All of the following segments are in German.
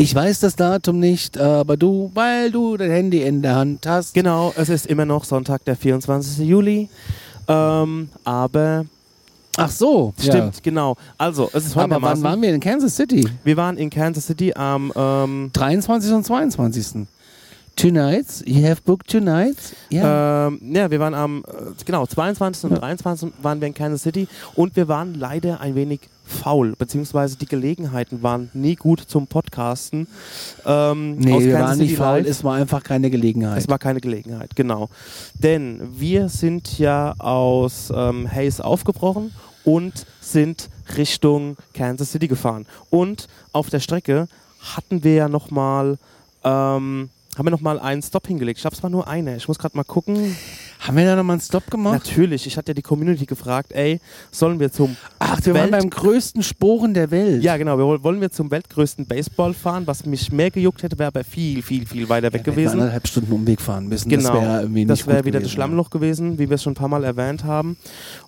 Ich weiß das Datum nicht, aber du, weil du dein Handy in der Hand hast. Genau, es ist immer noch Sonntag, der 24. Juli. Ähm, aber Ach so, stimmt, Ja. genau. Also, es ist Aber wann waren wir in Kansas City? wir waren in Kansas City am ähm, 23. und 22. Two nights? You have booked two nights? Ja. Ähm, ja, wir waren am, äh, genau, 22. und 23. waren wir in Kansas City und wir waren leider ein wenig faul, beziehungsweise die Gelegenheiten waren nie gut zum Podcasten. Ähm, nee, wir waren nicht faul, es war einfach keine Gelegenheit. Es war keine Gelegenheit, genau. Denn wir sind ja aus ähm, Hayes aufgebrochen und sind Richtung Kansas City gefahren. Und auf der Strecke hatten wir ja nochmal, ähm, haben wir nochmal einen Stop hingelegt. Ich glaube, es war nur einer. Ich muss gerade mal gucken. Haben wir da nochmal einen Stop gemacht? Natürlich, ich hatte ja die Community gefragt, ey, sollen wir zum Ach, wir waren Welt- beim größten Sporen der Welt. ja, genau. Wir woll- wollen wir zum weltgrößten Baseball fahren. Was mich mehr gejuckt hätte, wäre aber viel, viel, viel weiter weg Wir hätten gewesen. anderthalb Stunden Umweg fahren müssen. Genau. Das wäre irgendwie Das wäre wieder gewesen, das Schlammloch gewesen, wie wir es schon ein paar Mal erwähnt haben.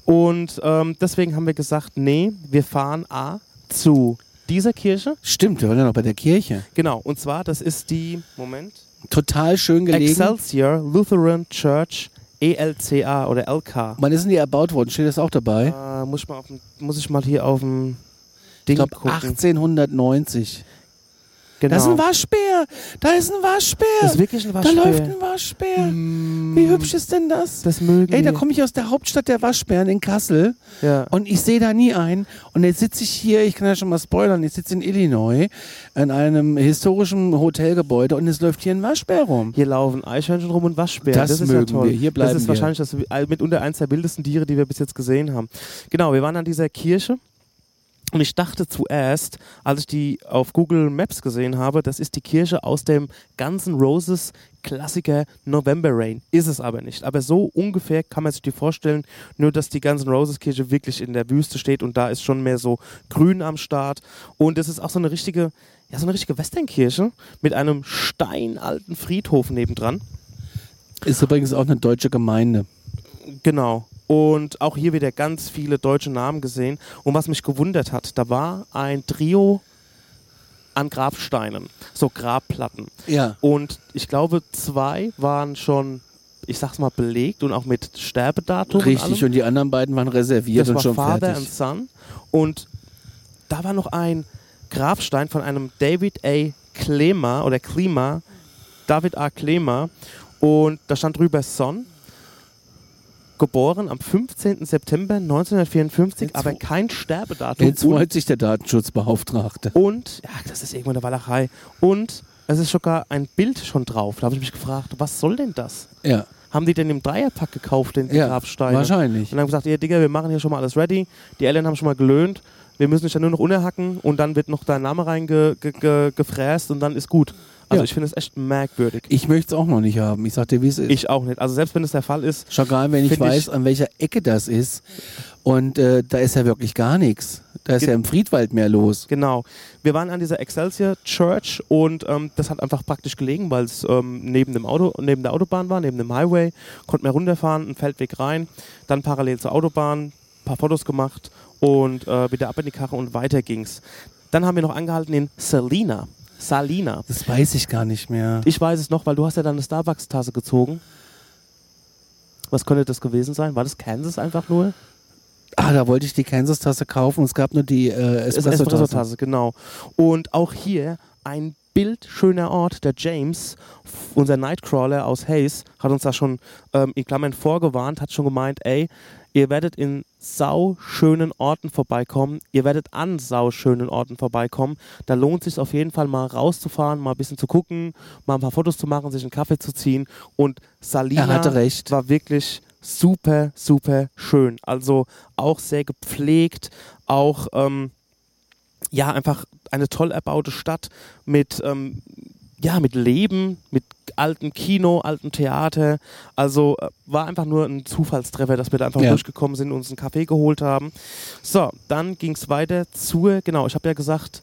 Und ähm, deswegen haben wir gesagt, nee, wir fahren A zu dieser Kirche. Ja. Stimmt, wir waren ja noch bei der Kirche. Genau. Und zwar, das ist die, Moment, Total schön gelegen. Excelsior Lutheran Church ELCA oder LK. Wann ist denn die erbaut worden? Steht das auch dabei? Äh, muss, ich mal auf muss ich mal hier auf dem ich Ding glaube gucken. 1890. genau. Das ist ein Waschbär. Da ist ein Waschbär. Das ist wirklich ein da Waschbär. läuft ein Waschbär. Mm, Wie hübsch ist denn das? Das mögen Ey, da komme ich aus der Hauptstadt der Waschbären in Kassel ja. und ich sehe da nie ein. Und jetzt sitze ich hier, ich kann ja schon mal spoilern, ich sitze in Illinois in einem historischen Hotelgebäude und es läuft hier ein Waschbär rum. Hier laufen Eichhörnchen rum und Waschbären. Das Das, ist mögen ja toll. wir. Hier bleiben das ist wir. wahrscheinlich das mitunter eines der wildesten Tiere, die wir bis jetzt gesehen haben. Genau, wir waren an dieser Kirche. Und ich dachte zuerst, als ich die auf Google Maps gesehen habe, das ist die Kirche aus dem Guns N' Roses Klassiker November Rain. Ist es aber nicht. Aber so ungefähr kann man sich die vorstellen, nur dass die Guns N' Roses Kirche wirklich in der Wüste steht und da ist schon mehr so grün am Start. Und es ist auch so eine richtige, ja, so eine richtige Westernkirche mit einem steinalten Friedhof nebendran. Ist übrigens auch eine deutsche Gemeinde. Genau. Und auch hier wieder ganz viele deutsche Namen gesehen. Und was mich gewundert hat, da war ein Trio an Grabsteinen, so Grabplatten. Ja. Und ich glaube, zwei waren schon, ich sag's mal, belegt und auch mit Sterbedatum. und Richtig, allem. und die anderen beiden waren reserviert Das und war schon Father fertig. and Son. Und da war noch ein Grabstein von einem David A. Klema oder Klima, David A. Klema. Und da stand drüber Son. Geboren am 15. September 1954, Jetzt aber kein Sterbedatum. Jetzt freut sich der Datenschutzbeauftragte. und, ja, das ist irgendwo eine Walachei. Und es ist sogar ein Bild schon drauf. Da habe ich mich gefragt, was soll denn das? Ja, Haben die denn im Dreierpack gekauft, den ja Grabsteine? wahrscheinlich. Und dann gesagt, ja Digga, wir machen hier schon mal alles ready. Die Eltern haben schon mal gelöhnt. Wir müssen dich dann nur noch unerhacken und dann wird noch dein Name reingefräst ge, ge, und dann ist gut. Also Ja. ich finde es echt merkwürdig. Ich möchte es auch noch nicht haben. Ich sag dir, wie es ist. Ich auch nicht. Also selbst wenn es der Fall ist, Schon gar, wenn ich weiß, ich- an welcher Ecke das ist. Und äh, da ist ja wirklich gar nichts. Da ist ja im Friedwald mehr los. genau. Wir waren an dieser Excelsior Church und ähm, das hat einfach praktisch gelegen, weil es ähm, neben, dem Auto, neben der Autobahn war, neben dem Highway. Konnten wir runterfahren, einen Feldweg rein, dann parallel zur Autobahn, ein paar Fotos gemacht und äh, wieder ab in die Karre und weiter ging's. Dann haben wir noch angehalten in Salina. Salina. Das weiß ich gar nicht mehr. Ich weiß es noch, weil du hast ja dann eine Starbucks-Tasse gezogen. Was könnte das gewesen sein? War das Kansas einfach nur? Ah, da wollte ich die Kansas-Tasse kaufen und es gab nur die äh, Es- Espresso-Tasse. Espresso-Tasse, genau. Und auch hier ein bildschöner Ort. Der James, unser Nightcrawler aus Hayes, hat uns da schon ähm, in Klammern vorgewarnt, hat schon gemeint, ey, ihr werdet in sauschönen Orten vorbeikommen, ihr werdet an sauschönen Orten vorbeikommen. Da lohnt es sich auf jeden Fall mal rauszufahren, mal ein bisschen zu gucken, mal ein paar Fotos zu machen, sich einen Kaffee zu ziehen. Und Salina hatte recht. war wirklich super, super schön. Also auch sehr gepflegt, auch ähm, ja einfach eine toll erbaute Stadt mit ähm, ja mit Leben, mit altem Kino, altem Theater. Also äh, war einfach nur ein Zufallstreffer, dass wir da einfach Ja. durchgekommen sind und uns einen Kaffee geholt haben. So, dann ging es weiter zur, genau, ich habe ja gesagt,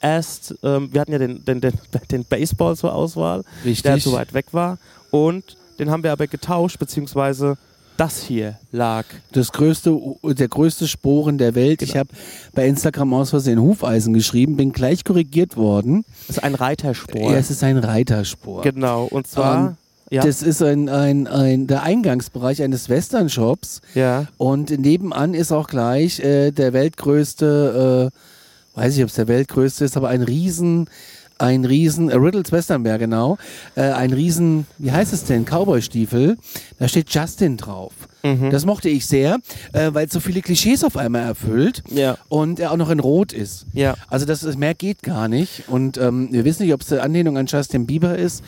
erst, ähm, wir hatten ja den, den, den, den Baseball zur Auswahl der Richtig. zu weit weg war. Und den haben wir aber getauscht, beziehungsweise das hier lag. Das größte, der größte Sporen der Welt. Ich Genau. habe bei Instagram aus Versehen Hufeisen geschrieben, bin gleich korrigiert worden. Das ist ein Reiterspor. Ja, es ist ein Reiterspor. Genau, und zwar. Ähm, ja, Das ist ein, ein, ein, der Eingangsbereich eines Western-Shops. ja. Und nebenan ist auch gleich äh, der weltgrößte, äh, weiß ich, ob es der weltgrößte ist, aber ein riesen, ein riesen, äh, Riddles Westernberg genau, äh, ein riesen, wie heißt es denn, Cowboy-Stiefel. Da steht Justin drauf. Mhm. Das mochte ich sehr, äh, weil es so viele Klischees auf einmal erfüllt Ja. und er auch noch in Rot ist. Ja. Also das ist, mehr geht gar nicht. Und ähm, wir wissen nicht, ob es eine Anlehnung an Justin Bieber ist.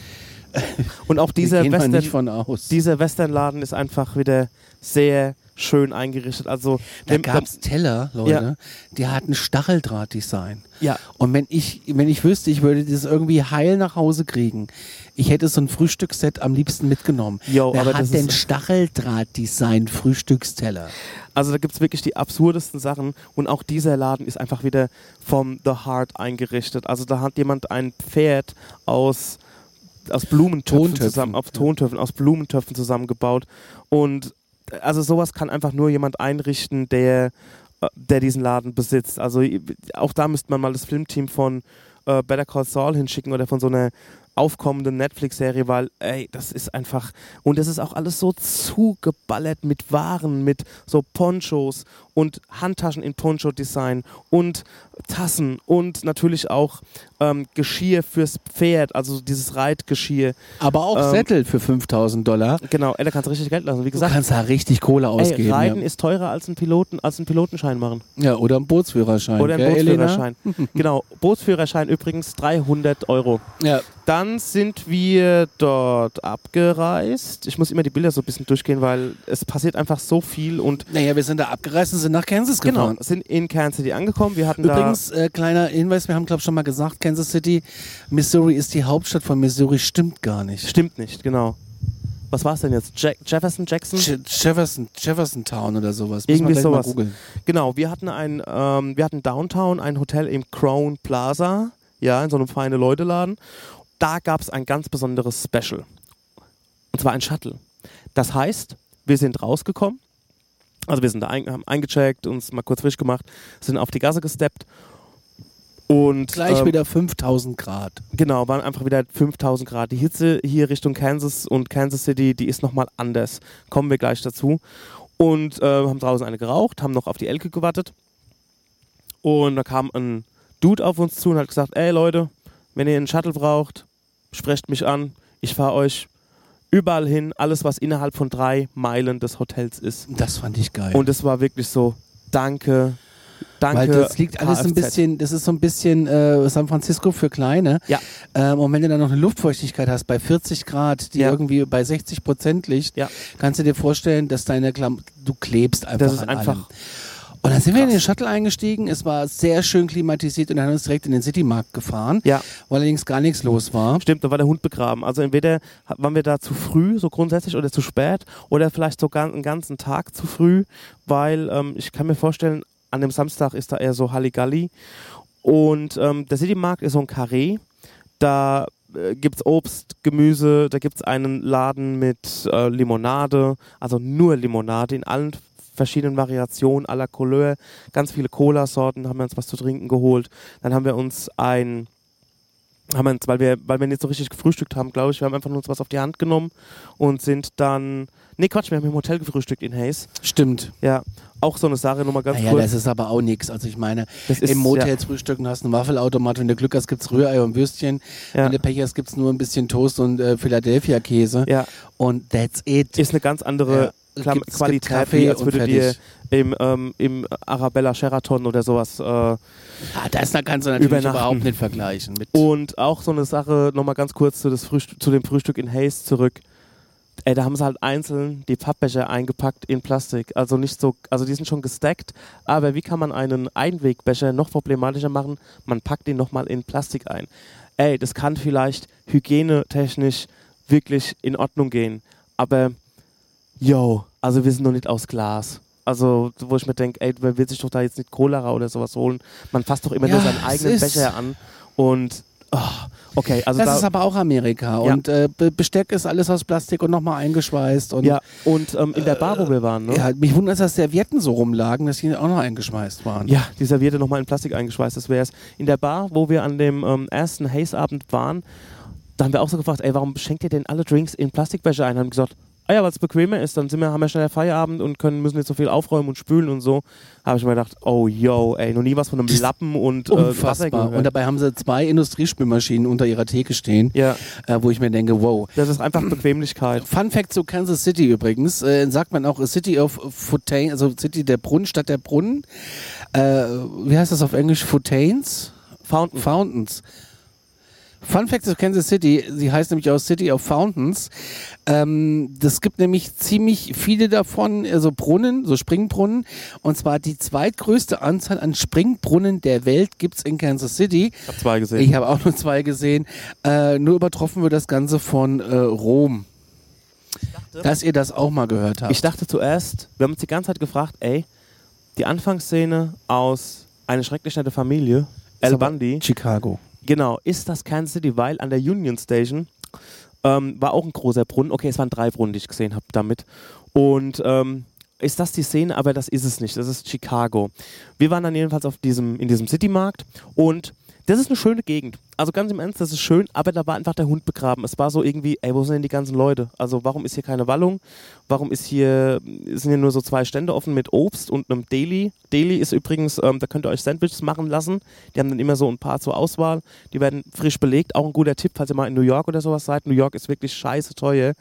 Und auch dieser Western, nicht von aus. dieser Westernladen ist einfach wieder sehr schön eingerichtet. Also Da gab es Teller, Leute, die hatten Stacheldrahtdesign. Ja. Und wenn ich, wenn ich wüsste, ich würde das irgendwie heil nach Hause kriegen, ich hätte so ein Frühstücksset am liebsten mitgenommen. Jo, Wer aber hat das denn Stacheldrahtdesign Frühstücksteller? Also da gibt es wirklich die absurdesten Sachen und auch dieser Laden ist einfach wieder vom The Heart eingerichtet. Also da hat jemand ein Pferd aus, aus Blumentöpfen Tontöpfen, zusammen, auf ja. Tontöpfen, aus Blumentöpfen zusammengebaut. Und also sowas kann einfach nur jemand einrichten, der, äh, der diesen Laden besitzt. Also auch da müsste man mal das Filmteam von äh, Better Call Saul hinschicken oder von so einer aufkommenden Netflix-Serie, weil, ey, das ist einfach, und das ist auch alles so zugeballert mit Waren, mit so Ponchos und Handtaschen in Poncho-Design und Tassen und natürlich auch ähm, Geschirr fürs Pferd, also dieses Reitgeschirr. Aber auch Ähm, Sättel für 5000 Dollar. Genau, ey, da kannst du richtig Geld lassen. Wie Du gesagt, kannst da richtig Kohle ausgeben. ey, Reiten ja. ist teurer als ein Piloten, als einen Pilotenschein machen. ja, oder ein Bootsführerschein. Oder ein gell, Elena? Bootsführerschein. genau, Bootsführerschein übrigens 300 Euro. Ja. Dann sind wir dort abgereist. Ich muss immer die Bilder so ein bisschen durchgehen, weil es passiert einfach so viel und Naja, wir sind da abgereist und sind nach Kansas genau, gefahren. sind in Kansas City angekommen. Wir hatten Übrigens, äh, kleiner Hinweis, wir haben glaube ich schon mal gesagt, Kansas City, Missouri ist die Hauptstadt von Missouri, stimmt gar nicht. Stimmt nicht, genau. Was war es denn jetzt? Jack Jefferson Jackson? Je Jefferson, Jefferson Town oder sowas. Müssen Irgendwie sowas. Genau, wir hatten ein, ähm, wir hatten Downtown ein Hotel im Crown Plaza, ja, in so einem feine Leute-Laden. Da gab es ein ganz besonderes Special. Und zwar ein Shuttle. Das heißt, wir sind rausgekommen, also wir sind da ein, haben eingecheckt, uns mal kurz frisch gemacht, sind auf die Gasse gesteppt und Gleich ähm, wieder 5000 Grad. Genau, waren einfach wieder 5000 Grad. Die Hitze hier Richtung Kansas und Kansas City, die ist nochmal anders. Kommen wir gleich dazu. Und äh, haben draußen eine geraucht, haben noch auf die Elke gewartet. Und da kam ein Dude auf uns zu und hat gesagt, ey Leute, wenn ihr einen Shuttle braucht, sprecht mich an. Ich fahre euch überall hin, alles was innerhalb von drei Meilen des Hotels ist. Das fand ich geil. Und es war wirklich so, danke, danke. Weil das liegt alles ein Kfz. bisschen, das ist so ein bisschen äh, San Francisco für Kleine. Ja. Ähm, und wenn du dann noch eine Luftfeuchtigkeit hast bei 40 Grad, die Ja. irgendwie bei 60 Prozent liegt, Ja. kannst du dir vorstellen, dass deine Klam du klebst einfach Das ist an einfach allem. Und dann sind wir in den krass. Shuttle eingestiegen. Es war sehr schön klimatisiert und dann haben wir uns direkt in den Citymarkt gefahren, Ja. wo allerdings gar nichts los war. Stimmt, da war der Hund begraben. Also entweder waren wir da zu früh, so grundsätzlich, oder zu spät, oder vielleicht sogar einen ganzen Tag zu früh, weil ähm, ich kann mir vorstellen, an dem Samstag ist da eher so Halligalli. Und ähm, der Citymarkt ist so ein Karree. Da äh, gibt es Obst, Gemüse, da gibt es einen Laden mit äh, Limonade, also nur Limonade in allen verschiedenen Variationen, à la Couleur, ganz viele Cola-Sorten, haben wir uns was zu trinken geholt. Dann haben wir uns ein haben wir uns, weil wir, weil wir nicht so richtig gefrühstückt haben, glaube ich, wir haben einfach nur uns was auf die Hand genommen und sind dann, nee Quatsch, wir haben im Hotel gefrühstückt in Hayes. Stimmt. Ja, auch so eine Sache, nochmal ganz Naja, kurz. das ist aber auch nichts. Also ich meine, Das im Motel frühstücken hast du einen Waffelautomat. Wenn du Glück hast, gibt's Rührei und Würstchen. Ja. Wenn du Pech hast, gibt's nur ein bisschen Toast und äh, Philadelphia-Käse. Ja, Und that's it. ist eine ganz andere Ja, Klam- gibt- es gibt Qualität, wie als würde dir im, ähm, im Arabella Sheraton oder sowas. Äh, Ah, das da kannst du natürlich Übernachten. überhaupt nicht vergleichen. Und auch so eine Sache, nochmal ganz kurz zu, Frühstück, zu dem Frühstück in Hayes zurück. Ey, da haben sie halt einzeln die Pappbecher eingepackt in Plastik. Also nicht so, also die sind schon gestackt, aber wie kann man einen Einwegbecher noch problematischer machen? Man packt ihn nochmal in Plastik ein. Ey, das kann vielleicht hygienetechnisch wirklich in Ordnung gehen. Aber yo, also wir sind noch nicht aus Glas. Also, wo ich mir denke, ey, man will sich doch da jetzt nicht Cholera oder sowas holen. Man fasst doch immer Ja, nur seinen eigenen Becher an. Und Oh, okay, also das da, ist aber auch Amerika. Ja. Und äh, Be- Besteck ist alles aus Plastik und nochmal eingeschweißt. Und ja, und ähm, in der Bar, wo wir waren, ne? ja, mich wundert, dass Servietten so rumlagen, dass die auch noch eingeschmeißt waren. Ja, die Serviette nochmal in Plastik eingeschweißt, das wäre es. In der Bar, wo wir an dem ähm, ersten Haze-Abend waren, da haben wir auch so gefragt, ey, warum schenkt ihr denn alle Drinks in Plastikbecher ein? Haben gesagt, ah ja, weil es bequemer ist, dann sind wir, haben wir schneller Feierabend und können, müssen nicht so viel aufräumen und spülen und so. Habe ich mir gedacht, oh yo, ey, noch nie was von einem Lappen und äh, Wasser Unfassbar. Und dabei haben sie zwei Industriespülmaschinen unter ihrer Theke stehen, ja, äh, wo ich mir denke, wow. das ist einfach Bequemlichkeit. Fun Fact zu Kansas City übrigens, äh, sagt man auch City of Fontaine, also City der Brunnen, Stadt der Brunnen. Äh, wie heißt das auf Englisch? Fontaines? Fountain. Fountains. Fun Fact zu Kansas City, sie heißt nämlich auch City of Fountains. Ähm, das gibt nämlich ziemlich viele davon, also Brunnen, so Springbrunnen. Und zwar die zweitgrößte Anzahl an Springbrunnen der Welt gibt's in Kansas City. Ich habe zwei gesehen. Ich habe auch nur zwei gesehen. Äh, nur übertroffen wird das Ganze von äh, Rom. Dass ihr das auch mal gehört habt. Ich dachte zuerst, wir haben uns die ganze Zeit gefragt, ey, die Anfangsszene aus Eine schrecklich nette Familie, El Bundy, Chicago. Genau, ist das Kansas City, weil an der Union Station ähm, war auch ein großer Brunnen. Okay, es waren drei Brunnen, die ich gesehen habe damit. Und ähm, ist das die Szene? Aber das ist es nicht. Das ist Chicago. Wir waren dann jedenfalls auf diesem, in diesem Citymarkt und das ist eine schöne Gegend. Also ganz im Ernst, das ist schön, aber da war einfach der Hund begraben. Es war so irgendwie, ey, wo sind denn die ganzen Leute? Also warum ist hier keine Wallung? Warum ist hier, sind hier nur so zwei Stände offen mit Obst und einem Deli? Deli ist übrigens, ähm, da könnt ihr euch Sandwiches machen lassen. Die haben dann immer so ein paar zur Auswahl. Die werden frisch belegt. Auch ein guter Tipp, falls ihr mal in New York oder sowas seid. New York ist wirklich scheiße teuer.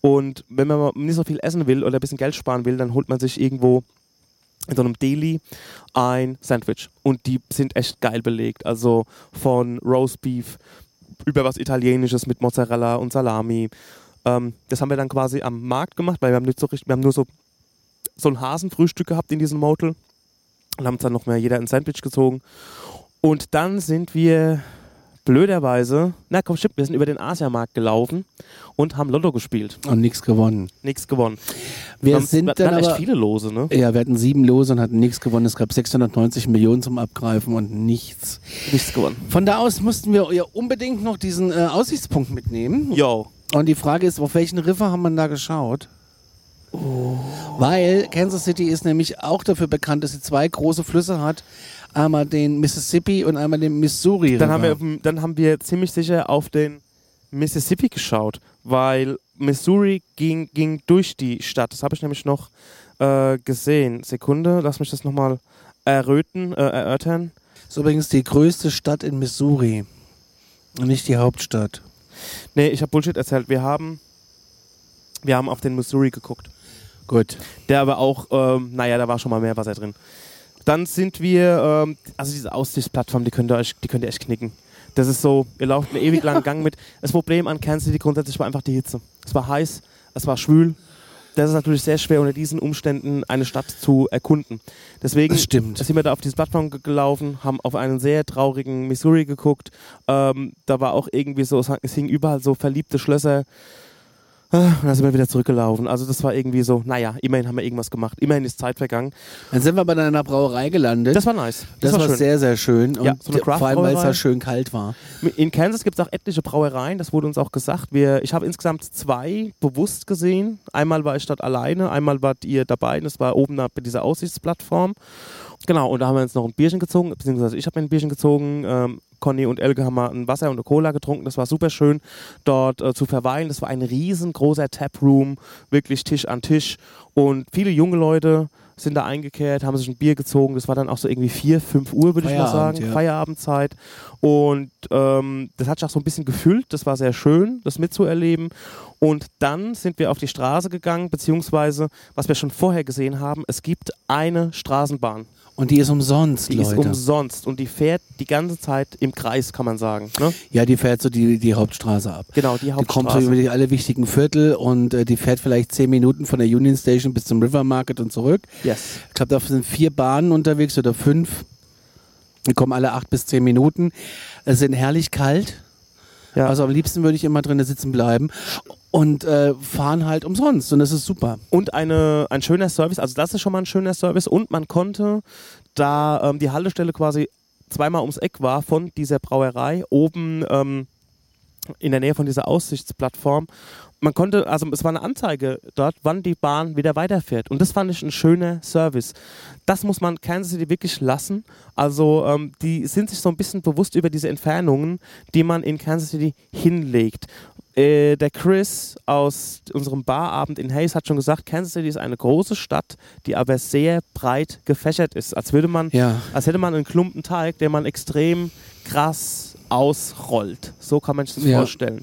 Und wenn man nicht so viel essen will oder ein bisschen Geld sparen will, dann holt man sich irgendwo in so einem Deli ein Sandwich. Und die sind echt geil belegt. Also von Roastbeef über was Italienisches mit Mozzarella und Salami. Ähm, das haben wir dann quasi am Markt gemacht, weil wir haben nicht so richtig, wir haben nur so, so ein Hasenfrühstück gehabt in diesem Motel und haben uns dann noch mehr jeder ein Sandwich gezogen. Und dann sind wir blöderweise, na komm, stimmt, wir sind über den Asiamarkt gelaufen und haben Lotto gespielt. Und nichts gewonnen. Nichts gewonnen. Wir haben, sind dann hatten echt aber, viele Lose, ne? Ja, wir hatten sieben Lose und hatten nichts gewonnen. Es gab 690 Millionen zum Abgreifen und nichts. Nichts gewonnen. Von da aus mussten wir ja unbedingt noch diesen äh, Aussichtspunkt mitnehmen. Yo. Und die Frage ist, auf welchen River haben wir da geschaut? Weil Kansas City ist nämlich auch dafür bekannt, dass sie zwei große Flüsse hat. Einmal den Mississippi und einmal den Missouri Dann haben, wir, dann haben wir ziemlich sicher auf den Mississippi geschaut, weil Missouri ging, ging durch die Stadt. Das habe ich nämlich noch äh, gesehen. Sekunde, lass mich das nochmal erröten, äh, erörtern. ist übrigens die größte Stadt in Missouri. Und nicht die Hauptstadt. Nee, ich habe Bullshit erzählt. Wir haben, wir haben auf den Missouri geguckt. Gut. Der aber auch, ähm, naja, da war schon mal mehr Wasser drin. Dann sind wir, ähm, also diese Aussichtsplattform, die könnt ihr euch, die könnt ihr echt knicken. Das ist so, ihr lauft einen ewig langen Gang mit. Das Problem an Kansas City grundsätzlich war einfach die Hitze. Es war heiß, es war schwül. Das ist natürlich sehr schwer, unter diesen Umständen eine Stadt zu erkunden. Deswegen Das stimmt. sind wir da auf diese Plattform ge- gelaufen, haben auf einen sehr traurigen Missouri geguckt. Ähm, da war auch irgendwie so, es hingen überall so verliebte Schlösser. Ah, Und dann sind wir wieder zurückgelaufen. Also das war irgendwie so, naja, immerhin haben wir irgendwas gemacht. Immerhin ist Zeit vergangen. Dann sind wir bei einer Brauerei gelandet. Das war nice. Das, war, schön. sehr, sehr schön. Und Ja, so vor allem, weil es da schön kalt war. In Kansas gibt es auch etliche Brauereien, das wurde uns auch gesagt. Wir, ich habe insgesamt zwei bewusst gesehen. Einmal war ich dort alleine, einmal wart ihr dabei. Das war oben bei dieser Aussichtsplattform. Genau, und da haben wir uns noch ein Bierchen gezogen, beziehungsweise ich habe mir ein Bierchen gezogen. Ähm, Conny und Elke haben mal ein Wasser und eine Cola getrunken. Das war super schön, dort äh, zu verweilen. Das war ein riesengroßer Taproom, wirklich Tisch an Tisch. Und viele junge Leute sind da eingekehrt, haben sich ein Bier gezogen. Das war dann auch so irgendwie 4, 5 Uhr, würde ich mal sagen. ja. Feierabendzeit. Und ähm, das hat sich auch so ein bisschen gefüllt. Das war sehr schön, das mitzuerleben. Und dann sind wir auf die Straße gegangen, beziehungsweise, was wir schon vorher gesehen haben, es gibt eine Straßenbahn. Und die ist umsonst, Die Leute. ist umsonst und die fährt die ganze Zeit im Kreis, kann man sagen. Ne? ja, die fährt so die, die Hauptstraße ab. Genau, die Die kommt so Hauptstraße. über die alle wichtigen Viertel und äh, die fährt vielleicht zehn Minuten von der Union Station bis zum River Market und zurück. yes. Ich glaube, da sind vier Bahnen unterwegs oder fünf. Die kommen alle acht bis zehn Minuten. Es sind herrlich kalt. Ja. Also am liebsten würde ich immer drinnen sitzen bleiben und äh, fahren halt umsonst und das ist super. Und eine, ein schöner Service, also das ist schon mal ein schöner Service und man konnte da ähm, die Haltestelle quasi zweimal ums Eck war von dieser Brauerei, oben ähm, in der Nähe von dieser Aussichtsplattform. Man konnte, also es war eine Anzeige dort, wann die Bahn wieder weiterfährt. Und das fand ich ein schöner Service. Das muss man Kansas City wirklich lassen. Also ähm, die sind sich so ein bisschen bewusst über diese Entfernungen, die man in Kansas City hinlegt. Äh, der Chris aus unserem Barabend in Hayes hat schon gesagt, Kansas City ist eine große Stadt, die aber sehr breit gefächert ist. Als würde man, Ja. als hätte man einen Klumpen Teig, den man extrem krass ausrollt. So kann man sich das Ja. vorstellen.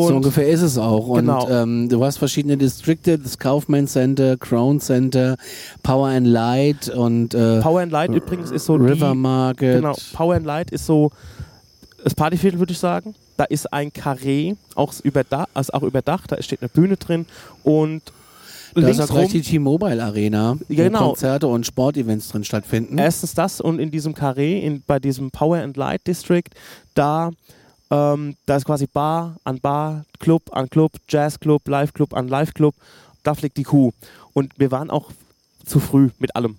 So Und ungefähr ist es auch. Und Genau. ähm, du hast verschiedene Distrikte, das Kaufman Center, Crown Center, Power and Light und äh, Power and Light übrigens ist so River die, Market. Genau, Power and Light ist so das Partyviertel, würde ich sagen. Da ist ein Carré, auch überdacht, also auch überdacht, da steht eine Bühne drin und Da ist auch gleich die T-Mobile Arena, Ja, genau. wo Konzerte und Sportevents drin stattfinden. erstens das und in diesem Carré, in, bei diesem Power and Light District, da, ähm, da ist quasi Bar an Bar, Club an Club, Jazzclub, Live-Club an Live-Club, da fliegt die Kuh. Und wir waren auch zu früh mit allem.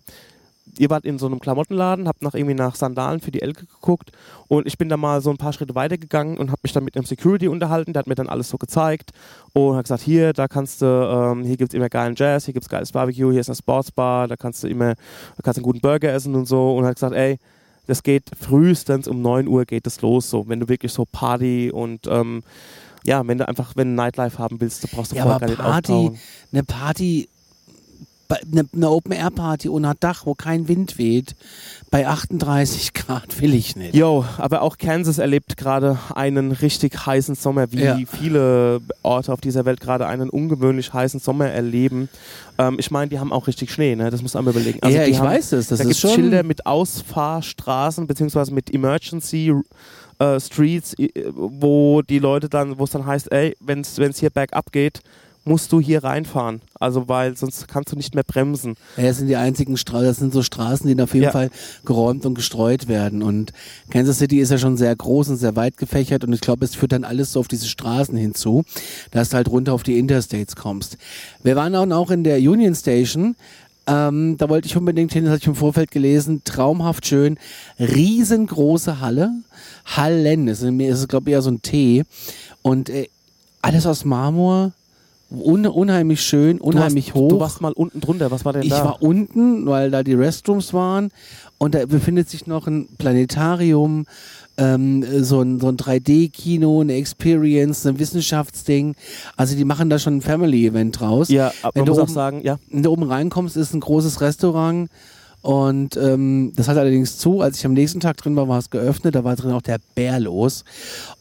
Ihr wart in so einem Klamottenladen, habt nach irgendwie nach Sandalen für die Elke geguckt und ich bin da mal so ein paar Schritte weitergegangen und habe mich dann mit einem Security unterhalten, der hat mir dann alles so gezeigt und hat gesagt, hier, da kannst du, ähm, hier gibt es immer geilen Jazz, hier gibt es geiles Barbecue, hier ist eine Sportsbar, da kannst du immer, da kannst du einen guten Burger essen und so und hat gesagt, ey, das geht frühestens um 9 Uhr geht es los, so, wenn du wirklich so Party und ähm, ja, wenn du einfach, wenn du Nightlife haben willst, dann brauchst du Ja, vorher gar nicht Party, auftauen. eine Party, eine, eine Open-Air-Party ohne Dach, wo kein Wind weht, bei 38 Grad will ich nicht. Jo, aber auch Kansas erlebt gerade einen richtig heißen Sommer, wie Ja. viele Orte auf dieser Welt gerade einen ungewöhnlich heißen Sommer erleben. Ähm, ich meine, die haben auch richtig Schnee, ne? Das muss man überlegen. Also ja, ich haben, weiß es. Das da ist gibt es schon. Schilder mit Ausfahrstraßen beziehungsweise mit Emergency äh, Streets, wo die Leute dann, wo es dann heißt, ey, wenn es hier bergab geht, musst du hier reinfahren. Also weil sonst kannst du nicht mehr bremsen. Ja, das sind die einzigen Straßen, das sind so Straßen, die auf jeden Ja. Fall geräumt und gestreut werden. Und Kansas City ist ja schon sehr groß und sehr weit gefächert und ich glaube, es führt dann alles so auf diese Straßen hinzu, dass du halt runter auf die Interstates kommst. Wir waren dann auch in der Union Station. Ähm, da wollte ich unbedingt hin, das hatte ich im Vorfeld gelesen. Traumhaft schön. Riesengroße Halle. Hallen. Es ist, es ist glaube ich, eher so ein T. Und äh, alles aus Marmor. Un unheimlich schön, unheimlich du warst, hoch. Du warst mal unten drunter. Was war denn Ich da? war unten, weil da die Restrooms waren und da befindet sich noch ein Planetarium, ähm, so ein, so ein 3D-Kino, eine Experience, ein Wissenschaftsding. Also die machen da schon ein Family-Event draus. ja, aber Wenn man du muss auch oben- sagen, ja, Wenn du oben reinkommst, ist ein großes Restaurant und ähm, das hat allerdings zu. Als ich am nächsten Tag drin war, war es geöffnet. Da war drin auch der Bär los.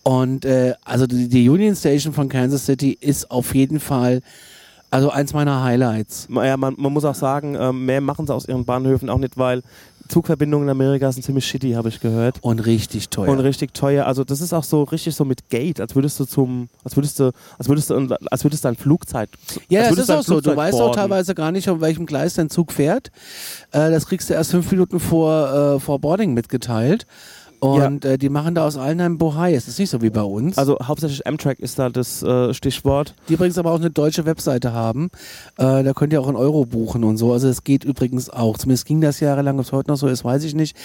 Und äh, also die, die Union Station von Kansas City ist auf jeden Fall also eins meiner Highlights. Ja, man, man muss auch sagen, ähm, mehr machen sie aus ihren Bahnhöfen auch nicht, weil Zugverbindungen in Amerika sind ziemlich shitty, habe ich gehört. Und richtig teuer. Und richtig teuer. Also das ist auch so richtig so mit Gate, als würdest du zum, als würdest du, als würdest du, als würdest du ein Flugzeit. Ja, das ist auch so. Du weißt auch teilweise gar nicht, auf welchem Gleis dein Zug fährt. Äh, das kriegst du erst fünf Minuten vor, äh, vor Boarding mitgeteilt. Und äh, die machen da aus allen einen Bohai. Es ist nicht so wie bei uns. Also hauptsächlich Amtrak ist da das äh, Stichwort. die übrigens aber auch eine deutsche Webseite haben. Äh, da könnt ihr auch in Euro buchen und so. Also es geht übrigens auch. Zumindest ging das jahrelang, ob es heute noch so ist, weiß ich nicht.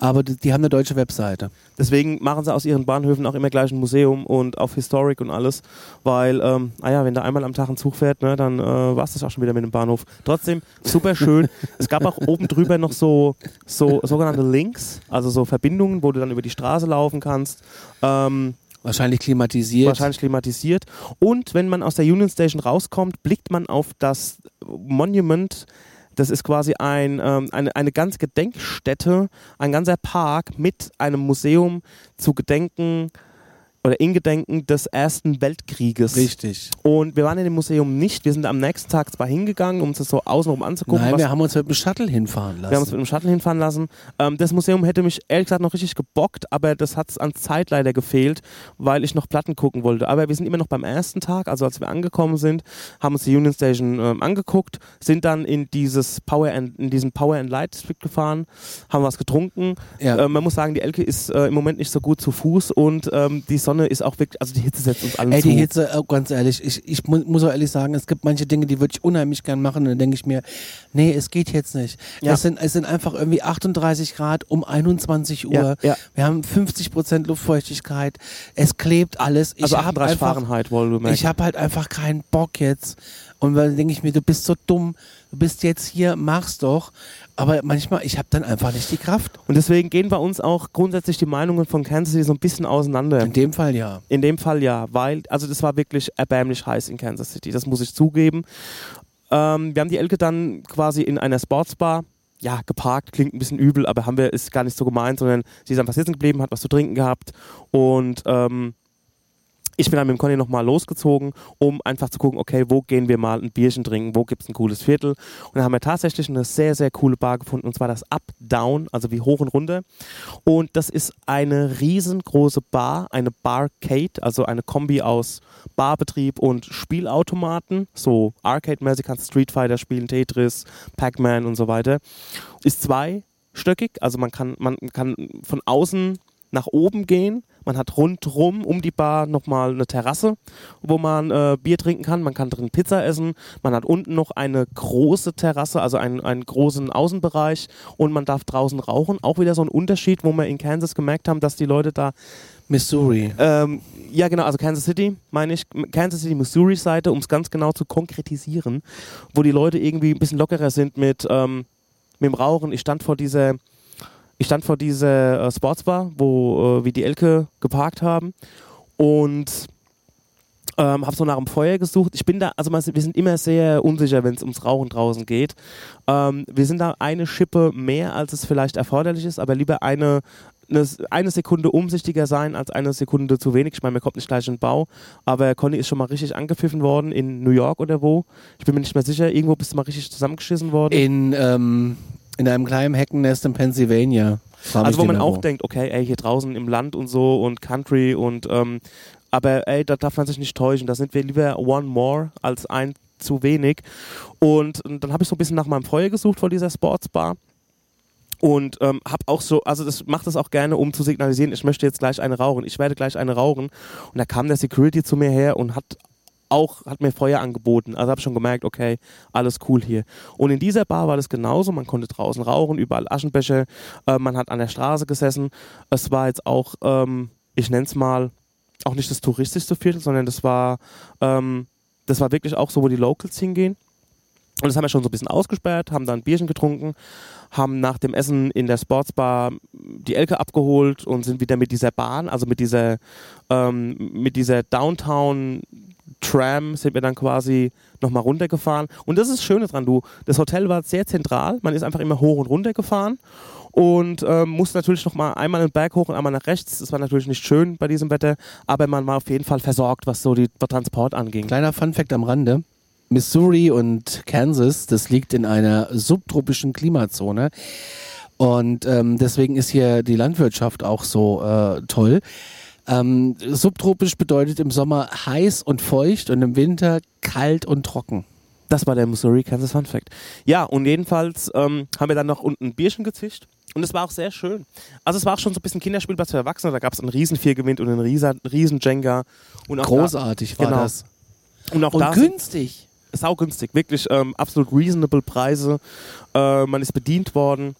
Aber die, die haben eine deutsche Webseite. Deswegen machen sie aus ihren Bahnhöfen auch immer gleich ein Museum und auf Historic und alles, weil, ähm, naja, wenn da einmal am Tag ein Zug fährt, ne, dann äh, war es das auch schon wieder mit dem Bahnhof. Trotzdem super schön. es gab auch oben drüber noch so, so sogenannte Links, also so Verbindungen, wo du dann über die Straße laufen kannst. Ähm, Wahrscheinlich klimatisiert. wahrscheinlich klimatisiert. Und wenn man aus der Union Station rauskommt, blickt man auf das Monument. Das ist quasi ein, ähm, eine, eine ganze Gedenkstätte, ein ganzer Park mit einem Museum zu Gedenken oder in Gedenken des Ersten Weltkrieges. Richtig. Und wir waren in dem Museum nicht. Wir sind am nächsten Tag zwar hingegangen, um uns das so außenrum anzugucken. Nein, wir haben uns mit dem Shuttle hinfahren lassen. wir haben uns mit dem Shuttle hinfahren lassen. Ähm, das Museum hätte mich ehrlich gesagt noch richtig gebockt, aber das hat es an Zeit leider gefehlt, weil ich noch Platten gucken wollte. Aber wir sind immer noch beim ersten Tag, also als wir angekommen sind, haben uns die Union Station ähm, angeguckt, sind dann in dieses Power and, in diesen Power and Light District gefahren, haben was getrunken. ja. Äh, man muss sagen, die Elke ist äh, im Moment nicht so gut zu Fuß und ähm, die Sonne Sonne ist auch wirklich, also die Hitze setzt uns allen Ey, zu. die Hitze, äh, ganz ehrlich, ich, ich mu muss auch ehrlich sagen, es gibt manche Dinge, die würde ich unheimlich gern machen und dann denke ich mir, nee, es geht jetzt nicht. Ja. Es, sind, es sind einfach irgendwie 38 Grad um 21 Uhr. Ja, ja. Wir haben 50 Prozent Luftfeuchtigkeit. Es klebt alles. Ich also hab 38 einfach, Fahrenheit, wohlgemerkt. Ich habe halt einfach keinen Bock jetzt. Und dann denke ich mir, du bist so dumm, du bist jetzt hier, mach's doch. Aber manchmal, ich habe dann einfach nicht die Kraft. Und deswegen gehen bei uns auch grundsätzlich die Meinungen von Kansas City so ein bisschen auseinander. In dem Fall ja. In dem Fall ja, weil, also das war wirklich erbärmlich heiß in Kansas City, das muss ich zugeben. Ähm, wir haben die Elke dann quasi in einer Sportsbar, ja, geparkt, klingt ein bisschen übel, aber haben wir, ist gar nicht so gemeint, sondern sie ist einfach sitzen geblieben, hat was zu trinken gehabt und ähm, ich bin dann mit dem Conny nochmal losgezogen, um einfach zu gucken, okay, wo gehen wir mal ein Bierchen trinken, wo gibt es ein cooles Viertel. Und dann haben wir tatsächlich eine sehr, sehr coole Bar gefunden, und zwar das Up Down, also wie hoch und runter. Und das ist eine riesengroße Bar, eine Barcade, also eine Kombi aus Barbetrieb und Spielautomaten, so Arcade-mäßig kannst Street Fighter spielen, Tetris, Pac-Man und so weiter. Ist zweistöckig, also man kann, man kann von außen nach oben gehen. Man hat rundrum um die Bar nochmal eine Terrasse, wo man äh, Bier trinken kann. Man kann drin Pizza essen. Man hat unten noch eine große Terrasse, also einen, einen großen Außenbereich. Und man darf draußen rauchen. Auch wieder so ein Unterschied, wo wir in Kansas gemerkt haben, dass die Leute da Missouri. ähm, ja, genau, also Kansas City, meine ich, Kansas City, Missouri-Seite, um es ganz genau zu konkretisieren, wo die Leute irgendwie ein bisschen lockerer sind mit, ähm, mit dem Rauchen. Ich stand vor dieser, ich stand vor dieser äh, Sportsbar, wo äh, wir die Elke geparkt haben und ähm, habe so nach dem Feuer gesucht. Ich bin da, also wir sind immer sehr unsicher, wenn es ums Rauchen draußen geht. Ähm, wir sind da eine Schippe mehr, als es vielleicht erforderlich ist, aber lieber eine, eine, eine Sekunde umsichtiger sein als eine Sekunde zu wenig. Ich meine, mir kommt nicht gleich in den Bau, aber Conny ist schon mal richtig angepfiffen worden in New York oder wo. Ich bin mir nicht mehr sicher. Irgendwo bist du mal richtig zusammengeschissen worden. In, ähm, in einem kleinen Heckennest in Pennsylvania. Also wo man auch denkt, okay, ey, hier draußen im Land und so und Country und ähm, aber ey, da darf man sich nicht täuschen. Da sind wir lieber one more als ein zu wenig. Und, und dann habe ich so ein bisschen nach meinem Feuer gesucht vor dieser Sportsbar. Und ähm, habe auch so, also das macht das auch gerne, um zu signalisieren, ich möchte jetzt gleich eine rauchen, ich werde gleich eine rauchen. Und da kam der Security zu mir her und hat auch, hat mir Feuer angeboten. Also habe schon gemerkt, okay, alles cool hier. Und in dieser Bar war das genauso, man konnte draußen rauchen, überall Aschenbecher, äh, man hat an der Straße gesessen. Es war jetzt auch, ähm, ich nenne es mal, auch nicht das touristischste Viertel, sondern das war, ähm, das war wirklich auch so, wo die Locals hingehen. Und das haben wir schon so ein bisschen ausgesperrt, haben dann ein Bierchen getrunken, haben nach dem Essen in der Sportsbar die Elke abgeholt und sind wieder mit dieser Bahn, also mit dieser, ähm, mit dieser Downtown Tram sind wir dann quasi nochmal runtergefahren. Und das ist das Schöne dran, du, das Hotel war sehr zentral, man ist einfach immer hoch und runter gefahren und ähm, musste natürlich nochmal einmal einen Berg hoch und einmal nach rechts. Das war natürlich nicht schön bei diesem Wetter, aber man war auf jeden Fall versorgt, was so die Transport anging. Kleiner Funfact am Rande. Missouri und Kansas, das liegt in einer subtropischen Klimazone. Und ähm, deswegen ist hier die Landwirtschaft auch so äh, toll. Ähm, subtropisch bedeutet im Sommer heiß und feucht und im Winter kalt und trocken. Das war der Missouri Kansas Fun Fact. Ja, und jedenfalls ähm, haben wir dann noch unten ein Bierchen gezischt. Und es war auch sehr schön. Also es war auch schon so ein bisschen Kinderspielplatz für Erwachsene. Da gab es einen riesen Viergewind und einen riesen, riesen Jenga. Und auch Großartig war genau. das. Da, und auch Und da günstig. saugünstig, wirklich ähm, absolut reasonable Preise. Äh, man ist bedient worden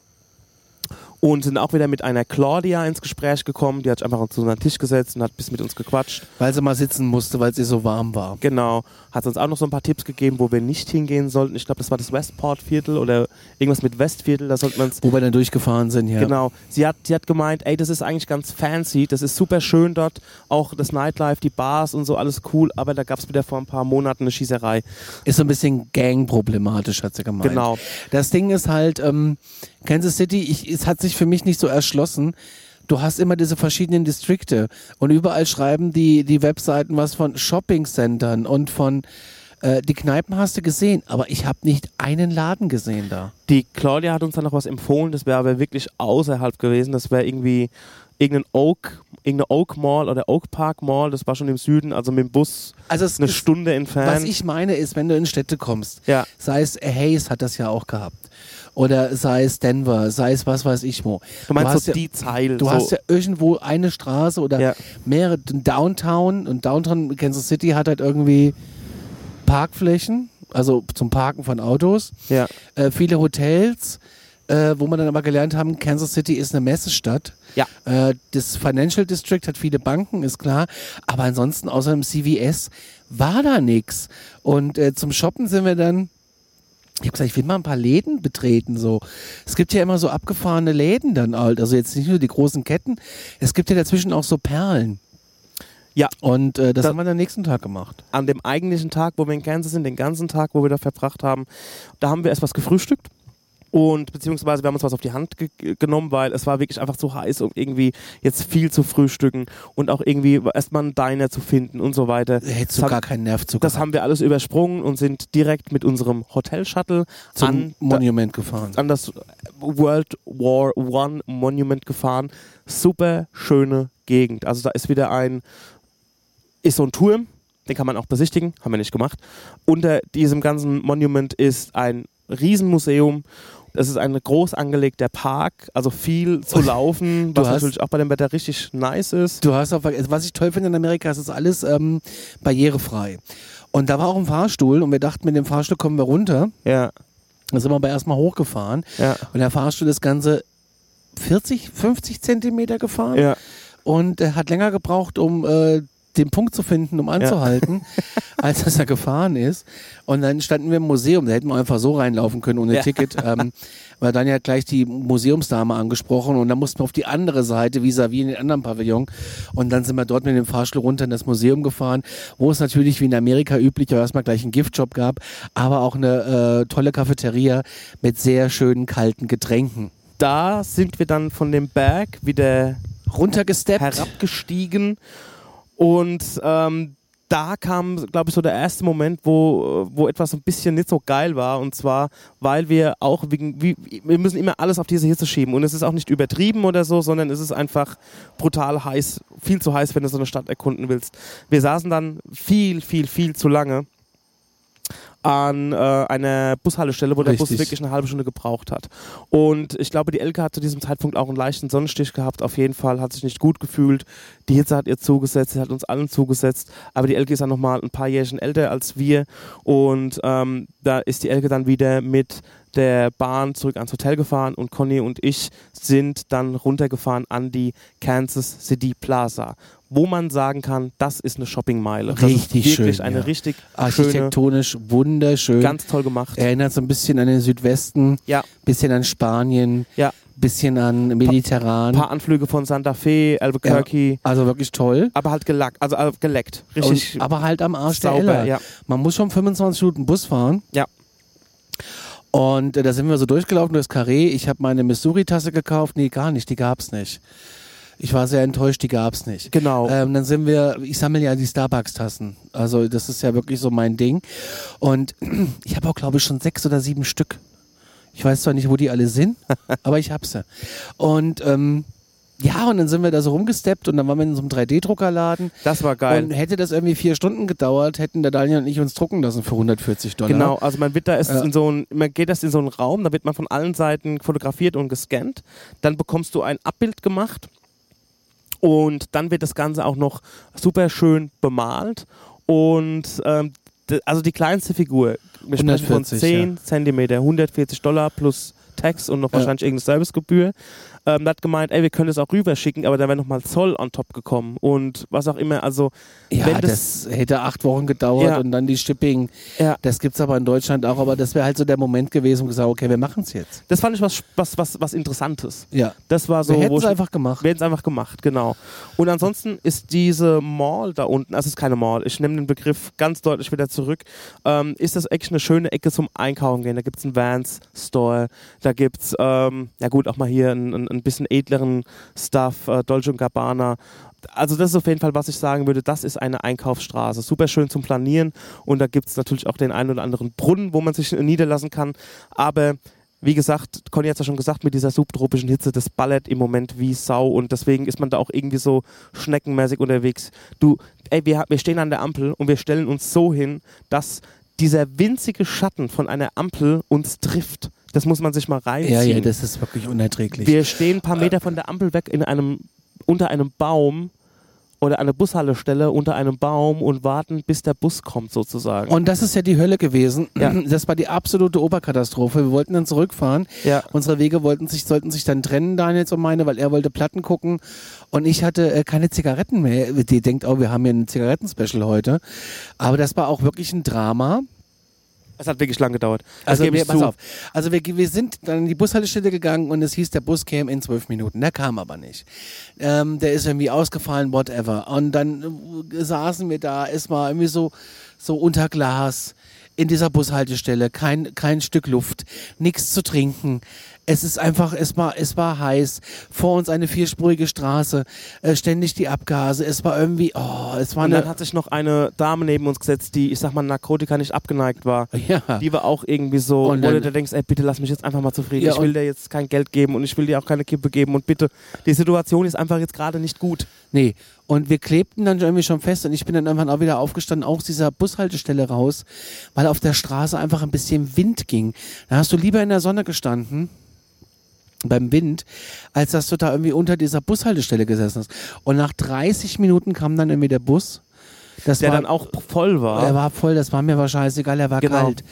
und sind auch wieder mit einer Claudia ins Gespräch gekommen. Die hat sich einfach zu unseren Tisch gesetzt und hat bis mit uns gequatscht. Weil sie mal sitzen musste, weil es ihr so warm war. Genau. Hat uns auch noch so ein paar Tipps gegeben, wo wir nicht hingehen sollten. Ich glaube, das war das Westport-Viertel oder irgendwas mit Westviertel. Da sollte man Wo wir dann durchgefahren sind, ja. Genau. Sie hat, sie hat gemeint, ey, das ist eigentlich ganz fancy, das ist super schön dort, auch das Nightlife, die Bars und so, alles cool, aber da gab es wieder vor ein paar Monaten eine Schießerei. Ist so ein bisschen gangproblematisch, hat sie gemeint. Genau. Das Ding ist halt, ähm, Kansas City, ich, es hat sich für mich nicht so erschlossen. Du hast immer diese verschiedenen Distrikte und überall schreiben die, die Webseiten was von Shoppingcentern und von äh, die Kneipen hast du gesehen, aber ich habe nicht einen Laden gesehen da. Die Claudia hat uns dann noch was empfohlen, das wäre aber wirklich außerhalb gewesen, das wäre irgendwie irgendein Oak, irgendeine Oak Mall oder Oak Park Mall, das war schon im Süden, also mit dem Bus Also es eine ist, Stunde entfernt. was ich meine ist, wenn du in Städte kommst, ja, sei es Hayes hat das ja auch gehabt. Oder sei es Denver, sei es was weiß ich wo. Du meinst hast so ja, die Zeile. Du so. hast ja irgendwo eine Straße oder Ja. mehrere Downtown und Downtown Kansas City hat halt irgendwie Parkflächen, also zum Parken von Autos, ja. äh, viele Hotels, äh, wo man dann aber gelernt haben, Kansas City ist eine Messestadt. Ja. Äh, das Financial District hat viele Banken, ist klar, aber ansonsten außer dem CVS war da nichts. Und äh, zum Shoppen sind wir dann ich habe gesagt, ich will mal ein paar Läden betreten. So, es gibt ja immer so abgefahrene Läden dann halt. Also jetzt nicht nur die großen Ketten. Es gibt ja dazwischen auch so Perlen. Ja. Und äh, das Da- haben wir am nächsten Tag gemacht. An dem eigentlichen Tag, wo wir in Kansas sind, den ganzen Tag, wo wir da verbracht haben, da haben wir erst was gefrühstückt. Und beziehungsweise wir haben uns was auf die Hand ge genommen, weil es war wirklich einfach zu heiß, um irgendwie jetzt viel zu frühstücken und auch irgendwie erstmal einen Diner zu finden und so weiter. Hättest Das du gar keinen Nerv zu Das gehabt. haben wir alles übersprungen und sind direkt mit unserem Hotel-Shuttle zum an, Monument gefahren. an das World War One Monument gefahren. Super schöne Gegend. Also da ist wieder ein, ist so ein Turm, den kann man auch besichtigen, haben wir nicht gemacht. Unter diesem ganzen Monument ist ein Riesenmuseum. Es ist ein groß angelegter Park, also viel zu laufen, was natürlich auch bei dem Wetter richtig nice ist. Du hast auch, was ich toll finde in Amerika, ist, es ist alles ähm, barrierefrei. Und da war auch ein Fahrstuhl und wir dachten, mit dem Fahrstuhl kommen wir runter. Ja, Da sind wir aber erstmal hochgefahren. ja, Und der Fahrstuhl ist ganze 40, 50 Zentimeter gefahren. ja. und er hat länger gebraucht, um äh, den Punkt zu finden, um anzuhalten, als dass er gefahren ist. Und dann standen wir im Museum, da hätten wir einfach so reinlaufen können ohne Ja. Ticket. Ähm, weil dann ja gleich die Museumsdame angesprochen und dann mussten wir auf die andere Seite, vis-à-vis in den anderen Pavillon. Und dann sind wir dort mit dem Fahrstuhl runter in das Museum gefahren, wo es natürlich wie in Amerika üblich auch erstmal gleich einen Giftshop gab, aber auch eine äh, tolle Cafeteria mit sehr schönen kalten Getränken. Da sind wir dann von dem Berg wieder Runtergesteppt. herabgestiegen und ähm, da kam, glaube ich, so der erste Moment, wo, wo etwas ein bisschen nicht so geil war. Und zwar, weil wir auch wegen, wie, wir müssen immer alles auf diese Hitze schieben. Und es ist auch nicht übertrieben oder so, sondern es ist einfach brutal heiß, viel zu heiß, wenn du so eine Stadt erkunden willst. Wir saßen dann viel, viel, viel zu lange an äh, einer Bushaltestelle, wo der Bus Richtig. wirklich eine halbe Stunde gebraucht hat. Und ich glaube, die Elke hat zu diesem Zeitpunkt auch einen leichten Sonnenstich gehabt. Auf jeden Fall hat sich nicht gut gefühlt. Die Hitze hat ihr zugesetzt, sie hat uns allen zugesetzt. Aber die Elke ist ja nochmal ein paar Jährchen älter als wir. Und ähm, da ist die Elke dann wieder mit der Bahn zurück ans Hotel gefahren und Conny und ich sind dann runtergefahren an die Kansas City Plaza, wo man sagen kann, das ist eine Shoppingmeile. Richtig ist wirklich schön, eine ja. richtig schöne, Architektonisch wunderschön. ganz toll gemacht. Erinnert so ein bisschen an den Südwesten, Ja. bisschen an Spanien, Ja. bisschen an Mediterran. Ein paar Anflüge von Santa Fe, Albuquerque, also wirklich toll. aber halt gelackt, also äh, geleckt. Richtig Und, aber halt am Arsch der sauber, Elle. ja. Man muss schon 25 Minuten Bus fahren. Ja. Und äh, da sind wir so durchgelaufen durchs Carré. Ich habe meine Missouri-Tasse gekauft. Nee, gar nicht. Die gab's nicht. Ich war sehr enttäuscht, die gab's nicht. Genau. Ähm, dann sind wir, ich sammle ja die Starbucks-Tassen. Also das ist ja wirklich so mein Ding. Und ich habe auch, glaube ich, schon sechs oder sieben Stück. Ich weiß zwar nicht, wo die alle sind, aber ich hab sie. Und ähm, ja, und dann sind wir da so rumgesteppt und dann waren wir in so einem 3D-Druckerladen. das war geil. Und hätte das irgendwie vier Stunden gedauert, hätten der Daniel und ich uns drucken lassen für 140 Dollar. Genau, also man wird da erst Ja. in so ein, man geht erst in so einen Raum, da wird man von allen Seiten fotografiert und gescannt. Dann bekommst du ein Abbild gemacht und dann wird das Ganze auch noch super schön bemalt und ähm, also die kleinste Figur, wir sprechen von 140, 10 Zentimeter, 140 Dollar plus Tax und noch Ja. wahrscheinlich irgendeine Servicegebühr. Ähm, hat gemeint, ey, wir können das auch rüberschicken, aber da wäre nochmal Zoll on top gekommen und was auch immer. Also, Ja, wenn das, hätte acht Wochen gedauert Ja. und dann die Shipping. Ja. Das gibt's aber in Deutschland auch, aber das wäre halt so der Moment gewesen, wo gesagt, okay, wir machen's jetzt. das fand ich was, was, was, was Interessantes. Ja. Das war so, wir hätten es einfach gemacht. Wir hätten es einfach gemacht, genau. Und ansonsten ist diese Mall da unten, also es ist keine Mall, ich nehme den Begriff ganz deutlich wieder zurück, ähm, ist das echt eine schöne Ecke zum Einkaufen gehen. Da gibt es einen Vans Store, da gibt es, ähm, ja gut, auch mal hier ein, ein, ein bisschen edleren Stuff, äh, Dolce Gabbana. Also das ist auf jeden Fall, was ich sagen würde, das ist eine Einkaufsstraße. Super schön zum Planieren und da gibt es natürlich auch den einen oder anderen Brunnen, wo man sich niederlassen kann. Aber wie gesagt, Conny hat es ja schon gesagt, mit dieser subtropischen Hitze, das ballert im Moment wie Sau und deswegen ist man da auch irgendwie so schneckenmäßig unterwegs. Du, ey, wir, wir stehen an der Ampel und wir stellen uns so hin, dass dieser winzige Schatten von einer Ampel uns trifft. Das muss man sich mal reinziehen. Ja, ja, das ist wirklich unerträglich. Wir stehen ein paar Meter von der Ampel weg in einem, unter einem Baum oder eine Bushaltestelle unter einem Baum und warten, bis der Bus kommt sozusagen. Und das ist ja die Hölle gewesen. Ja. Das war die absolute Oberkatastrophe. Wir wollten dann zurückfahren. Ja. Unsere Wege wollten sich, sollten sich dann trennen, Daniels und meine, weil er wollte Platten gucken und ich hatte äh, keine Zigaretten mehr. Die denkt auch, wir haben hier ein Zigarettenspecial heute. Aber das war auch wirklich ein Drama. Es hat wirklich lang gedauert. Das Also wir, pass auf. Also wir, wir sind dann in die Bushaltestelle gegangen und es hieß, der Bus käme in zwölf Minuten. Der kam aber nicht. Ähm, der ist irgendwie ausgefallen, whatever. Und dann äh, saßen wir da, war irgendwie so, so unter Glas in dieser Bushaltestelle, kein, kein Stück Luft, nichts zu trinken. Es ist einfach, es war, es war heiß. Vor uns eine vierspurige Straße, äh, ständig die Abgase. Es war irgendwie, oh, es war Und dann hat sich noch eine Dame neben uns gesetzt, die, ich sag mal, Narkotika nicht abgeneigt war. ja. Die war auch irgendwie so, Und wo dann- du denkst, ey, bitte lass mich jetzt einfach mal zufrieden. Ja, ich will dir jetzt kein Geld geben und ich will dir auch keine Kippe geben und bitte, die Situation ist einfach jetzt gerade nicht gut. Nee, und wir klebten dann irgendwie schon fest und ich bin dann irgendwann auch wieder aufgestanden, auch aus dieser Bushaltestelle raus, weil auf der Straße einfach ein bisschen Wind ging. Da hast du lieber in der Sonne gestanden beim Wind, als dass du da irgendwie unter dieser Bushaltestelle gesessen hast. Und nach 30 Minuten kam dann irgendwie der Bus. Das Der war, dann auch voll war. er war voll, das war mir wahrscheinlich egal, er war Genau. kalt.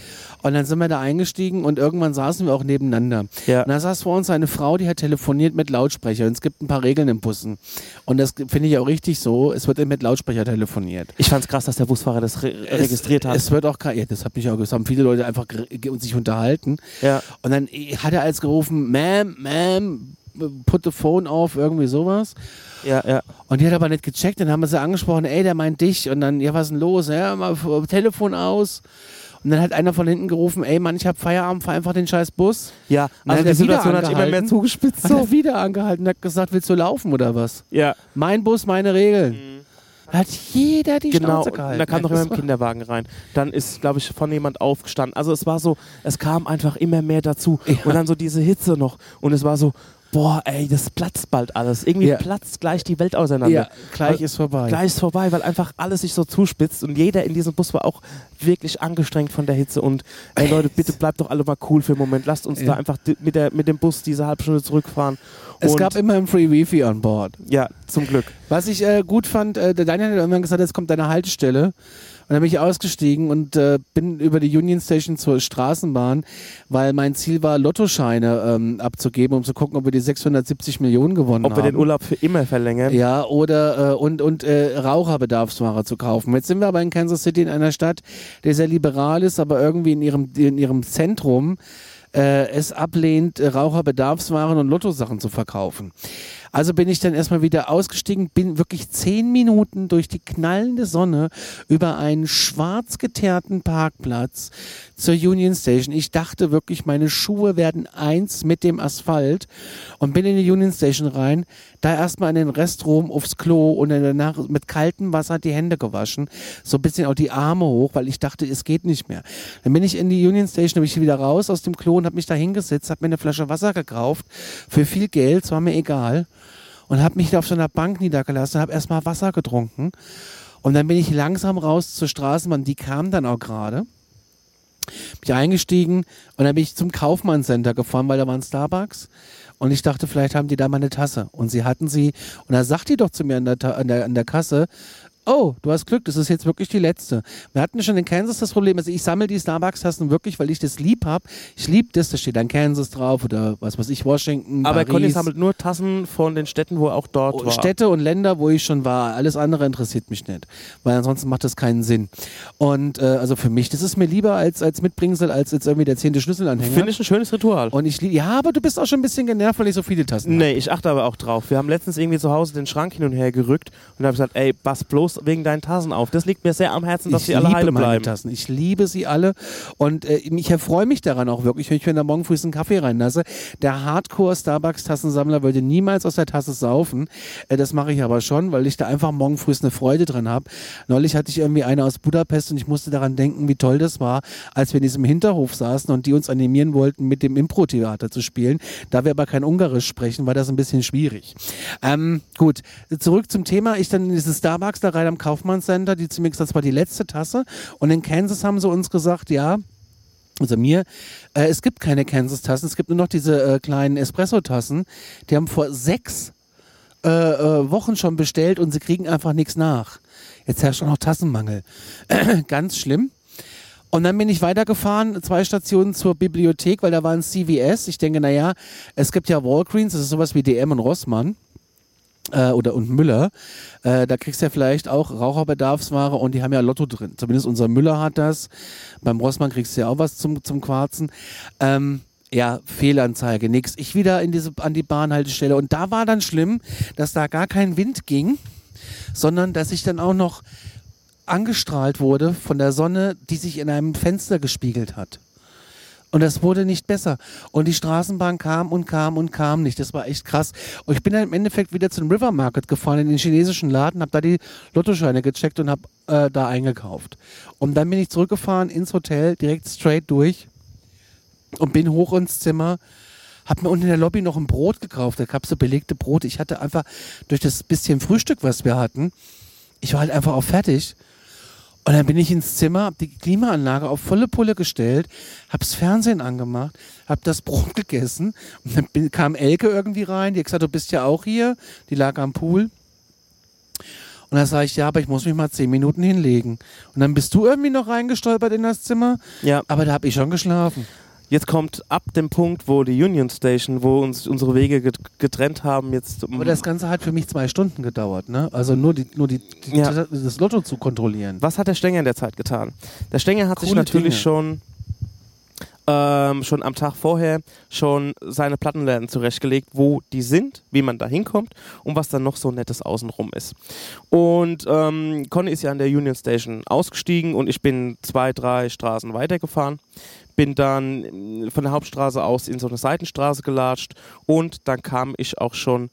Und dann sind wir da eingestiegen und irgendwann saßen wir auch nebeneinander. Ja. Und da saß vor uns eine Frau, die hat telefoniert mit Lautsprecher. Und es gibt ein paar Regeln im Bussen. Und das finde ich auch richtig so. Es wird mit Lautsprecher telefoniert. Ich fand's krass, dass der Busfahrer das re registriert hat. Es wird auch, gra- ja, das hat mich auch, das haben viele Leute einfach sich unterhalten. ja. Und dann hat er als gerufen, Ma'am, Ma'am, put the phone off, irgendwie sowas. ja, ja. Und die hat aber nicht gecheckt, dann haben wir sie angesprochen, ey, der meint dich. Und dann, ja, was ist denn los? Ja, mal Telefon aus. Und dann hat einer von hinten gerufen, ey Mann, ich hab Feierabend, fahr einfach den scheiß Bus. Ja, also hat die Situation hat immer mehr zugespitzt. Hat So. er wieder angehalten und hat gesagt, willst du laufen oder was? Ja, Mein Bus, meine Regeln. Da hat jeder die genau. Schnauze gehalten. da kam noch Das jemand im Kinderwagen rein. Dann ist, glaube ich, von jemand aufgestanden. Also es war so, es kam einfach immer mehr dazu. Ja. Und dann so diese Hitze noch. Und es war so, boah, ey, das platzt bald alles. Irgendwie Ja. platzt gleich die Welt auseinander. Ja, gleich Weil- ist vorbei. Gleich ist vorbei, weil einfach alles sich so zuspitzt und jeder in diesem Bus war auch wirklich angestrengt von der Hitze und ey Leute, bitte bleibt doch alle mal cool für einen Moment. Lasst uns Ja. da einfach mit, der, mit dem Bus diese halbe Stunde zurückfahren. Es gab immer ein Free Wifi an Bord. ja, zum Glück. Was ich äh, gut fand, äh, der Daniel hat irgendwann gesagt, jetzt kommt eine Haltestelle. Dann bin ich ausgestiegen und äh, bin über die Union Station zur Straßenbahn, weil mein Ziel war, Lottoscheine ähm, abzugeben, um zu gucken, ob wir die 670 Millionen gewonnen Ob wir haben. den Urlaub für immer verlängern. Ja, oder äh, und, und äh, Raucherbedarfsware zu kaufen. Jetzt sind wir aber in Kansas City in einer Stadt, die sehr liberal ist, aber irgendwie in ihrem, in ihrem Zentrum äh, es ablehnt, Raucherbedarfswaren und Lottosachen zu verkaufen. Also bin ich dann erstmal wieder ausgestiegen, bin wirklich zehn Minuten durch die knallende Sonne über einen schwarz geteerten Parkplatz zur Union Station. Ich dachte wirklich, meine Schuhe werden eins mit dem Asphalt und bin in die Union Station rein, da erstmal in den Restroom aufs Klo und danach mit kaltem Wasser die Hände gewaschen, so ein bisschen auch die Arme hoch, weil ich dachte, es geht nicht mehr. Dann bin ich in die Union Station, bin ich wieder raus aus dem Klo und habe mich da hingesetzt, habe mir eine Flasche Wasser gekauft für viel Geld, es war mir egal und habe mich da auf so einer Bank niedergelassen, habe erstmal Wasser getrunken und dann bin ich langsam raus zur Straßenbahn, die kam dann auch gerade. Bin ich eingestiegen und dann bin ich zum Kaufmann Center gefahren, weil da war ein Starbucks. Und ich dachte, vielleicht haben die da mal eine Tasse. Und sie hatten sie. Und da sagt die doch zu mir an der, an der, an der Kasse, oh, du hast Glück, das ist jetzt wirklich die letzte. Wir hatten schon in Kansas das Problem, also ich sammle die Starbucks-Tassen wirklich, weil ich das lieb hab. Ich lieb das, da steht dann Kansas drauf oder was weiß ich, Washington, Aber Conny sammelt nur Tassen von den Städten, wo er auch dort Oh, war. Städte und Länder, wo ich schon war. Alles andere interessiert mich nicht, weil ansonsten macht das keinen Sinn. Und äh, also für mich, das ist mir lieber als als Mitbringsel als jetzt irgendwie der zehnte Schlüsselanhänger. Finde ich ein schönes Ritual. und ich ja, aber du bist auch schon ein bisschen genervt, weil ich so viele Tassen Nee, ich achte aber auch drauf. Wir haben letztens irgendwie zu Hause den Schrank hin und her gerückt und habe gesagt, ey, pass bloß wegen deinen Tassen auf. Das liegt mir sehr am Herzen, dass ich sie alle heile bleiben. Tassen. Ich liebe sie alle und äh, ich erfreue mich daran auch wirklich, wenn ich mir da morgen früh einen Kaffee reinlasse. Der Hardcore Starbucks Tassensammler würde niemals aus der Tasse saufen. Äh, das mache ich aber schon, weil ich da einfach morgen früh eine Freude dran habe. Neulich hatte ich irgendwie eine aus Budapest und ich musste daran denken, wie toll das war, als wir in diesem Hinterhof saßen und die uns animieren wollten, mit dem Impro-Theater zu spielen. Da wir aber kein Ungarisch sprechen, war das ein bisschen schwierig. Ähm, gut, zurück zum Thema. Ich dann in dieses Starbucks da rein am Kaufmannscenter, die zu mir gesagt, das war die letzte Tasse. Und in Kansas haben sie uns gesagt, ja, Also mir, äh, es gibt keine Kansas-Tassen, es gibt nur noch diese äh, kleinen Espresso-Tassen. Die haben vor sechs äh, äh, Wochen schon bestellt und sie kriegen einfach nichts nach. Jetzt herrscht auch noch Tassenmangel. Ganz schlimm. Und dann bin ich weitergefahren, zwei Stationen zur Bibliothek, weil da war ein CVS. Ich denke, naja, es gibt ja Walgreens, das ist sowas wie DM und Rossmann äh, oder und Müller. Äh, da kriegst du ja vielleicht auch Raucherbedarfsware und die haben ja Lotto drin. Zumindest unser Müller hat das. Beim Rossmann kriegst du ja auch was zum, zum Quarzen. Ähm, ja, Fehlanzeige, nix. Ich wieder in diese, an die Bahnhaltestelle und da war dann schlimm, dass da gar kein Wind ging, sondern dass ich dann auch noch angestrahlt wurde von der Sonne, die sich in einem Fenster gespiegelt hat. Und das wurde nicht besser. Und die Straßenbahn kam und kam und kam nicht. Das war echt krass. Und ich bin dann im Endeffekt wieder zum River Market gefahren, in den chinesischen Laden, habe da die Lottoscheine gecheckt und habe äh, da eingekauft. Und dann bin ich zurückgefahren ins Hotel, direkt straight durch und bin hoch ins Zimmer. Hab mir unten in der Lobby noch ein Brot gekauft. Da gab es so belegte Brote. Ich hatte einfach durch das bisschen Frühstück, was wir hatten, ich war halt einfach auch fertig. Und dann bin ich ins Zimmer, hab die Klimaanlage auf volle Pulle gestellt, hab's Fernsehen angemacht, hab das Brot gegessen und dann bin, kam Elke irgendwie rein, die hat gesagt, du bist ja auch hier, die lag am Pool. Und dann sage ich, ja, aber ich muss mich mal zehn Minuten hinlegen. Und dann bist du irgendwie noch reingestolpert in das Zimmer, Ja. aber da hab ich schon geschlafen. Jetzt kommt ab dem Punkt, wo die Union Station, wo uns unsere Wege get- getrennt haben, jetzt. Aber das Ganze hat für mich zwei Stunden gedauert, ne? Also nur die, nur die, die Ja. das Lotto zu kontrollieren. Was hat der Stenger in der Zeit getan? Der Stenger hat sich Coole natürlich Dinge. schon, ähm, schon am Tag vorher schon seine Plattenläden zurechtgelegt, wo die sind, wie man da hinkommt und was dann noch so nettes außenrum ist. Und ähm, Conny ist ja an der Union Station ausgestiegen und ich bin zwei, drei Straßen weitergefahren. Bin dann äh, von der Hauptstraße aus in so eine Seitenstraße gelatscht und dann kam ich auch schon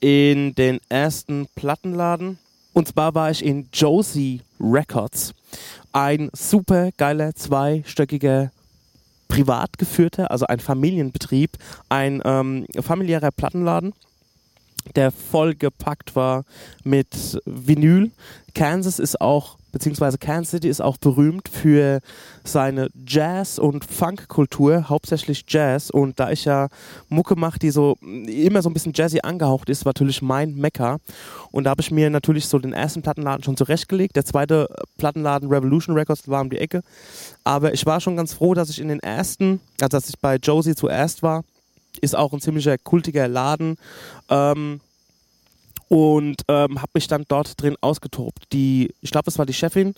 in den ersten Plattenladen. Und zwar war ich in Josie Records. Ein super geiler, zweistöckiger, privat geführter, also ein Familienbetrieb, ein ähm, familiärer Plattenladen, der voll gepackt war mit Vinyl. Kansas ist auch, beziehungsweise Kansas City ist auch berühmt für seine Jazz- und Funkkultur, hauptsächlich Jazz. Und da ich ja Mucke mache, die so immer so ein bisschen jazzy angehaucht ist, war natürlich mein Mekka. Und da habe ich mir natürlich so den ersten Plattenladen schon zurechtgelegt. Der zweite Plattenladen Revolution Records war um die Ecke. Aber ich war schon ganz froh, dass ich in den ersten, also dass ich bei Josie zuerst war. Ist auch ein ziemlicher kultiger Laden. Ähm, und ähm, habe mich dann dort drin ausgetobt. Die, ich glaube, das war die Chefin,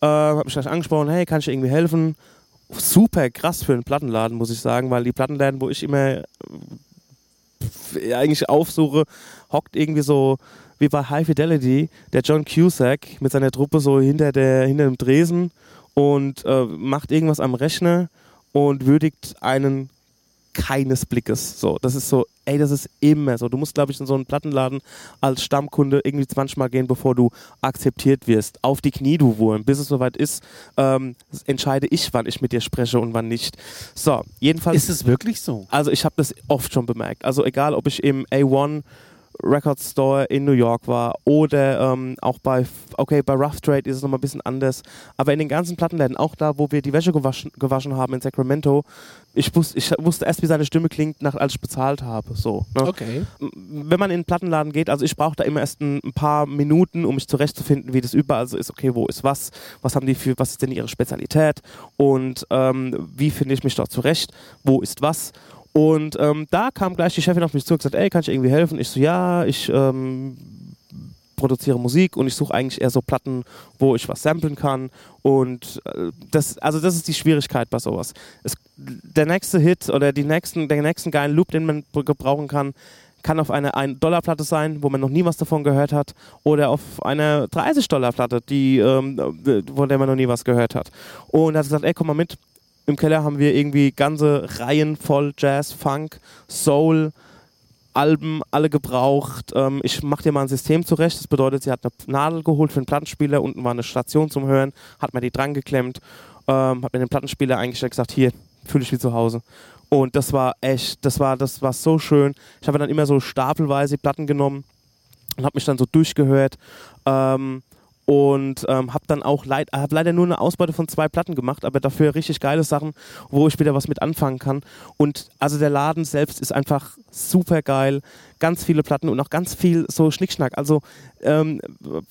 äh, habe mich gleich angesprochen, hey, kann ich irgendwie helfen? Super krass für einen Plattenladen, muss ich sagen, weil die Plattenläden, wo ich immer äh, eigentlich aufsuche, hockt irgendwie so wie bei High Fidelity der John Cusack mit seiner Truppe so hinter, der, hinter dem Dresen und äh, macht irgendwas am Rechner und würdigt einen keines Blickes. So, das ist so, ey, das ist immer so. Du musst, glaube ich, in so einen Plattenladen als Stammkunde irgendwie 20 Mal gehen, bevor du akzeptiert wirst. Auf die Knie, du Wurm. Bis es soweit ist, ähm, entscheide ich, wann ich mit dir spreche und wann nicht. So, jedenfalls. Ist es wirklich so? Also ich habe das oft schon bemerkt. Also egal, ob ich im A1 Record Store in New York war oder ähm, auch bei, okay, bei Rough Trade ist es nochmal ein bisschen anders, aber in den ganzen Plattenläden, auch da, wo wir die Wäsche gewaschen, gewaschen haben in Sacramento, ich, wus ich wusste erst, wie seine Stimme klingt, nach, als ich bezahlt habe. So, ne? Okay. wenn man in den Plattenladen geht, also ich brauche da immer erst ein, ein paar Minuten, um mich zurechtzufinden, wie das überall so ist. Okay, wo ist was? Was haben die für, was ist denn ihre Spezialität? Und ähm, wie finde ich mich dort zurecht? Wo ist was? Und ähm, da kam gleich die Chefin auf mich zu und gesagt, ey, kann ich irgendwie helfen? Ich so, ja, ich ähm, produziere Musik und ich suche eigentlich eher so Platten, wo ich was samplen kann. Und äh, das, also das ist die Schwierigkeit bei sowas. Es, der nächste Hit oder die nächsten, der nächsten geilen Loop, den man gebrauchen kann, kann auf einer 1-Dollar-Platte sein, wo man noch nie was davon gehört hat, oder auf einer 30-Dollar-Platte, die, ähm, von der man noch nie was gehört hat. Und er hat gesagt, ey, komm mal mit. Im Keller haben wir irgendwie ganze Reihen voll Jazz, Funk, Soul, Alben, alle gebraucht. Ähm, ich mache dir mal ein System zurecht. Das bedeutet, sie hat eine Nadel geholt für einen Plattenspieler, unten war eine Station zum Hören, hat mir die dran geklemmt, ähm, hat mir den Plattenspieler eingestellt, gesagt, hier, fühle ich wie zu Hause. Und das war echt, das war, das war so schön. Ich habe dann immer so stapelweise Platten genommen und habe mich dann so durchgehört. Ähm, und ähm, habe dann auch leid, hab leider nur eine Ausbeute von zwei Platten gemacht, aber dafür richtig geile Sachen, wo ich wieder was mit anfangen kann. Und also der Laden selbst ist einfach super geil, ganz viele Platten und auch ganz viel so Schnickschnack. Also ähm,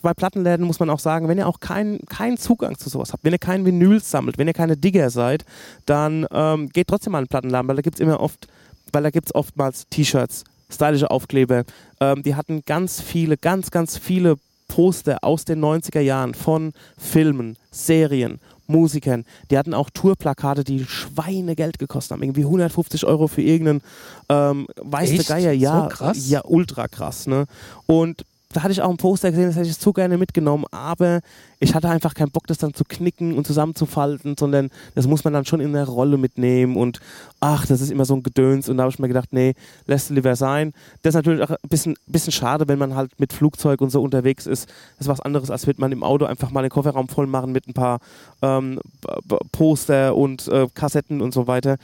bei Plattenläden muss man auch sagen, wenn ihr auch keinen keinen Zugang zu sowas habt, wenn ihr keinen Vinyl sammelt, wenn ihr keine Digger seid, dann ähm, geht trotzdem mal in den Plattenladen, weil da gibt es immer oft, weil da gibt es oftmals T-Shirts, stylische Aufkleber. Ähm, die hatten ganz viele, ganz, ganz viele Poster aus den 90er Jahren von Filmen, Serien, Musikern. Die hatten auch Tourplakate, die Schweinegeld gekostet haben. Irgendwie 150 Euro für irgendeinen ähm, weiß der Geier. Ja, so krass? ja, ultra krass. Ne? Und da hatte ich auch ein Poster gesehen, das hätte ich so gerne mitgenommen, aber ich hatte einfach keinen Bock, das dann zu knicken und zusammenzufalten, sondern das muss man dann schon in der Rolle mitnehmen und ach, das ist immer so ein Gedöns und da habe ich mir gedacht, nee, lässt lieber sein. Das ist natürlich auch ein bisschen, bisschen schade, wenn man halt mit Flugzeug und so unterwegs ist. Das ist was anderes, als wird man im Auto einfach mal den Kofferraum voll machen mit ein paar ähm, Poster und äh, Kassetten und so weiter.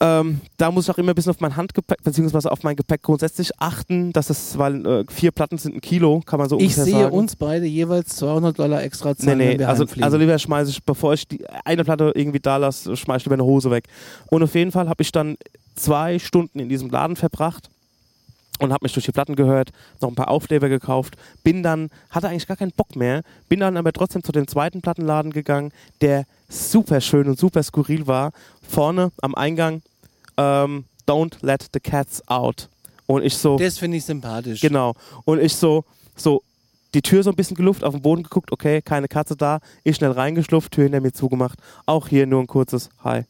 Ähm, da muss ich auch immer ein bisschen auf mein Handgepäck beziehungsweise auf mein Gepäck grundsätzlich achten, dass es, weil äh, vier Platten sind ein Kilo, kann man so Ich ungefähr sehe sagen. uns beide jeweils 200 Dollar extra Nee, zahlen, wenn nee, wir also, heimfliegen. also lieber schmeiße ich, bevor ich die eine Platte irgendwie da lasse, schmeiße ich lieber eine Hose weg. Und auf jeden Fall habe ich dann zwei Stunden in diesem Laden verbracht und habe mich durch die Platten gehört, noch ein paar Aufkleber gekauft, bin dann, hatte eigentlich gar keinen Bock mehr, bin dann aber trotzdem zu dem zweiten Plattenladen gegangen, der super schön und super skurril war. Vorne am Eingang, ähm, Don't let the cats out. Und ich so, das finde ich sympathisch. Genau. Und ich so, so, die Tür so ein bisschen geluft, auf den Boden geguckt, okay, keine Katze da. Ich schnell reingeschlupft, Tür hinter mir zugemacht. Auch hier nur ein kurzes Hi.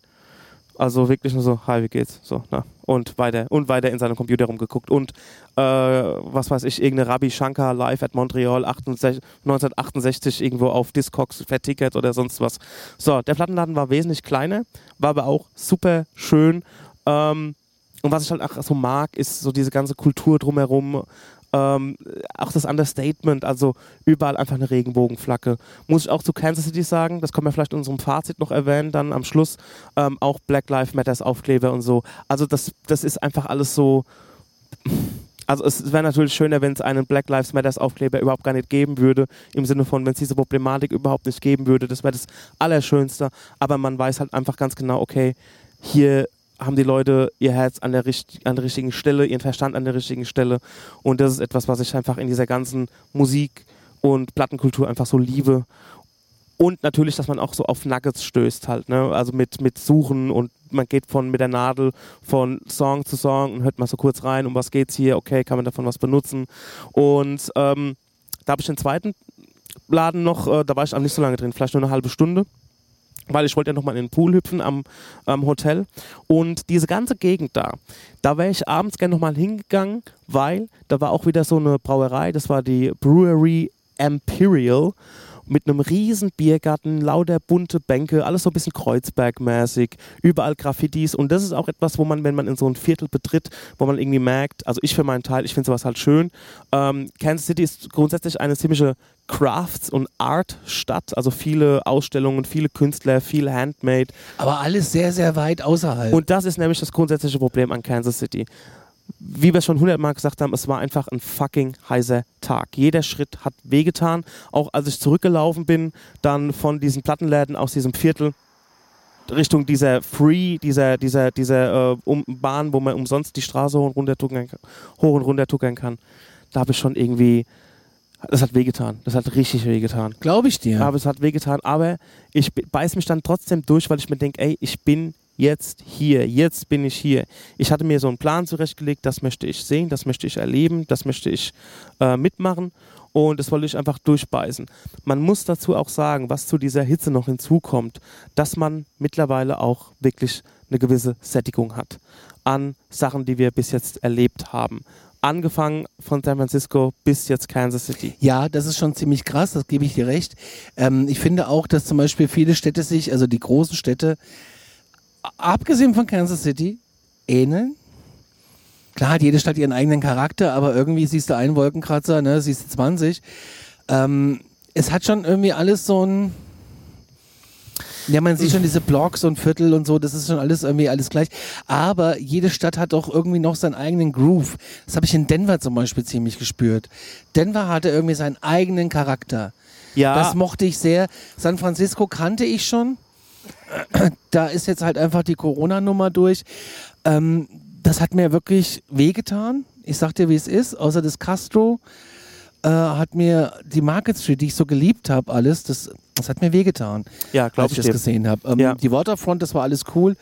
Also wirklich nur so, hi, wie geht's? So, na. Und weiter, und weiter in seinem Computer rumgeguckt. Und, äh, was weiß ich, irgendeine Rabbi Shankar live at Montreal 68, 1968 irgendwo auf Discogs vertickert oder sonst was. So, der Plattenladen war wesentlich kleiner, war aber auch super schön. Ähm, und was ich halt auch so mag, ist so diese ganze Kultur drumherum. Ähm, auch das Understatement, also überall einfach eine Regenbogenflagge. Muss ich auch zu Kansas City sagen, das können wir vielleicht in unserem Fazit noch erwähnen, dann am Schluss ähm, auch Black Lives Matters Aufkleber und so. Also das, das ist einfach alles so. Also es wäre natürlich schöner, wenn es einen Black Lives Matters Aufkleber überhaupt gar nicht geben würde, im Sinne von, wenn es diese Problematik überhaupt nicht geben würde, das wäre das Allerschönste. Aber man weiß halt einfach ganz genau, okay, hier haben die Leute ihr Herz an der, an der richtigen Stelle, ihren Verstand an der richtigen Stelle. Und das ist etwas, was ich einfach in dieser ganzen Musik- und Plattenkultur einfach so liebe. Und natürlich, dass man auch so auf Nuggets stößt halt, ne? Also mit, mit Suchen und man geht von mit der Nadel von Song zu Song und hört mal so kurz rein, um was geht's hier, okay, kann man davon was benutzen. Und ähm, da habe ich den zweiten Laden noch, äh, da war ich auch nicht so lange drin, vielleicht nur eine halbe Stunde weil ich wollte ja nochmal in den Pool hüpfen am, am Hotel. Und diese ganze Gegend da, da wäre ich abends gerne nochmal hingegangen, weil da war auch wieder so eine Brauerei, das war die Brewery Imperial mit einem riesen Biergarten, lauter bunte Bänke, alles so ein bisschen Kreuzberg-mäßig, überall Graffitis und das ist auch etwas, wo man, wenn man in so ein Viertel betritt, wo man irgendwie merkt, also ich für meinen Teil, ich finde sowas halt schön. Ähm, Kansas City ist grundsätzlich eine ziemliche Crafts- und Art-Stadt, also viele Ausstellungen, viele Künstler, viel Handmade Aber alles sehr, sehr weit außerhalb. und das ist nämlich das grundsätzliche Problem an Kansas City. Wie wir schon hundertmal gesagt haben, es war einfach ein fucking heißer Tag. Jeder Schritt hat wehgetan. Auch als ich zurückgelaufen bin, dann von diesen Plattenläden aus diesem Viertel Richtung dieser Free, dieser, dieser, dieser äh, um Bahn, wo man umsonst die Straße hoch und runter tuckern, hoch und runter tuckern kann. Da habe ich schon irgendwie, das hat wehgetan. Das hat richtig wehgetan. Glaube ich dir. Aber es hat wehgetan. Aber ich be- beiß mich dann trotzdem durch, weil ich mir denke, ey, ich bin jetzt hier, jetzt bin ich hier. Ich hatte mir so einen Plan zurechtgelegt, das möchte ich sehen, das möchte ich erleben, das möchte ich äh, mitmachen und das wollte ich einfach durchbeißen. Man muss dazu auch sagen, was zu dieser Hitze noch hinzukommt, dass man mittlerweile auch wirklich eine gewisse Sättigung hat an Sachen, die wir bis jetzt erlebt haben. Angefangen von San Francisco bis jetzt Kansas City. Ja, das ist schon ziemlich krass, das gebe ich dir recht. Ähm, ich finde auch, dass zum Beispiel viele Städte sich, also die großen Städte, abgesehen von Kansas City, ähneln. Klar hat jede Stadt ihren eigenen Charakter, aber irgendwie siehst du einen Wolkenkratzer, ne, siehst du 20. Ähm, es hat schon irgendwie alles so ein. Ja, man sieht schon diese Blocks und Viertel und so, das ist schon alles irgendwie alles gleich. Aber jede Stadt hat auch irgendwie noch seinen eigenen Groove. Das habe ich in Denver zum Beispiel ziemlich gespürt. Denver hatte irgendwie seinen eigenen Charakter. Ja. Das mochte ich sehr. San Francisco kannte ich schon. Da ist jetzt halt einfach die Corona-Nummer durch. Ähm, das hat mir wirklich wehgetan. Ich sag dir, wie es ist. Außer das Castro äh, hat mir die Market Street, die ich so geliebt habe, alles, das, das hat mir wehgetan, Ja, als glaube ich ich das dir. gesehen habe. Ähm, Ja. Die Waterfront, das war alles cool.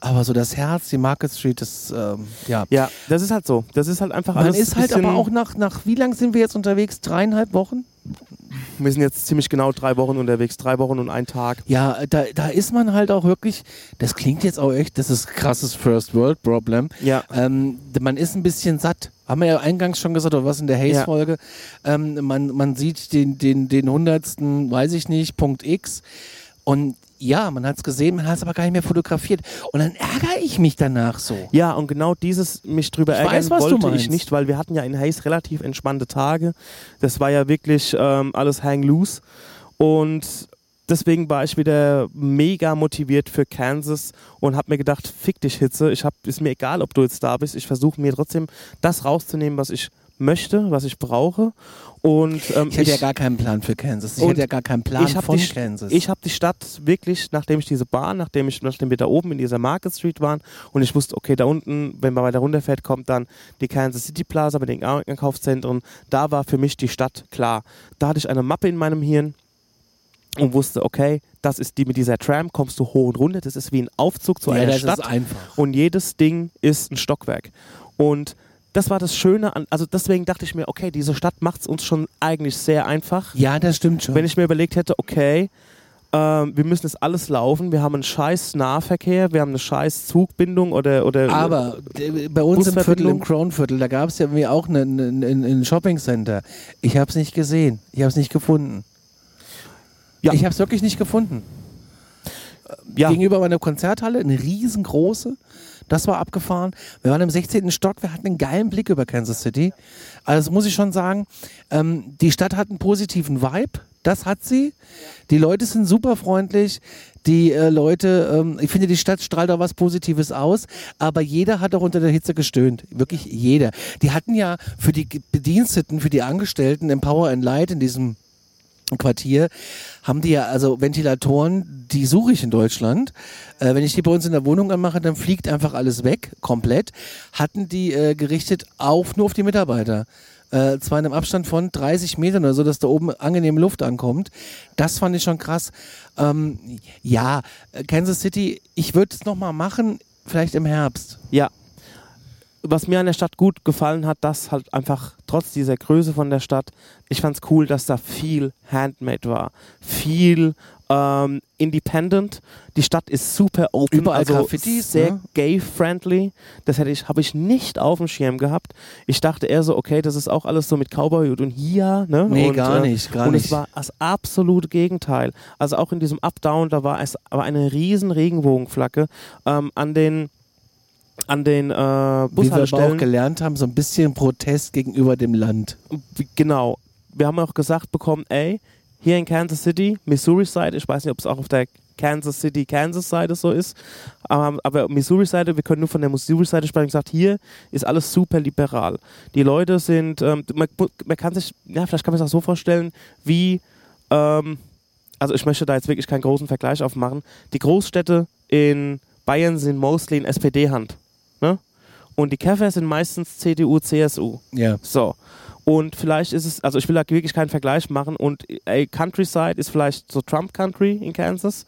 Aber so das Herz, die Market Street, das, ähm, ja. Ja, das ist halt so. Das ist halt einfach Man alles. ist halt aber auch nach, nach wie lang sind wir jetzt unterwegs? Dreieinhalb Wochen? Wir sind jetzt ziemlich genau drei Wochen unterwegs. Drei Wochen und ein Tag. Ja, da, da ist man halt auch wirklich, das klingt jetzt auch echt, das ist krasses First World Problem. Ja. Ähm, man ist ein bisschen satt. Haben wir ja eingangs schon gesagt, oder was in der Haze-Folge. Ähm, man, man sieht den, den, den hundertsten, weiß ich nicht, Punkt X. Und ja, man hat es gesehen, man hat es aber gar nicht mehr fotografiert. Und dann ärgere ich mich danach so. Ja, und genau dieses mich drüber Ich ärgern weiß, wollte ich nicht, weil wir hatten ja in Hayes relativ entspannte Tage. Das war ja wirklich ähm, alles hang loose. Und deswegen war ich wieder mega motiviert für Kansas und habe mir gedacht, fick dich Hitze, ich hab, ist mir egal, ob du jetzt da bist, ich versuche mir trotzdem das rauszunehmen, was ich möchte, was ich brauche. Und ähm, Ich hätte ja gar keinen Plan für Kansas. Ich hätte ja gar keinen Plan von die, Kansas. Ich habe die Stadt wirklich, nachdem ich diese Bahn, nachdem, ich, nachdem wir da oben in dieser Market Street waren und ich wusste, okay, da unten, wenn man weiter runterfährt, kommt dann die Kansas City Plaza mit den Einkaufszentren. Da war für mich die Stadt klar. Da hatte ich eine Mappe in meinem Hirn und wusste, okay, das ist die mit dieser Tram, kommst du hoch und runter. Das ist wie ein Aufzug zu ja, einer Stadt und jedes Ding ist ein Stockwerk. Und das war das Schöne an, also deswegen dachte ich mir, okay, diese Stadt macht es uns schon eigentlich sehr einfach. Ja, das stimmt schon. Wenn ich mir überlegt hätte, okay, ähm, wir müssen jetzt alles laufen, wir haben einen scheiß Nahverkehr, wir haben eine scheiß Zugbindung oder, oder Aber d- bei uns im Viertel, im Kronviertel, da gab es ja irgendwie auch ein Shopping-Center. Ich habe es nicht gesehen. Ich habe es nicht gefunden. Ja. Ich habe es wirklich nicht gefunden. Ja, Gegenüber meiner Konzerthalle, eine riesengroße. Das war abgefahren. Wir waren im 16. Stock, wir hatten einen geilen Blick über Kansas City. Also muss ich schon sagen, ähm, die Stadt hat einen positiven Vibe. Das hat sie. Die Leute sind super freundlich. Die äh, Leute, ähm, ich finde, die Stadt strahlt auch was Positives aus. Aber jeder hat auch unter der Hitze gestöhnt. Wirklich jeder. Die hatten ja für die Bediensteten, für die Angestellten im Power and Light in diesem Quartier haben die ja also Ventilatoren, die suche ich in Deutschland. Äh, wenn ich die bei uns in der Wohnung anmache, dann fliegt einfach alles weg, komplett. Hatten die äh, gerichtet auf nur auf die Mitarbeiter. Äh, zwar in einem Abstand von 30 Metern oder so, dass da oben angenehme Luft ankommt. Das fand ich schon krass. Ähm, ja, äh, Kansas City, ich würde es nochmal machen, vielleicht im Herbst. ja. Was mir an der Stadt gut gefallen hat, dass halt einfach trotz dieser Größe von der Stadt, ich fand's cool, dass da viel Handmade war. Viel ähm, independent. Die Stadt ist super open, Überall also Graffitis, sehr ne? gay-friendly. Das hätte ich, habe ich nicht auf dem Schirm gehabt. Ich dachte eher so, okay, das ist auch alles so mit Cowboy und hier, ne? Nee, und, gar nicht, gar und nicht. es war das absolute Gegenteil. Also auch in diesem Up-Down, da war es aber eine riesen Regenbogenflagge ähm, an den an den äh, Wie wir aber auch Bushaltestellen. gelernt haben, so ein bisschen Protest gegenüber dem Land. Genau. Wir haben auch gesagt bekommen, ey, hier in Kansas City, Missouri-Seite, ich weiß nicht, ob es auch auf der Kansas City, Kansas-Seite so ist, aber, aber Missouri-Seite, wir können nur von der Missouri-Seite sprechen, gesagt, hier ist alles super liberal. Die Leute sind, ähm, man, man kann sich, ja, vielleicht kann man sich das so vorstellen, wie, ähm, also ich möchte da jetzt wirklich keinen großen Vergleich aufmachen, die Großstädte in Bayern sind mostly in SPD-Hand. Ne? Und die Käfer sind meistens CDU, CSU. Ja. So. Und vielleicht ist es, also ich will da wirklich keinen Vergleich machen und ey, Countryside ist vielleicht so Trump Country in Kansas,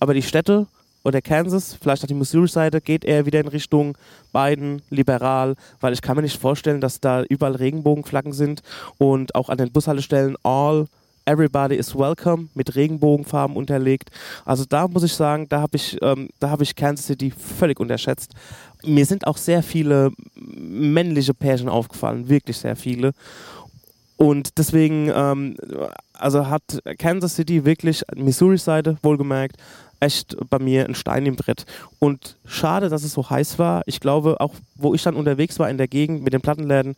aber die Städte oder Kansas, vielleicht auch die Missouri-Seite, geht eher wieder in Richtung Biden, liberal, weil ich kann mir nicht vorstellen, dass da überall Regenbogenflaggen sind und auch an den Bushaltestellen all Everybody is welcome mit Regenbogenfarben unterlegt. Also da muss ich sagen, da habe ich, ähm, da habe ich Kansas City völlig unterschätzt. Mir sind auch sehr viele männliche Pärchen aufgefallen, wirklich sehr viele. Und deswegen, ähm, also hat Kansas City wirklich, Missouri-Seite wohlgemerkt, echt bei mir ein Stein im Brett. Und schade, dass es so heiß war. Ich glaube, auch wo ich dann unterwegs war in der Gegend mit den Plattenläden,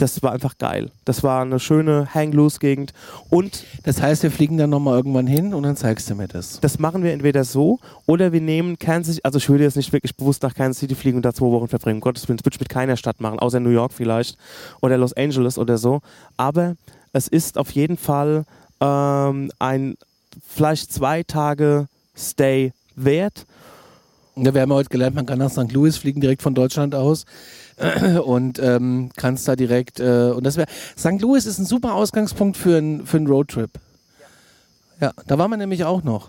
das war einfach geil. Das war eine schöne Hang-Loose-Gegend. Und Das heißt, wir fliegen dann nochmal irgendwann hin und dann zeigst du mir das. das machen wir entweder so oder wir nehmen Kansas also ich würde jetzt nicht wirklich bewusst nach Kansas City fliegen und da zwei Wochen verbringen. Um Gottes Willen, das würde ich mit keiner Stadt machen, außer New York vielleicht oder Los Angeles oder so. Aber es ist auf jeden Fall ähm, ein vielleicht zwei Tage Stay wert. Ja, wir haben heute gelernt, man kann nach St. Louis fliegen direkt von Deutschland aus und ähm, kannst da direkt äh, und das wäre St. Louis ist ein super Ausgangspunkt für einen für einen Roadtrip. Ja, da waren wir nämlich auch noch.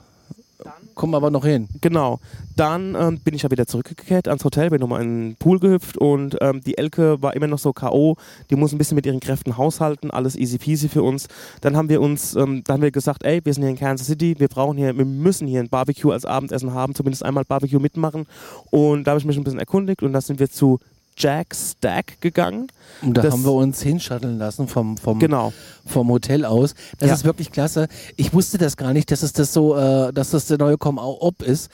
Kommen aber noch hin. Genau. Dann ähm, bin ich ja wieder zurückgekehrt ans Hotel, bin nochmal in den Pool gehüpft und ähm, die Elke war immer noch so K.O. Die muss ein bisschen mit ihren Kräften haushalten, alles easy peasy für uns. Dann haben wir uns, ähm, dann haben wir gesagt, ey, wir sind hier in Kansas City, wir brauchen hier, wir müssen hier ein Barbecue als Abendessen haben, zumindest einmal Barbecue mitmachen. Und da habe ich mich ein bisschen erkundigt und da sind wir zu Jack Stack gegangen. Und da Das- haben wir uns hinschatteln lassen vom, vom, Genau. vom Hotel aus. Das Ja. ist wirklich klasse. Ich wusste das gar nicht, dass es das so, äh, dass das der neue Com-Op ist.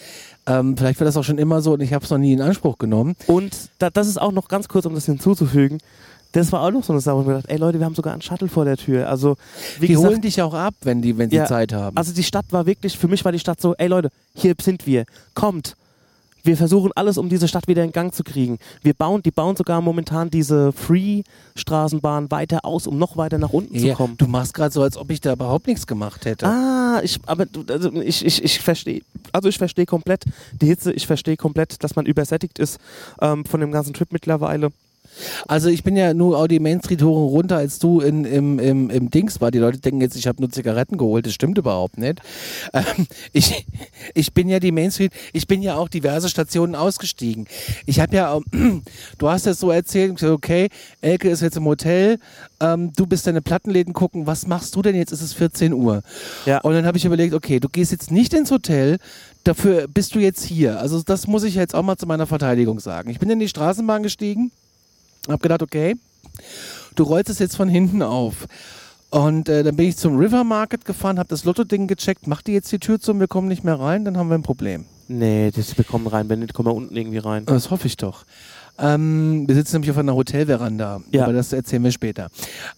Ähm, vielleicht war das auch schon immer so und ich habe es noch nie in Anspruch genommen. Und da, das ist auch noch ganz kurz, um das hinzuzufügen. Das war auch noch so eine Sache, wo ich mir gedacht, ey Leute, wir haben sogar einen Shuttle vor der Tür. Also, die gesagt, holen dich auch ab, wenn die, wenn sie Ja, Zeit haben. Also die Stadt war wirklich, für mich war die Stadt so, ey Leute, hier sind wir, kommt. Wir versuchen alles, um diese Stadt wieder in Gang zu kriegen. Wir bauen, die bauen sogar momentan diese Free-Straßenbahn weiter aus, um noch weiter nach unten ja, zu kommen. du machst gerade so, als ob ich da überhaupt nichts gemacht hätte. Ah, ich, aber du, also ich, ich, ich verstehe, also ich verstehe komplett die Hitze, ich verstehe komplett, dass man übersättigt ist ähm, von dem ganzen Trip mittlerweile. Also ich bin ja nur auch die Main Street hoch und runter, als du in, im, im, im Dings war. Die Leute denken jetzt, ich habe nur Zigaretten geholt. Das stimmt überhaupt nicht. Ähm, ich, ich bin ja die Main Street, ich bin ja auch diverse Stationen ausgestiegen. Ich habe ja, auch- du hast das so erzählt, okay, Elke ist jetzt im Hotel, ähm, du bist deine Plattenläden gucken, was machst du denn jetzt? Ist es 14 Uhr. Ja. Und dann habe ich überlegt, okay, du gehst jetzt nicht ins Hotel, dafür bist du jetzt hier. Also das muss ich jetzt auch mal zu meiner Verteidigung sagen. Ich bin in die Straßenbahn gestiegen, hab gedacht, okay, du rollst es jetzt von hinten auf. Und äh, dann bin ich zum River Market gefahren, habe das Lotto-Ding gecheckt, mach die jetzt die Tür zu und wir kommen nicht mehr rein, dann haben wir ein Problem. Nee, das, wir kommen rein, wenn nicht, kommen wir unten irgendwie rein. Das hoffe ich doch. Ähm, wir sitzen nämlich auf einer Hotelveranda, Ja. aber das erzählen wir später.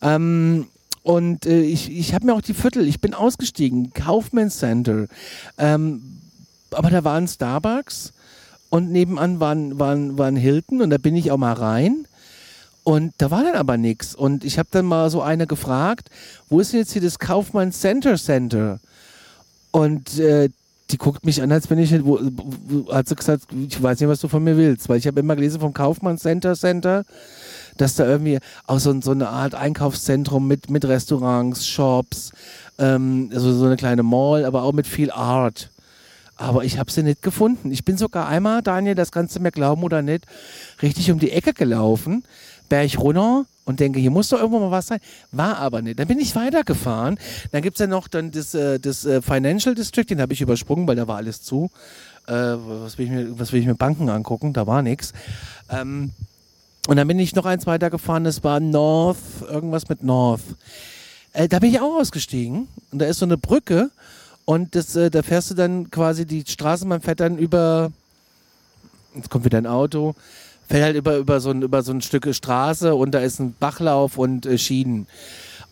Ähm, und äh, ich, ich habe mir auch die Viertel, ich bin ausgestiegen, Kaufmann Center, ähm, aber da war ein Starbucks und nebenan war ein, war, ein, war ein Hilton und da bin ich auch mal rein. Und da war dann aber nichts. Und ich habe dann mal so eine gefragt, wo ist denn jetzt hier das Kaufmann Center Center? Und äh, die guckt mich an, als wenn ich, wo, wo, hat sie gesagt, ich weiß nicht, was du von mir willst, weil ich habe immer gelesen vom Kaufmann Center Center, dass da irgendwie auch so, so eine Art Einkaufszentrum mit, mit Restaurants, Shops, ähm, also so eine kleine Mall, aber auch mit viel Art. Aber ich habe sie nicht gefunden. Ich bin sogar einmal, Daniel, das kannst du mir glauben oder nicht, richtig um die Ecke gelaufen, Berg runter und denke, hier muss doch irgendwo mal was sein. War aber nicht. Dann bin ich weitergefahren. Dann gibt's ja noch dann das, äh, das äh, Financial District, den habe ich übersprungen, weil da war alles zu. Äh, was, will ich mir, was will ich mir Banken angucken? Da war nichts. Ähm, und dann bin ich noch eins weitergefahren, das war North, irgendwas mit North. Da bin ich auch ausgestiegen und da ist so eine Brücke und das, da fährst du dann quasi, die Straßenbahn fährt dann über, jetzt kommt wieder ein Auto, fährt halt über, über, so ein, über so ein Stück Straße und da ist ein Bachlauf und äh, Schienen.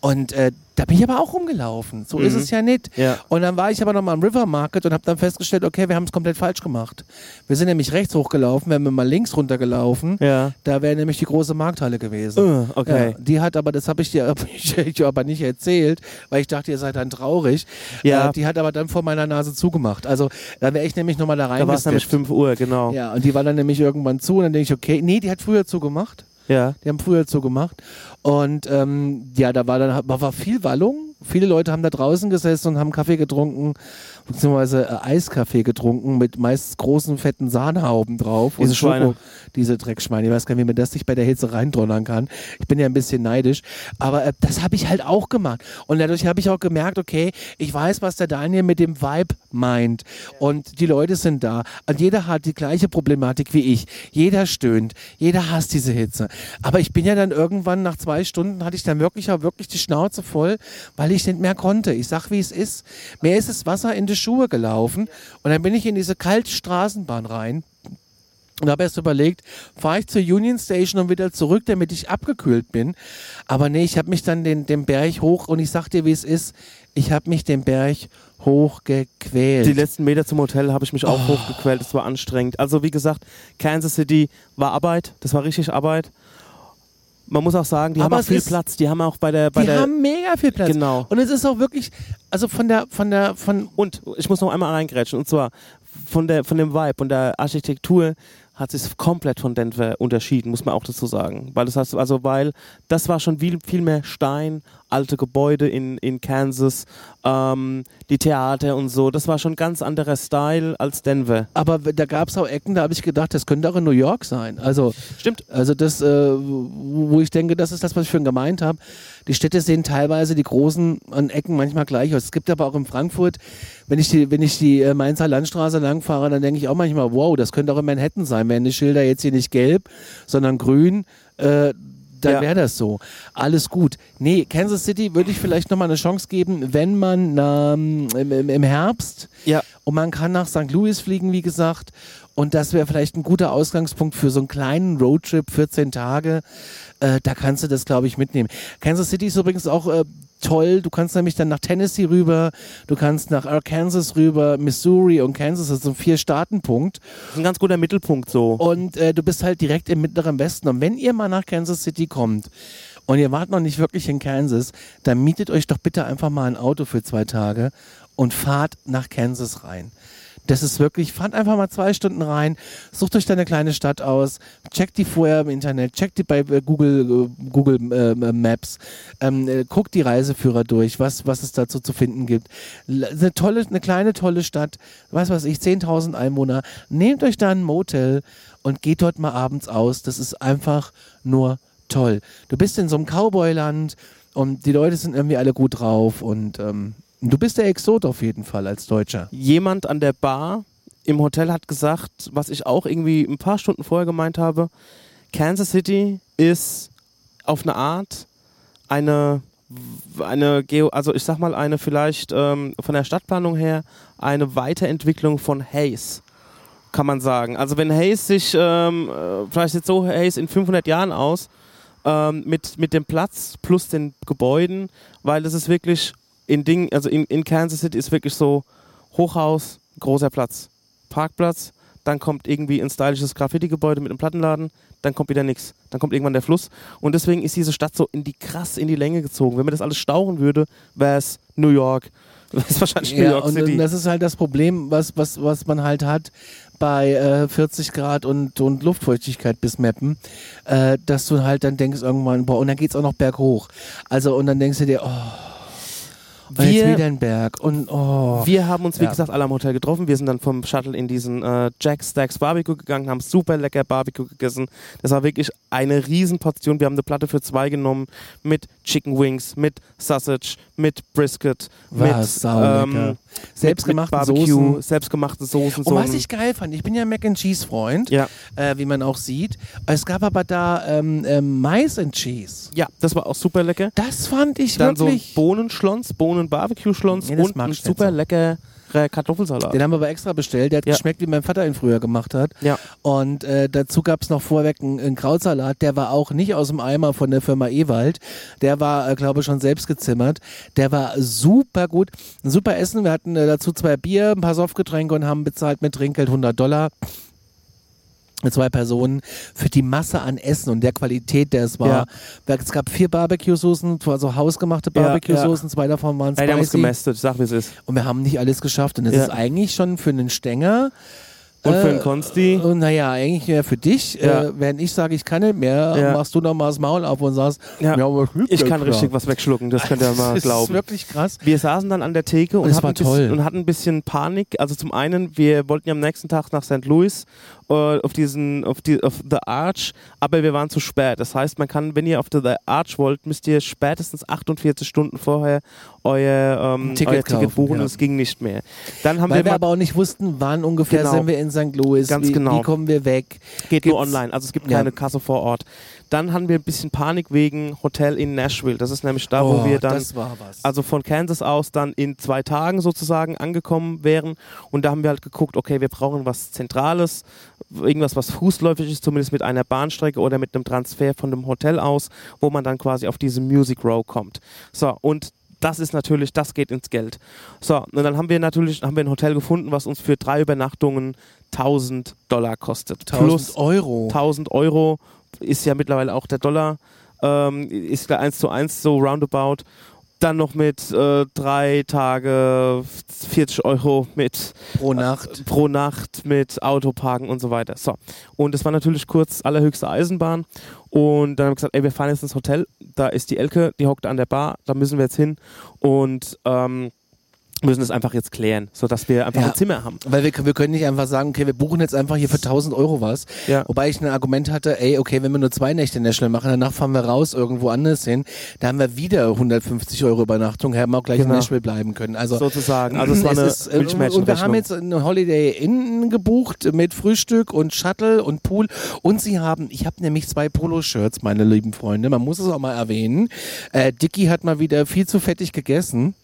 Und äh, da bin ich aber auch rumgelaufen. So ist Mhm. es ja nicht. Ja. Und dann war ich aber nochmal am River Market und habe dann festgestellt, okay, wir haben es komplett falsch gemacht. Wir sind nämlich rechts hochgelaufen, wären wir mal links runtergelaufen. Ja. Da wäre nämlich die große Markthalle gewesen. Uh, okay. Ja, die hat aber, das habe ich dir ich aber nicht erzählt, weil ich dachte, ihr seid dann traurig. Ja. Äh, die hat aber dann vor meiner Nase zugemacht. Also da wäre ich nämlich nochmal da Da war es nämlich reingesteppt. 5 Uhr, genau. Ja, und die war dann nämlich irgendwann zu und dann denke ich, okay, nee, die hat früher zugemacht. Ja. Die haben früher zugemacht. Und ähm, ja, da war dann war, viel Wallung. Viele Leute haben da draußen gesessen und haben Kaffee getrunken, beziehungsweise äh, Eiskaffee getrunken mit meist großen, fetten Sahnehauben drauf. Diese und Schoko- Schweine. Diese Dreckschweine. Ich weiß gar nicht, wie man das sich bei der Hitze reindonnern kann. Ich bin ja ein bisschen neidisch. Aber äh, das habe ich halt auch gemacht. Und dadurch habe ich auch gemerkt, okay, ich weiß, was der Daniel mit dem Vibe meint. Und die Leute sind da. Und jeder hat die gleiche Problematik wie ich. Jeder stöhnt. Jeder hasst diese Hitze. Aber ich bin ja dann irgendwann nach zwei Stunden hatte ich dann wirklich wirklich die Schnauze voll, weil ich nicht mehr konnte. Ich sag, wie es ist. Mir ist das Wasser in die Schuhe gelaufen und dann bin ich in diese kalte Straßenbahn rein und habe erst überlegt, fahre ich zur Union Station und wieder zurück, damit ich abgekühlt bin. Aber nee, ich habe mich dann den, den Berg hoch und ich sag dir, wie es ist. Ich habe mich den Berg hochgequält. Die letzten Meter zum Hotel habe ich mich auch Oh. hochgequält. Es war anstrengend. Also wie gesagt, Kansas City war Arbeit. Das war richtig Arbeit. Man muss auch sagen, die Aber haben auch viel ist- Platz. Die haben auch bei der, bei Die der haben mega viel Platz. Genau. Und es ist auch wirklich, also von der, von der, von Und ich muss noch einmal reingrätschen. Und zwar von, der, von dem Vibe und der Architektur hat sich komplett von Denver unterschieden, muss man auch dazu sagen. Weil das heißt, also weil das war schon viel, viel mehr Stein, alte Gebäude in, in Kansas, ähm, die Theater und so. Das war schon ganz anderer Style als Denver. aber da gab es auch Ecken, da habe ich gedacht, das könnte auch in New York sein. Also Stimmt. Also das, äh, wo wo ich denke, das ist das, was ich schon gemeint habe. Die Städte sehen teilweise die großen an Ecken manchmal gleich aus. Es gibt aber auch in Frankfurt, wenn ich die, wenn ich die äh, Mainzer Landstraße langfahre, dann denke ich auch manchmal, wow, das könnte auch in Manhattan sein. Wären die Schilder jetzt hier nicht gelb, sondern grün, äh, dann Ja. wäre das so. Alles gut. Nee, Kansas City würde ich vielleicht nochmal eine Chance geben, wenn man ähm, im, im- im Herbst Ja. und man kann nach St. Louis fliegen, wie gesagt. Und das wäre vielleicht ein guter Ausgangspunkt für so einen kleinen Roadtrip, 14 Tage. Äh, da kannst du das, glaube ich, mitnehmen. Kansas City ist übrigens auch äh, toll. Du kannst nämlich dann nach Tennessee rüber, du kannst nach Arkansas rüber, Missouri und Kansas, das ist so ein Vier-Staaten-Punkt. Das ist ein ganz guter Mittelpunkt so. Und äh, du bist halt direkt im mittleren Westen. Und wenn ihr mal nach Kansas City kommt und ihr wart noch nicht wirklich in Kansas, dann mietet euch doch bitte einfach mal ein Auto für zwei Tage und fahrt nach Kansas rein. Das ist wirklich, fahrt einfach mal zwei Stunden rein, sucht euch deine kleine Stadt aus, checkt die vorher im Internet, checkt die bei äh, Google, äh, Google äh, Maps, ähm, äh, guckt die Reiseführer durch, was, was es dazu zu finden gibt. Eine tolle, eine kleine, tolle Stadt, was weiß ich, 10.000 Einwohner. Nehmt euch da ein Motel und geht dort mal abends aus. Das ist einfach nur toll. Du bist in so einem Cowboyland und die Leute sind irgendwie alle gut drauf und ähm, du bist der Exot auf jeden Fall als Deutscher. jemand an der Bar im Hotel hat gesagt, was ich auch irgendwie ein paar Stunden vorher gemeint habe, Kansas City ist auf eine Art eine, eine Geo, also ich sag mal eine vielleicht ähm, von der Stadtplanung her eine Weiterentwicklung von Hayes, kann man sagen. Also wenn Hayes sich, ähm, äh, vielleicht sieht so Hayes in 500 Jahren aus, ähm, mit, mit dem Platz plus den Gebäuden, weil es ist wirklich in Ding, also in, in Kansas City ist wirklich so Hochhaus, großer Platz, Parkplatz, dann kommt irgendwie ein stylisches Graffiti-Gebäude mit einem Plattenladen, dann kommt wieder nichts, dann kommt irgendwann der Fluss und deswegen ist diese Stadt so in die krass in die Länge gezogen. Wenn man das alles stauchen würde, wäre es New York, wäre es wahrscheinlich New Ja, York und, City. und das ist halt das Problem, was, was, was man halt hat bei äh, 40 Grad und, und Luftfeuchtigkeit bis Meppen, äh, dass du halt dann denkst irgendwann, boah, und dann geht's auch noch berghoch. Also, und dann denkst du dir, oh, und jetzt Wir- wieder ein Berg und oh. Wir haben uns, wie Ja. gesagt, alle am Hotel getroffen. Wir sind dann vom Shuttle in diesen äh, Jack Stacks Barbecue gegangen, haben super lecker Barbecue gegessen. Das war wirklich eine Riesenportion. Wir haben eine Platte für zwei genommen mit Chicken Wings, mit Sausage, mit Brisket, War mit saulecker. Selbstgemachten mit Barbecue, Soßen. selbstgemachte Soßen. Und was so ein- ich geil fand, ich bin ja Mac and Cheese Freund, ja, äh, wie man auch sieht. Es gab aber da ähm, ähm, Mais and Cheese. ja, das war auch super lecker. Das fand ich Dann so wirklich. Bohnenschlons, Bohnen-Barbecue-Schlons Nee, das und mag ein ich nicht super so. Leckerer Kartoffelsalat. Den haben wir aber extra bestellt. Der hat Ja. geschmeckt, wie mein Vater ihn früher gemacht hat. Ja. Und äh, dazu gab es noch vorweg einen, einen Krautsalat. Der war auch nicht aus dem Eimer von der Firma Ewald. Der war, äh, glaube ich, schon selbst gezimmert. Der war super gut. Ein super Essen. Wir hatten äh, dazu zwei Bier, ein paar Softgetränke und haben bezahlt mit Trinkgeld 100 Dollar. Mit zwei Personen für die Masse an Essen und der Qualität, der es war. Es gab vier Barbecue-Soßen, also hausgemachte Ja, Barbecue-Soßen, zwei davon waren Ey, die haben spicy. gemästet, sag wie es ist. Und wir haben nicht alles geschafft. Und das Ja. ist eigentlich schon für einen Stänger. Und für Äh, einen Konsti. Und naja, eigentlich mehr für dich. Ja. Äh, wenn ich sage, ich kann nicht mehr, Ja. machst du noch mal das Maul auf und sagst, Ja. Ich kann richtig was wegschlucken, das könnt ihr mal Das ist glauben. wirklich krass. Wir saßen dann an der Theke und Das hatten, bisschen, und hatten ein bisschen Panik. Also zum einen, wir wollten ja am nächsten Tag nach St. Louis äh, auf diesen, auf die, auf The Arch, aber wir waren zu spät. Das heißt, man kann, wenn ihr auf The Arch wollt, müsst ihr spätestens 48 Stunden vorher euer, ähm, Ticket euer Ticket kaufen, buchen. ja. Das ging nicht mehr. Dann haben Weil wir, wir aber auch nicht wussten, wann ungefähr Genau. sind wir in St. Louis, Ganz wie, genau. wie kommen wir weg. geht nur gibt's- online, also es gibt Ja. keine Kasse vor Ort. Dann haben wir ein bisschen Panik wegen Hotel in Nashville. Das ist nämlich da, wo Oh, wir dann also von Kansas aus dann in zwei Tagen sozusagen angekommen wären. Und da haben wir halt geguckt, okay, wir brauchen was Zentrales, irgendwas, was fußläufig ist, zumindest mit einer Bahnstrecke oder mit einem Transfer von dem Hotel aus, wo man dann quasi auf diese Music Row kommt. So, und das ist natürlich, das geht ins Geld. So, und dann haben wir natürlich haben wir ein Hotel gefunden, was uns für drei Übernachtungen 1000 Dollar kostet. 1000 Plus Euro. 1000 Euro ist ja mittlerweile auch der Dollar. ähm, ist da 1 zu 1 so roundabout. Dann noch mit äh, drei Tage 40 Euro mit Pro Nacht. äh, pro Nacht mit Autoparken und so weiter. So. Und das war natürlich kurz allerhöchste Eisenbahn. Und dann haben wir gesagt, ey, wir fahren jetzt ins Hotel. Da ist die Elke, die hockt an der Bar, da müssen wir jetzt hin. Und ähm, müssen es einfach jetzt klären, sodass wir einfach Ja. ein Zimmer haben. Weil wir, wir können nicht einfach sagen, okay, wir buchen jetzt einfach hier für 1000 Euro was. Ja. Wobei ich ein Argument hatte, ey, okay, wenn wir nur zwei Nächte in Schnell machen, danach fahren wir raus irgendwo anders hin, da haben wir wieder 150 Euro Übernachtung, hätten wir auch gleich in Genau. Nashville bleiben können. Also sozusagen. Also es war eine ist, äh. Und wir haben jetzt eine Holiday Inn gebucht mit Frühstück und Shuttle und Pool. Und sie haben, ich habe nämlich zwei Poloshirts, meine lieben Freunde, man muss es auch mal erwähnen. Äh, Dicky hat mal wieder viel zu fettig gegessen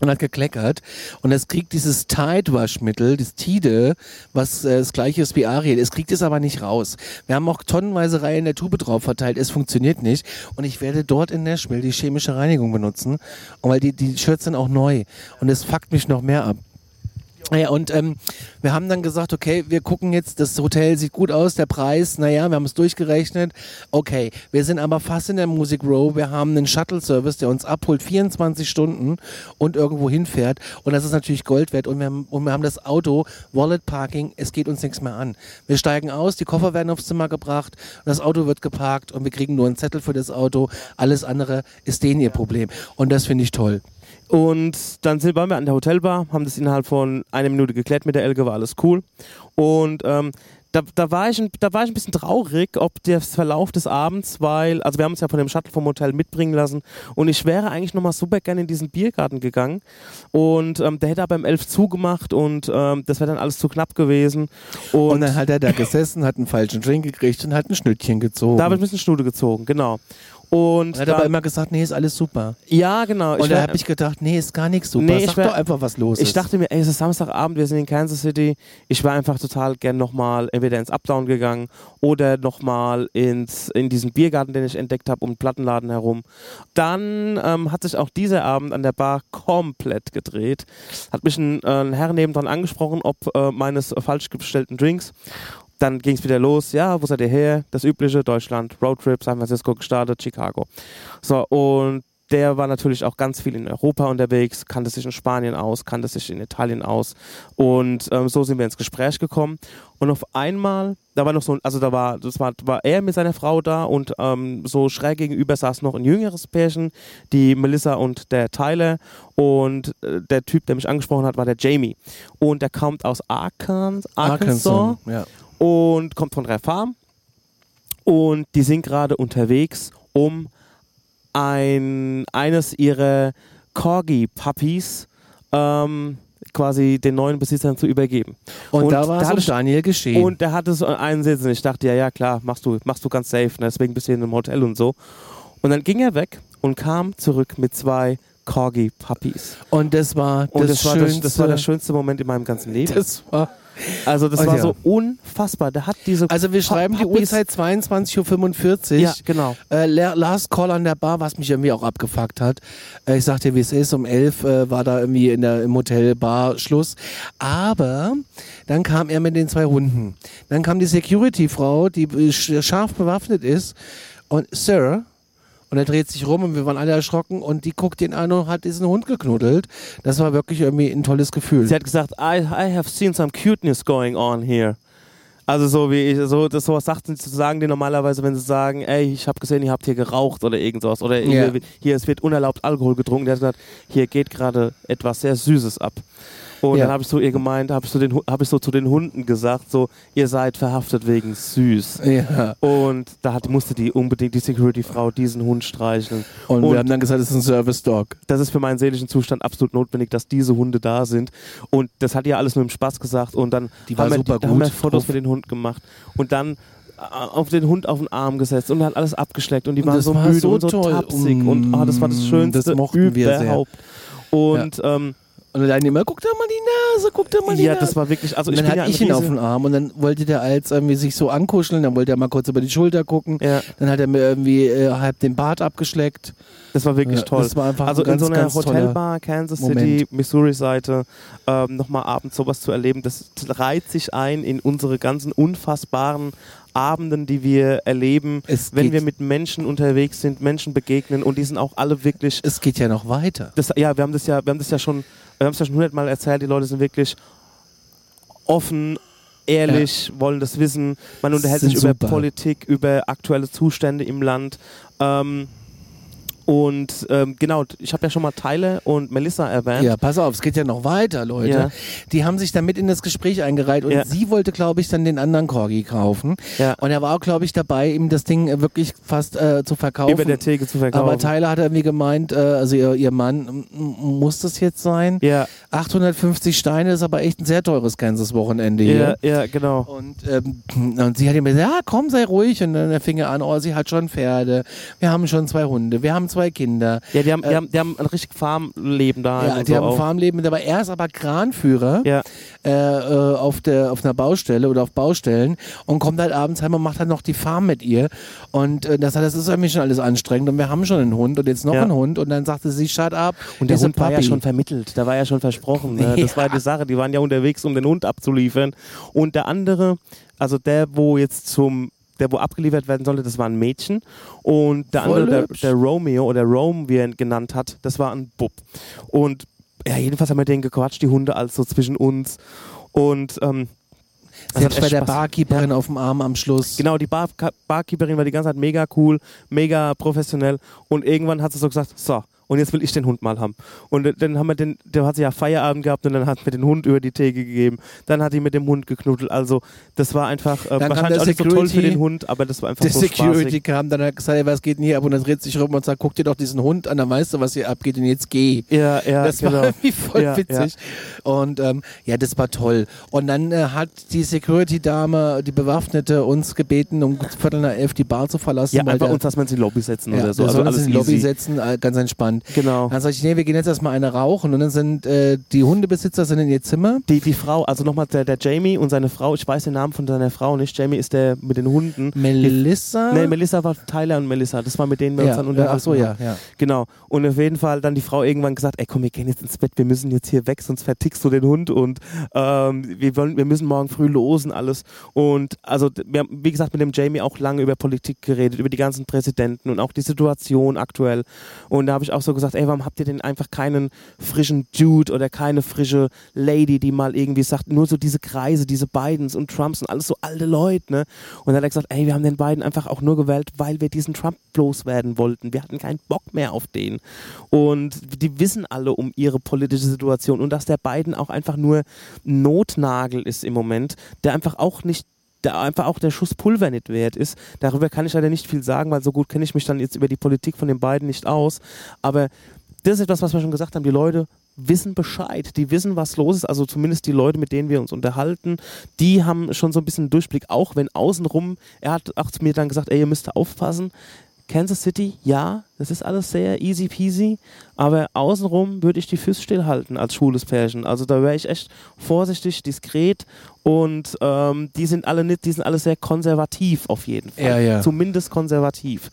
und hat gekleckert und es kriegt dieses Tide Waschmittel, das Tide, was äh, das gleiche ist wie Ariel. Es kriegt es aber nicht raus. Wir haben auch tonnenweise Reihe in der Tube drauf verteilt. Es funktioniert nicht und ich werde dort in Nashville die chemische Reinigung benutzen, und weil die die Shirts sind auch neu und es fuckt mich noch mehr ab. Naja, und ähm, wir haben dann gesagt, okay, wir gucken jetzt, das Hotel sieht gut aus, der Preis, naja, wir haben es durchgerechnet. Okay, wir sind aber fast in der Music Row, wir haben einen Shuttle-Service, der uns abholt 24 Stunden und irgendwo hinfährt. Und das ist natürlich Gold wert. Und wir haben, und wir haben das Auto, Wallet Parking, es geht uns nichts mehr an. Wir steigen aus, die Koffer werden aufs Zimmer gebracht, das Auto wird geparkt und wir kriegen nur einen Zettel für das Auto. Alles andere ist denen ihr Problem. Und das finde ich toll. Und dann sind, waren wir an der Hotelbar, haben das innerhalb von einer Minute geklärt mit der Elke, war alles cool. Und ähm, da, da, war ich ein, da war ich ein bisschen traurig, ob der Verlauf des Abends, weil, also wir haben uns ja von dem Shuttle vom Hotel mitbringen lassen und ich wäre eigentlich nochmal super gerne in diesen Biergarten gegangen und ähm, der hätte aber um 11 zugemacht und ähm, das wäre dann alles zu knapp gewesen. Und, Und, dann hat er da gesessen, hat einen falschen Drink gekriegt und hat ein Schnittchen gezogen. da habe ich ein bisschen Schnude gezogen, genau. Und er hat aber immer gesagt, nee, ist alles super. ja, genau. Und da habe ich gedacht, nee, ist gar nichts super. Nee, ich Sag wär- doch einfach, was los ist. Ich dachte mir, ey, es ist Samstagabend, wir sind in Kansas City. Ich wäre einfach total gern nochmal entweder ins Updown gegangen oder nochmal ins in diesen Biergarten, den ich entdeckt habe, um den Plattenladen herum. Dann ähm, hat sich auch dieser Abend an der Bar komplett gedreht. Hat mich ein, äh, ein Herr nebendran angesprochen, ob äh, meines falsch bestellten Drinks. Dann ging es wieder los. Ja, wo seid ihr her? Das übliche, Deutschland, Roadtrip, San Francisco gestartet, Chicago. So, und der war natürlich auch ganz viel in Europa unterwegs, kannte sich in Spanien aus, kannte sich in Italien aus. Und ähm, so sind wir ins Gespräch gekommen. Und auf einmal, da war noch so, ein- also da war, das war, war er mit seiner Frau da und ähm, so schräg gegenüber saß noch ein jüngeres Pärchen, die Melissa und der Tyler. Und äh, der Typ, der mich angesprochen hat, war der Jamie. Und der kommt aus Arkan- Arkansas Arkansas. Ja. Und kommt von der Farm. Und die sind gerade unterwegs, um ein, eines ihrer Corgi-Puppies ähm, quasi den neuen Besitzern zu übergeben. Und, Und da war da es Daniel geschehen. Und der hatte so einen Sitz und ich dachte, ja, ja, klar, machst du, machst du ganz safe, ne? deswegen bist du hier in einem Hotel und so. Und dann ging er weg und kam zurück mit zwei Corgi-Puppies. Und das war Und das, das, war schönste. das, das war der schönste Moment in meinem ganzen Leben. das war, also das Oh, war ja. so unfassbar. Der hat diese also wir schreiben die Puppies- Uhrzeit 22.45 Uhr. Ja, genau. Äh, La- Last Call an der Bar, was mich irgendwie auch abgefuckt hat. Äh, ich sagte, wie es ist, um 11 äh, war da irgendwie in der, im Hotel Bar Schluss. Aber dann kam er mit den zwei Hunden. Dann kam die Security-Frau, die äh, sch- scharf bewaffnet ist und Sir, und er dreht sich rum und wir waren alle erschrocken und die guckt ihn an und hat diesen Hund geknuddelt. Das war wirklich irgendwie ein tolles Gefühl. Sie hat gesagt, I, I have seen some cuteness going on here. Also so wie ich, so das sowas sagten, sagen die normalerweise, wenn sie sagen, ey, ich habe gesehen, ihr habt hier geraucht oder irgend sowas oder hier, hier es wird unerlaubt Alkohol getrunken. Der hat gesagt, hier geht gerade etwas sehr Süßes ab. Und Ja. dann habe ich so ihr gemeint, habe ich, so den hab ich so zu den Hunden gesagt, so ihr seid verhaftet wegen süß. ja. Und da hat, musste die unbedingt die Security-Frau diesen Hund streicheln. Und, Und- wir haben dann gesagt, es ist ein Service Dog. das ist für meinen seelischen Zustand absolut notwendig, dass diese Hunde da sind. Und das hat ja alles nur im Spaß gesagt. Und dann Die haben, wir, da haben wir Fotos drauf. mit den Hund gemacht. Und dann äh, auf den Hund auf den Arm gesetzt und hat alles abgeschleckt. Und die Und waren das so war müde so und so toll. tapsig. Und ah, das war das Mm, Schönste das mochten wir sehr. überhaupt. Und ähm, Und dann immer, guck dir mal die Nase, guck dir mal die ja, Nase. das war wirklich, also und ich dann ja hatte ein ich ihn auf den Arm und dann wollte der als irgendwie sich so ankuscheln, dann wollte er mal kurz über die Schulter gucken. ja, Dann hat er mir irgendwie äh, halb den Bart abgeschleckt. das war wirklich Ja, toll. Das war einfach Also ganz, in so einer Hotelbar, Kansas City. Missouri-Seite, ähm, nochmal abends sowas zu erleben, das reiht sich ein in unsere ganzen unfassbaren Abenden, die wir erleben, Es wenn wir mit Menschen unterwegs sind, Menschen begegnen und die sind auch alle wirklich Es geht ja noch weiter. das, ja, wir haben das ja, wir haben das ja schon, wir haben es ja schon hundertmal erzählt, die Leute sind wirklich offen, ehrlich, wollen das wissen. Man unterhält Sind sich über super. Politik, über aktuelle Zustände im Land. Ähm, und ähm, genau, ich habe ja schon mal Tyler und Melissa erwähnt. Ja, pass auf, es geht ja noch weiter, Leute. Ja. Die haben sich damit in das Gespräch eingereiht und Ja. sie wollte, glaube ich, dann den anderen Corgi kaufen. Ja. Und er war auch, glaube ich, dabei, ihm das Ding äh, wirklich fast äh, zu verkaufen. Über der Theke zu verkaufen. Aber Tyler hat irgendwie gemeint, äh, also ihr, ihr Mann, muss das jetzt sein? ja, 850 Steine ist aber echt ein sehr teures Kansas-Wochenende ja, hier. ja, genau. Und, ähm, und sie hat ihm gesagt, ja, komm, sei ruhig. Und dann fing er an, oh, sie hat schon Pferde, wir haben schon zwei Hunde, wir haben zwei Kinder. Ja, die haben, die haben, die haben ein richtig Farmleben da. Äh, Ja, die so haben ein auch. Farmleben, aber er ist aber Kranführer Ja, äh, äh, auf, der, auf einer Baustelle oder auf Baustellen und kommt halt abends heim und macht halt noch die Farm mit ihr. Und äh, das, das ist irgendwie schon alles anstrengend und wir haben schon einen Hund und jetzt noch Ja. einen Hund und dann sagte sie, shut up. Und der Hund war ja schon vermittelt, da war ja schon versprochen. Ne? Das war die Sache, die waren ja unterwegs, um den Hund abzuliefern. Und der andere, also der, wo jetzt zum, der wo abgeliefert werden sollte, das war ein Mädchen. Und der Voll andere, der, der Romeo oder Rome, wie er ihn genannt hat, das war ein Bub. Und ja, jedenfalls haben wir den gequatscht, die Hunde also zwischen uns. Und ähm, Selbst bei der Spaß- Barkeeperin auf dem Arm am Schluss. Genau, die Bar Barkeeperin war die ganze Zeit mega cool, mega professionell und irgendwann hat sie so gesagt, so, und jetzt will ich den Hund mal haben. Und dann haben wir den, der hat sie ja Feierabend gehabt und dann hat mir den Hund über die Theke gegeben. Dann hat die mit dem Hund geknuddelt. Also das war einfach äh, wahrscheinlich auch nicht so toll für den Hund, aber das war einfach Der so Security spaßig. kam, dann hat gesagt, ey, was geht denn hier ab? Und dann dreht sich rum und sagt, guck dir doch diesen Hund an, dann weißt du, was hier abgeht und jetzt geh. Ja, ja, das genau. war irgendwie voll Ja, witzig. Und ähm, ja, das war toll. Und dann äh, hat die Security-Dame, die Bewaffnete, uns gebeten, um Viertel nach elf die Bar zu verlassen. Ja, weil einfach uns, dass wir uns in die Lobby setzen ja, oder so. Also alles in die Lobby easy. setzen, äh, ganz entspannt. Genau. Dann sag ich, nee, wir gehen jetzt erstmal eine rauchen. Und dann sind äh, die Hundebesitzer sind in ihr Zimmer. Die, die Frau, also nochmal der, der Jamie und seine Frau, ich weiß den Namen von seiner Frau nicht. Jamie ist der mit den Hunden. Melissa? Nee, Melissa war Tyler und Melissa. Das war mit denen wir uns ja, dann ja, unterhalten. ach so, ja, ja. Genau. Und auf jeden Fall dann die Frau irgendwann gesagt, ey komm, wir gehen jetzt ins Bett, wir müssen jetzt hier weg, sonst vertickst du den Hund und ähm, wir, wollen, wir müssen morgen früh losen, alles. Und also wir haben, wie gesagt, mit dem Jamie auch lange über Politik geredet, über die ganzen Präsidenten und auch die Situation aktuell. Und da habe ich auch so gesagt, ey, warum habt ihr denn einfach keinen frischen Dude oder keine frische Lady, die mal irgendwie sagt, nur so diese Kreise, diese Bidens und Trumps und alles so alte Leute, ne? Und dann hat er gesagt, ey, wir haben den beiden einfach auch nur gewählt, weil wir diesen Trump loswerden wollten. Wir hatten keinen Bock mehr auf den. Und die wissen alle um ihre politische Situation und dass der Biden auch einfach nur Notnagel ist im Moment, der einfach auch nicht der einfach auch der Schuss Pulver nicht wert ist. Darüber kann ich leider nicht viel sagen, weil so gut kenne ich mich dann jetzt über die Politik von den beiden nicht aus. Aber das ist etwas, was wir schon gesagt haben. Die Leute wissen Bescheid. Die wissen, was los ist. Also zumindest die Leute, mit denen wir uns unterhalten, die haben schon so ein bisschen Durchblick. Auch wenn außenrum, er hat auch zu mir dann gesagt, ey, ihr müsst aufpassen. Kansas City, ja, das ist alles sehr easy peasy, aber außenrum würde ich die Füße stillhalten als schwules Pärchen. Also da wäre ich echt vorsichtig, diskret und ähm, die sind alle nicht, die sind alle sehr konservativ auf jeden Fall. Ja, ja. Zumindest konservativ.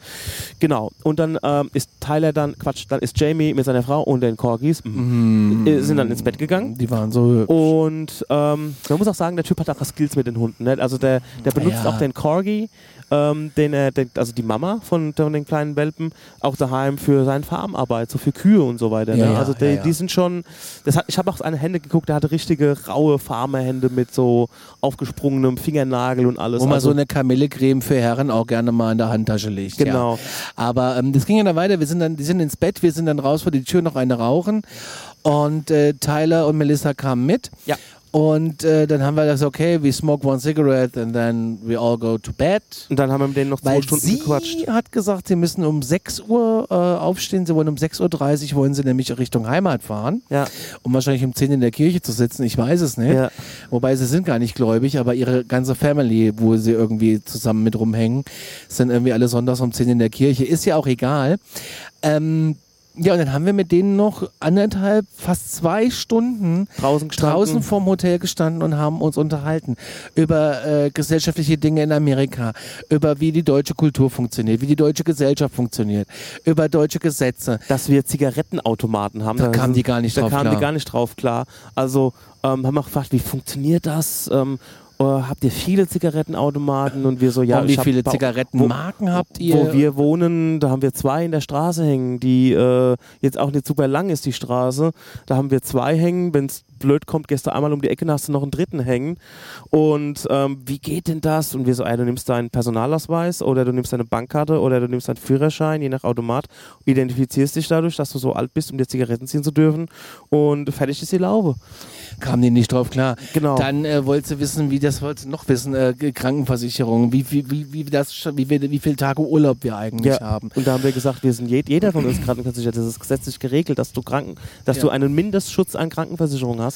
Genau. Und dann ähm, ist Tyler dann, Quatsch, dann ist Jamie mit seiner Frau und den Corgis äh, sind dann ins Bett gegangen. Die waren so. Und ähm, man muss auch sagen, der Typ hat auch Skills mit den Hunden. Ne? Also der, der benutzt Ja. auch den Corgi, ähm, den er, den, also die Mama von, von den kleinen Welpen, auch daheim für seine Farmarbeit, so für Kühe und so weiter. Ne? ja, also die, ja, die sind schon, das hat, ich habe auch seine Hände geguckt, der hatte richtige raue Farmerhände mit so aufgesprungenem Fingernagel und alles. Wo man also, so eine Kamillecreme für Herren auch gerne mal in der Handtasche legt. Genau. Aber ähm, das ging ja dann weiter. Wir sind dann, die sind ins Bett, wir sind dann raus vor die Tür noch eine rauchen. Und äh, Tyler und Melissa kamen mit. Ja. Und äh, dann haben wir gesagt, okay, we smoke one cigarette and then we all go to bed. und dann haben wir mit denen noch zwei Weil Stunden sie gequatscht. hat gesagt, sie müssen um 6 Uhr äh, aufstehen. Sie wollen um 6.30 Uhr wollen sie nämlich Richtung Heimat fahren, Ja, um wahrscheinlich um 10 in der Kirche zu sitzen. Ich weiß es nicht. ja. Wobei sie sind gar nicht gläubig, aber ihre ganze Family, wo sie irgendwie zusammen mit rumhängen, sind irgendwie alle sonntags um 10 in der Kirche. Ist ja auch egal. Ähm, ja, und dann haben wir mit denen noch anderthalb, fast zwei Stunden Draußen gestanden. draußen vorm Hotel gestanden und haben uns unterhalten über äh, gesellschaftliche Dinge in Amerika, über wie die deutsche Kultur funktioniert, wie die deutsche Gesellschaft funktioniert, über deutsche Gesetze. dass wir Zigarettenautomaten haben. Da kamen die gar nicht da drauf kamen klar. die gar nicht drauf klar. Also ähm, haben wir gefragt, wie funktioniert das? Ähm, äh, habt ihr viele Zigarettenautomaten? Und wir so, ja, Und wie hab viele bei- Zigarettenmarken habt ihr? Wo wir wohnen, da haben wir zwei in der Straße hängen, die äh, jetzt auch nicht super lang ist, die Straße. Da haben wir zwei hängen. Wenn es blöd kommt, du einmal um die Ecke, hast du noch einen dritten hängen. Und ähm, wie geht denn das? Und wir so, ey, du nimmst deinen Personalausweis oder du nimmst deine Bankkarte oder du nimmst deinen Führerschein, je nach Automat, identifizierst dich dadurch, dass du so alt bist, um dir Zigaretten ziehen zu dürfen. Und fertig ist die Laube. Kamen die nicht drauf klar. Genau. Dann äh, wolltest du wissen, wie das wolltest du noch wissen, äh, Krankenversicherung, wie, wie, wie, wie, das, wie, wie, wie viele Tage Urlaub wir eigentlich Ja, haben. und da haben wir gesagt, wir sind jed jeder von uns krankenversichert. Das ist gesetzlich geregelt, dass du Kranken, dass Ja. du einen Mindestschutz an Krankenversicherung hast.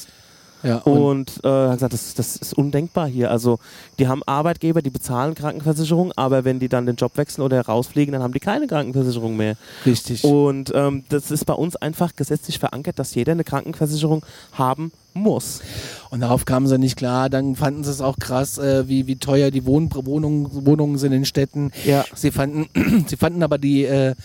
Ja, und, Und äh, hat gesagt, das, das ist undenkbar hier. Also die haben Arbeitgeber, die bezahlen Krankenversicherung, aber wenn die dann den Job wechseln oder rausfliegen, dann haben die keine Krankenversicherung mehr. richtig. Und ähm, das ist bei uns einfach gesetzlich verankert, dass jeder eine Krankenversicherung haben muss. Und darauf kamen sie nicht klar. Dann fanden sie es auch krass, äh, wie, wie teuer die Wohn Wohnungen, Wohnungen sind in Städten. Ja. Sie fanden, sie fanden aber die, äh,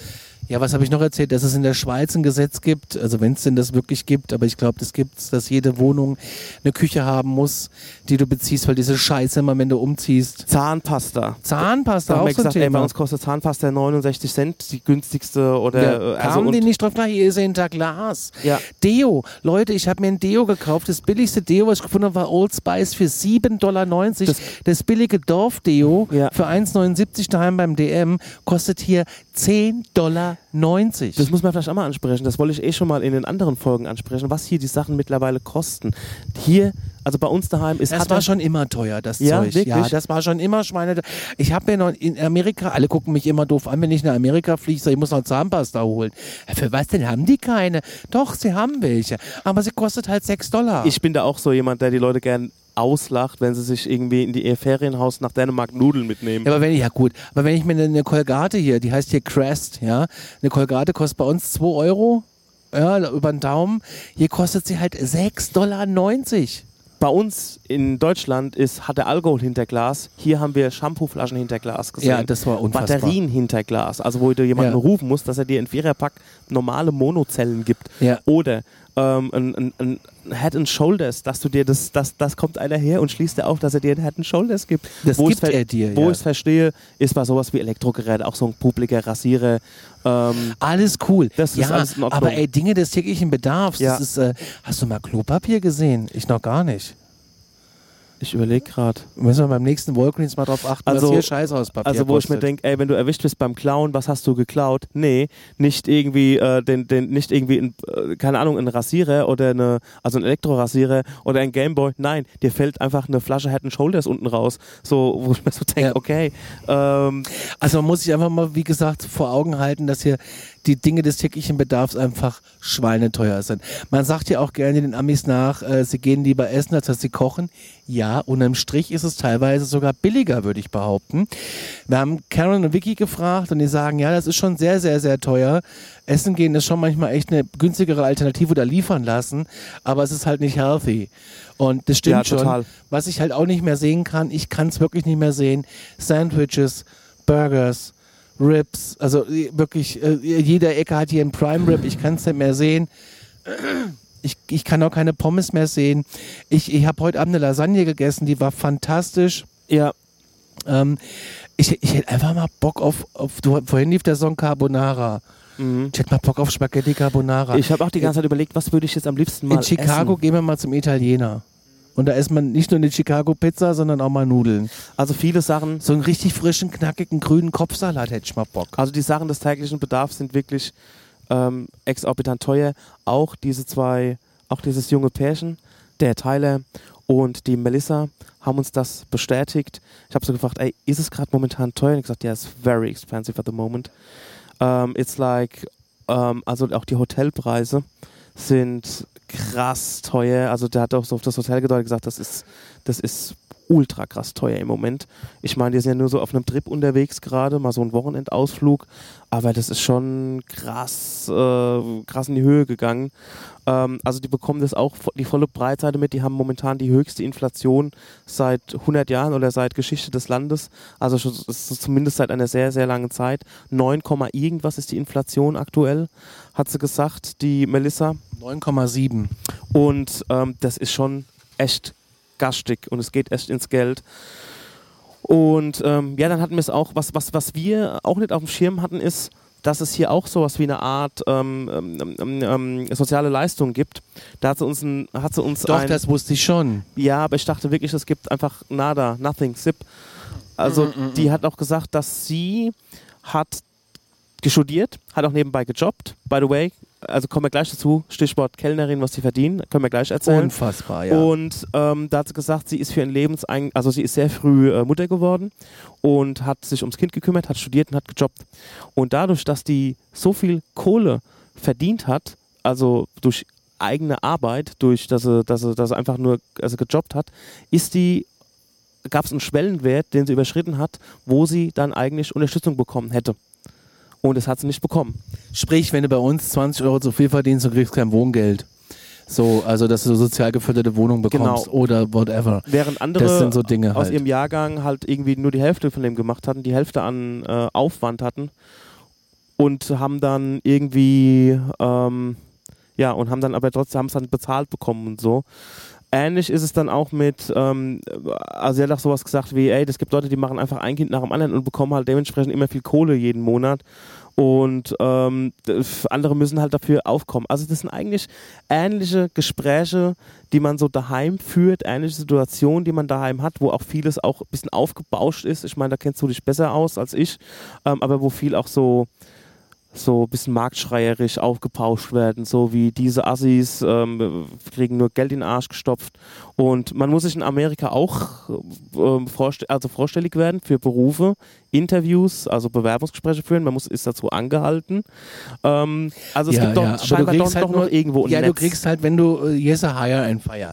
ja, was habe ich noch erzählt, dass es in der Schweiz ein Gesetz gibt, also wenn es denn das wirklich gibt, aber ich glaube, das gibt dass jede Wohnung eine Küche haben muss, die du beziehst, weil diese Scheiße immer, wenn du umziehst. Zahnpasta. Zahnpasta Da auch so ein gesagt, ey, bei Thema. uns kostet Zahnpasta 69 Cent, die günstigste oder Ja, äh, also kamen die nicht drauf klar, hier ist ja hinter Glas. Ja. Deo. Leute, ich habe mir ein Deo gekauft. Das billigste Deo, was ich gefunden habe, war Old Spice für 7,90 Dollar. Das, Das- billige Dorf-Deo Ja. für 1,79 daheim beim DM kostet hier 10,90 Dollar. Das muss man vielleicht auch mal ansprechen. Das wollte ich eh schon mal in den anderen Folgen ansprechen, was hier die Sachen mittlerweile kosten. Hier, also bei uns daheim ist Das war schon immer teuer, das Ja, Zeug. wirklich? Ja, das war schon immer Schweine. Ich habe mir noch in Amerika, alle gucken mich immer doof an, wenn ich nach Amerika fliege, sag ich, muss noch Zahnpasta holen. Für was denn? Haben die keine? Doch, sie haben welche. Aber sie kostet halt 6 Dollar. Ich bin da auch so jemand, der die Leute gern auslacht, wenn sie sich irgendwie in die Ferienhaus nach Dänemark Nudeln mitnehmen. Ja, aber wenn ich, ja gut, aber wenn ich mir eine, eine Kolgate hier, die heißt hier Crest, ja, eine Kolgate kostet bei uns 2 Euro, ja, über den Daumen, hier kostet sie halt 6,90 Dollar. Bei uns in Deutschland ist, hat der Alkohol hinter Glas. Hier haben wir Shampooflaschen hinter Glas gesehen. Ja, das war unfassbar. Batterien hinter Glas. Also wo du jemanden Ja. rufen musst, dass er dir in Viererpack normale Monozellen gibt. Ja. Oder ähm, ein, ein, ein Head and Shoulders, dass du dir das, das, das kommt einer her und schließt dir auf, dass er dir ein Head and Shoulders gibt. Das wo gibt er dir, Wo ja. ich es verstehe, ist bei sowas wie Elektrogeräte, auch so ein publiker Rasierer. Ähm, Alles cool. Das ist ja, alles in Ordnung. aber ey, Dinge des täglichen Bedarfs, Ja. das ist, äh, hast du mal Klopapier gesehen? Ich noch gar nicht. Ich überlege gerade. Müssen wir beim nächsten Walgreens mal drauf achten, Also- was hier Scheißhauspapier Also wo ich mir kostet. denke, ey, wenn du erwischt bist beim Klauen, was hast du geklaut? Nee, nicht irgendwie äh, den, den, nicht irgendwie ein, äh, keine Ahnung, ein Rasierer oder eine, also ein Elektrorasierer oder ein Gameboy. Nein, dir fällt einfach eine Flasche Head Shoulders unten raus. So, wo ich mir so denke, Ja. okay, ähm, Also man muss sich einfach mal, wie gesagt, vor Augen halten, dass hier die Dinge des täglichen Bedarfs einfach schweineteuer sind. Man sagt ja auch gerne den Amis nach, äh, sie gehen lieber essen, als dass sie kochen. Ja, unterm Strich ist es teilweise sogar billiger, würde ich behaupten. Wir haben Karen und Vicky gefragt und die sagen, ja, das ist schon sehr, sehr, sehr teuer. Essen gehen ist schon manchmal echt eine günstigere Alternative oder liefern lassen, aber es ist halt nicht healthy. Und das stimmt Ja, schon. Was ich halt auch nicht mehr sehen kann, ich kann es wirklich nicht mehr sehen. Sandwiches, Burgers, Ribs, also äh, wirklich, äh, jede Ecke hat hier einen Prime Rib, ich kann es nicht mehr sehen. Ich, ich kann auch keine Pommes mehr sehen. Ich, ich habe heute Abend eine Lasagne gegessen, die war fantastisch. ja, Ähm, ich, ich hätte einfach mal Bock auf, auf du, vorhin lief der Song Carbonara. Ich hätte mal Bock auf Spaghetti Carbonara. Mhm. ich habe auch die ganze Zeit überlegt, was würde ich jetzt am liebsten mal In Chicago essen? gehen wir mal zum Italiener. Und da isst man nicht nur eine Chicago Pizza, sondern auch mal Nudeln. Also viele Sachen, So einen richtig frischen, knackigen, grünen Kopfsalat hätte ich mal Bock. Also die Sachen des täglichen Bedarfs sind wirklich ähm, exorbitant teuer. Auch diese zwei, auch dieses junge Pärchen, der Tyler und die Melissa, haben uns das bestätigt. Ich habe so gefragt, ey, ist es gerade momentan teuer? Und ich gesagt, ja, it's very expensive at the moment. Um, it's like, ähm, also auch die Hotelpreise sind krass teuer. Also der hat auch so auf das Hotel gedeutet gesagt, das ist, das ist ultra krass teuer im Moment. Ich meine, die sind ja nur so auf einem Trip unterwegs gerade, mal so ein Wochenendausflug, aber das ist schon krass, äh, krass in die Höhe gegangen. Ähm, also die bekommen das auch die volle Breitseite mit. Die haben momentan die höchste Inflation seit 100 Jahren oder seit Geschichte des Landes. Also schon, zumindest seit einer sehr, sehr langen Zeit. 9, Komma irgendwas ist die Inflation aktuell, hat sie gesagt, die Melissa. 9,7. Und ähm, das ist schon echt gastig und es geht echt ins Geld. Und ähm, ja, dann hatten wir es auch, was, was, was wir auch nicht auf dem Schirm hatten, ist, dass es hier auch sowas wie eine Art ähm, ähm, ähm, ähm soziale Leistung gibt. Da hat sie uns, ein, hat sie uns Doch, ein, das wusste ich schon. Ja, aber ich dachte wirklich, es gibt einfach nada, nothing, zip. Also mm, mm, mm. die hat auch gesagt, dass sie hat gestudiert, hat auch nebenbei gejobbt. By the way, also kommen wir gleich dazu, Stichwort Kellnerin, was sie verdienen, können wir gleich erzählen. Unfassbar, ja. Und ähm, da hat sie gesagt, sie ist für ihren Lebensein, also sie ist sehr früh äh, Mutter geworden und hat sich ums Kind gekümmert, hat studiert und hat gejobbt. Und dadurch, dass die so viel Kohle verdient hat, also durch eigene Arbeit, durch dass sie, dass sie, dass sie einfach nur also gejobbt hat, ist die gab es einen Schwellenwert, den sie überschritten hat, wo sie dann eigentlich Unterstützung bekommen hätte. Und das hat sie nicht bekommen. Sprich, wenn du bei uns 20 Euro zu viel verdienst, du kriegst kein Wohngeld. So, also dass du sozial geförderte Wohnung bekommst genau. oder whatever. Während andere so aus halt. ihrem Jahrgang halt irgendwie nur die Hälfte von dem gemacht hatten, die Hälfte an äh, Aufwand hatten und haben dann irgendwie ähm, ja und haben dann aber trotzdem haben es dann bezahlt bekommen und so. Ähnlich ist es dann auch mit, ähm, also er hat auch sowas gesagt wie, ey, es gibt Leute, die machen einfach ein Kind nach dem anderen und bekommen halt dementsprechend immer viel Kohle jeden Monat und ähm, andere müssen halt dafür aufkommen. Also das sind eigentlich ähnliche Gespräche, die man so daheim führt, ähnliche Situationen, die man daheim hat, wo auch vieles auch ein bisschen aufgebauscht ist. Ich meine, da kennst du dich besser aus als ich, ähm, aber wo viel auch so so ein bisschen marktschreierisch aufgepauscht werden, so wie diese Assis ähm, kriegen nur Geld in den Arsch gestopft. Und man muss sich in Amerika auch ähm, vorst also vorstellig werden für Berufe, Interviews, also Bewerbungsgespräche führen. Man muss, ist dazu angehalten. Ähm, also es ja, gibt doch ja, scheinbar doch, halt doch nur, noch irgendwo ein Ja, Netz. du kriegst halt, wenn du, uh, yes, a hire and fire.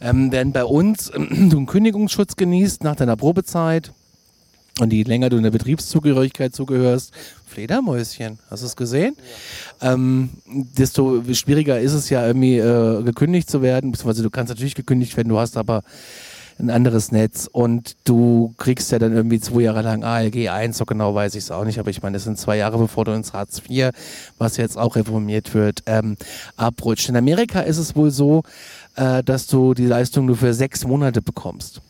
Ähm, wenn bei uns äh, du einen Kündigungsschutz genießt nach deiner Probezeit, und je länger du in der Betriebszugehörigkeit zugehörst, Fledermäuschen, hast du es gesehen? Ja. Ähm, desto schwieriger ist es ja irgendwie äh, gekündigt zu werden, beziehungsweise du kannst natürlich gekündigt werden, du hast aber ein anderes Netz und du kriegst ja dann irgendwie zwei Jahre lang ALG 1, so genau weiß ich es auch nicht, aber ich meine, das sind zwei Jahre bevor du ins Hartz IV, was jetzt auch reformiert wird, ähm, abrutscht. In Amerika ist es wohl so, äh, dass du die Leistung nur für sechs Monate bekommst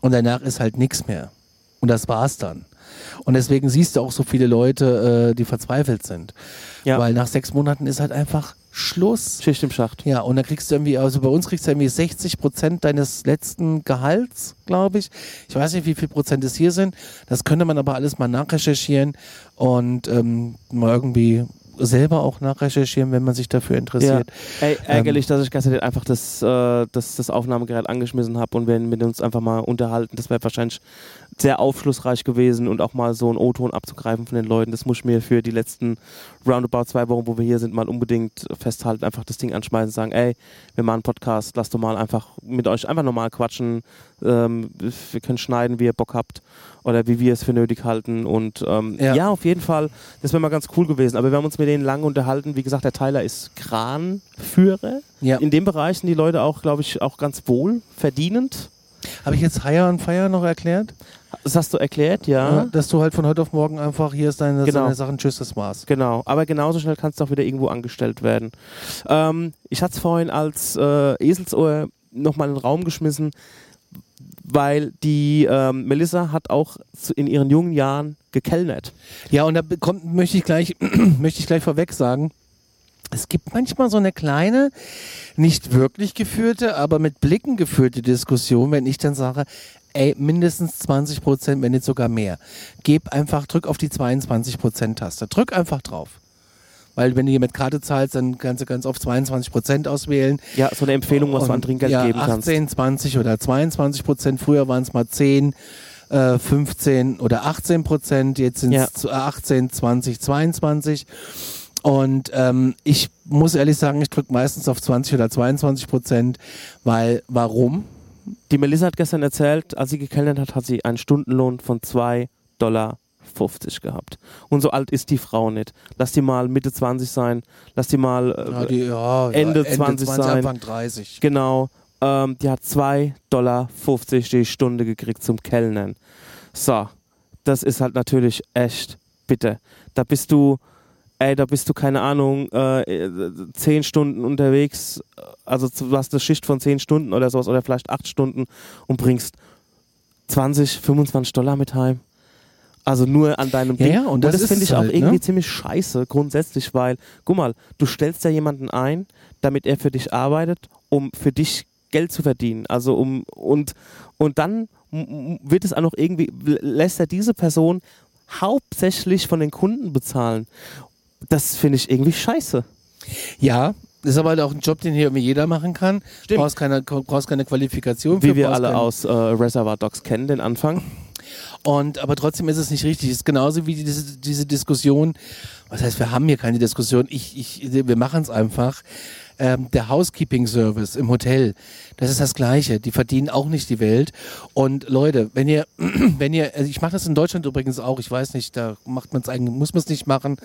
und danach ist halt nichts mehr. Und das war's dann. Und deswegen siehst du auch so viele Leute, äh, die verzweifelt sind. Ja. Weil nach sechs Monaten ist halt einfach Schluss. Schicht im Schacht. Ja, und dann kriegst du irgendwie, also bei uns kriegst du irgendwie 60 Prozent deines letzten Gehalts, glaube ich. Ich weiß nicht, wie viel Prozent es hier sind. Das könnte man aber alles mal nachrecherchieren und ähm, mal irgendwie selber auch nachrecherchieren, wenn man sich dafür interessiert. Ja. Ey, ärgerlich, ähm, dass ich gestern einfach das, äh, das, das Aufnahmegerät angeschmissen habe und wir mit uns einfach mal unterhalten. Das wäre wahrscheinlich sehr aufschlussreich gewesen und auch mal so einen O-Ton abzugreifen von den Leuten. Das muss ich mir für die letzten roundabout zwei Wochen, wo wir hier sind, mal unbedingt festhalten. Einfach das Ding anschmeißen und sagen, ey, wir machen einen Podcast, lasst doch mal einfach mit euch einfach normal quatschen. Ähm, wir können schneiden, wie ihr Bock habt oder wie wir es für nötig halten. Und ähm, ja. ja. auf jeden Fall, das wäre mal ganz cool gewesen. Aber wir haben uns mit denen lange unterhalten. Wie gesagt, der Tyler ist Kranführer. Ja. In dem Bereich sind die Leute auch, glaube ich, auch ganz wohl verdienend. Habe ich jetzt Hire und Fire noch erklärt? Das hast du erklärt, ja. ja. Dass du halt von heute auf morgen einfach, hier ist deine, genau. deine Sachen, tschüss, das war's. Genau, aber genauso schnell kannst du auch wieder irgendwo angestellt werden. Ähm, ich hatte es vorhin als äh, Eselsohr nochmal in den Raum geschmissen, weil die ähm, Melissa hat auch in ihren jungen Jahren gekellnert. Ja, und da kommt, möchte ich gleich, möchte ich gleich vorweg sagen, es gibt manchmal so eine kleine, nicht wirklich geführte, aber mit Blicken geführte Diskussion, wenn ich dann sage, ey, mindestens 20 Prozent, wenn nicht sogar mehr. Geb einfach, drück auf die 22 Prozent Taste. Drück einfach drauf. Weil wenn du hier mit Karte zahlst, dann kannst du ganz oft 22 Prozent auswählen. Ja, so eine Empfehlung, was du an Trinkgeld ja, geben 18, kannst. 18, 20 oder 22 Prozent. Früher waren es mal 10, äh, 15 oder 18 Prozent. Jetzt sind es ja. 18, 20, 22. Und ähm, ich muss ehrlich sagen, ich drücke meistens auf 20 oder 22 Prozent, weil warum? Die Melissa hat gestern erzählt, als sie gekellnert hat, hat sie einen Stundenlohn von 2 Dollar 50 gehabt. Und so alt ist die Frau nicht. Lass die mal Mitte 20 sein, lass die mal äh, ja, die, ja, Ende, ja, Ende 20, 20 sein. Anfang 30. Genau. Ähm, die hat 2,50 Dollar die Stunde gekriegt zum Kellnern. So, das ist halt natürlich echt bitte. Da bist du ey, da bist du, keine Ahnung, äh, zehn Stunden unterwegs also du hast eine Schicht von 10 Stunden oder sowas oder vielleicht 8 Stunden und bringst 20, 25 Dollar mit heim. Also nur an deinem Ja, Ding. ja, und das ist finde ich auch halt, irgendwie ne? ziemlich scheiße grundsätzlich, weil, guck mal, du stellst ja jemanden ein, damit er für dich arbeitet, um für dich Geld zu verdienen. Also um und und dann wird es auch noch irgendwie lässt er diese Person hauptsächlich von den Kunden bezahlen. Das finde ich irgendwie scheiße. Ja, das ist aber halt auch ein Job, den hier irgendwie jeder machen kann. Stimmt. Brauchst keine, brauchst keine Qualifikation Wie für, wir brauchst alle aus äh, Reservoir Dogs kennen, den Anfang. Und aber trotzdem ist es nicht richtig. Es ist genauso wie diese, diese Diskussion. Was heißt, wir haben hier keine Diskussion. Ich, ich, wir machen es einfach. Ähm, der Housekeeping Service im Hotel, das ist das Gleiche. Die verdienen auch nicht die Welt. Und Leute, wenn ihr, wenn ihr, also ich mache das in Deutschland übrigens auch. Ich weiß nicht, da macht man es eigentlich, muss man es nicht machen.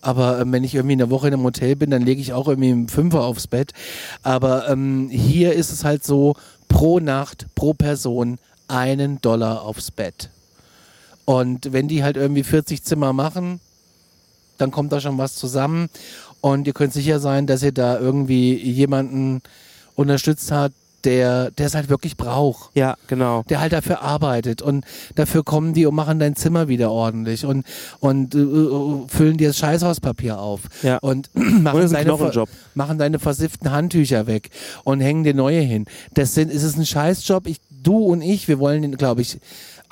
Aber ähm, wenn ich irgendwie eine Woche in einem Hotel bin, dann lege ich auch irgendwie einen Fünfer aufs Bett. Aber ähm, hier ist es halt so, pro Nacht, pro Person einen Dollar aufs Bett. Und wenn die halt irgendwie 40 Zimmer machen, dann kommt da schon was zusammen. Und ihr könnt sicher sein, dass ihr da irgendwie jemanden unterstützt habt, der der es halt wirklich braucht. Ja, genau. Der halt dafür arbeitet und dafür kommen die und machen dein Zimmer wieder ordentlich und, und äh, füllen dir das Scheißhauspapier auf Ja. und Und machen, ein deine, ver- machen deine versifften Handtücher weg und hängen dir neue hin. Das sind, ist es ein Scheißjob. Ich, du und ich, wir wollen den, glaube ich,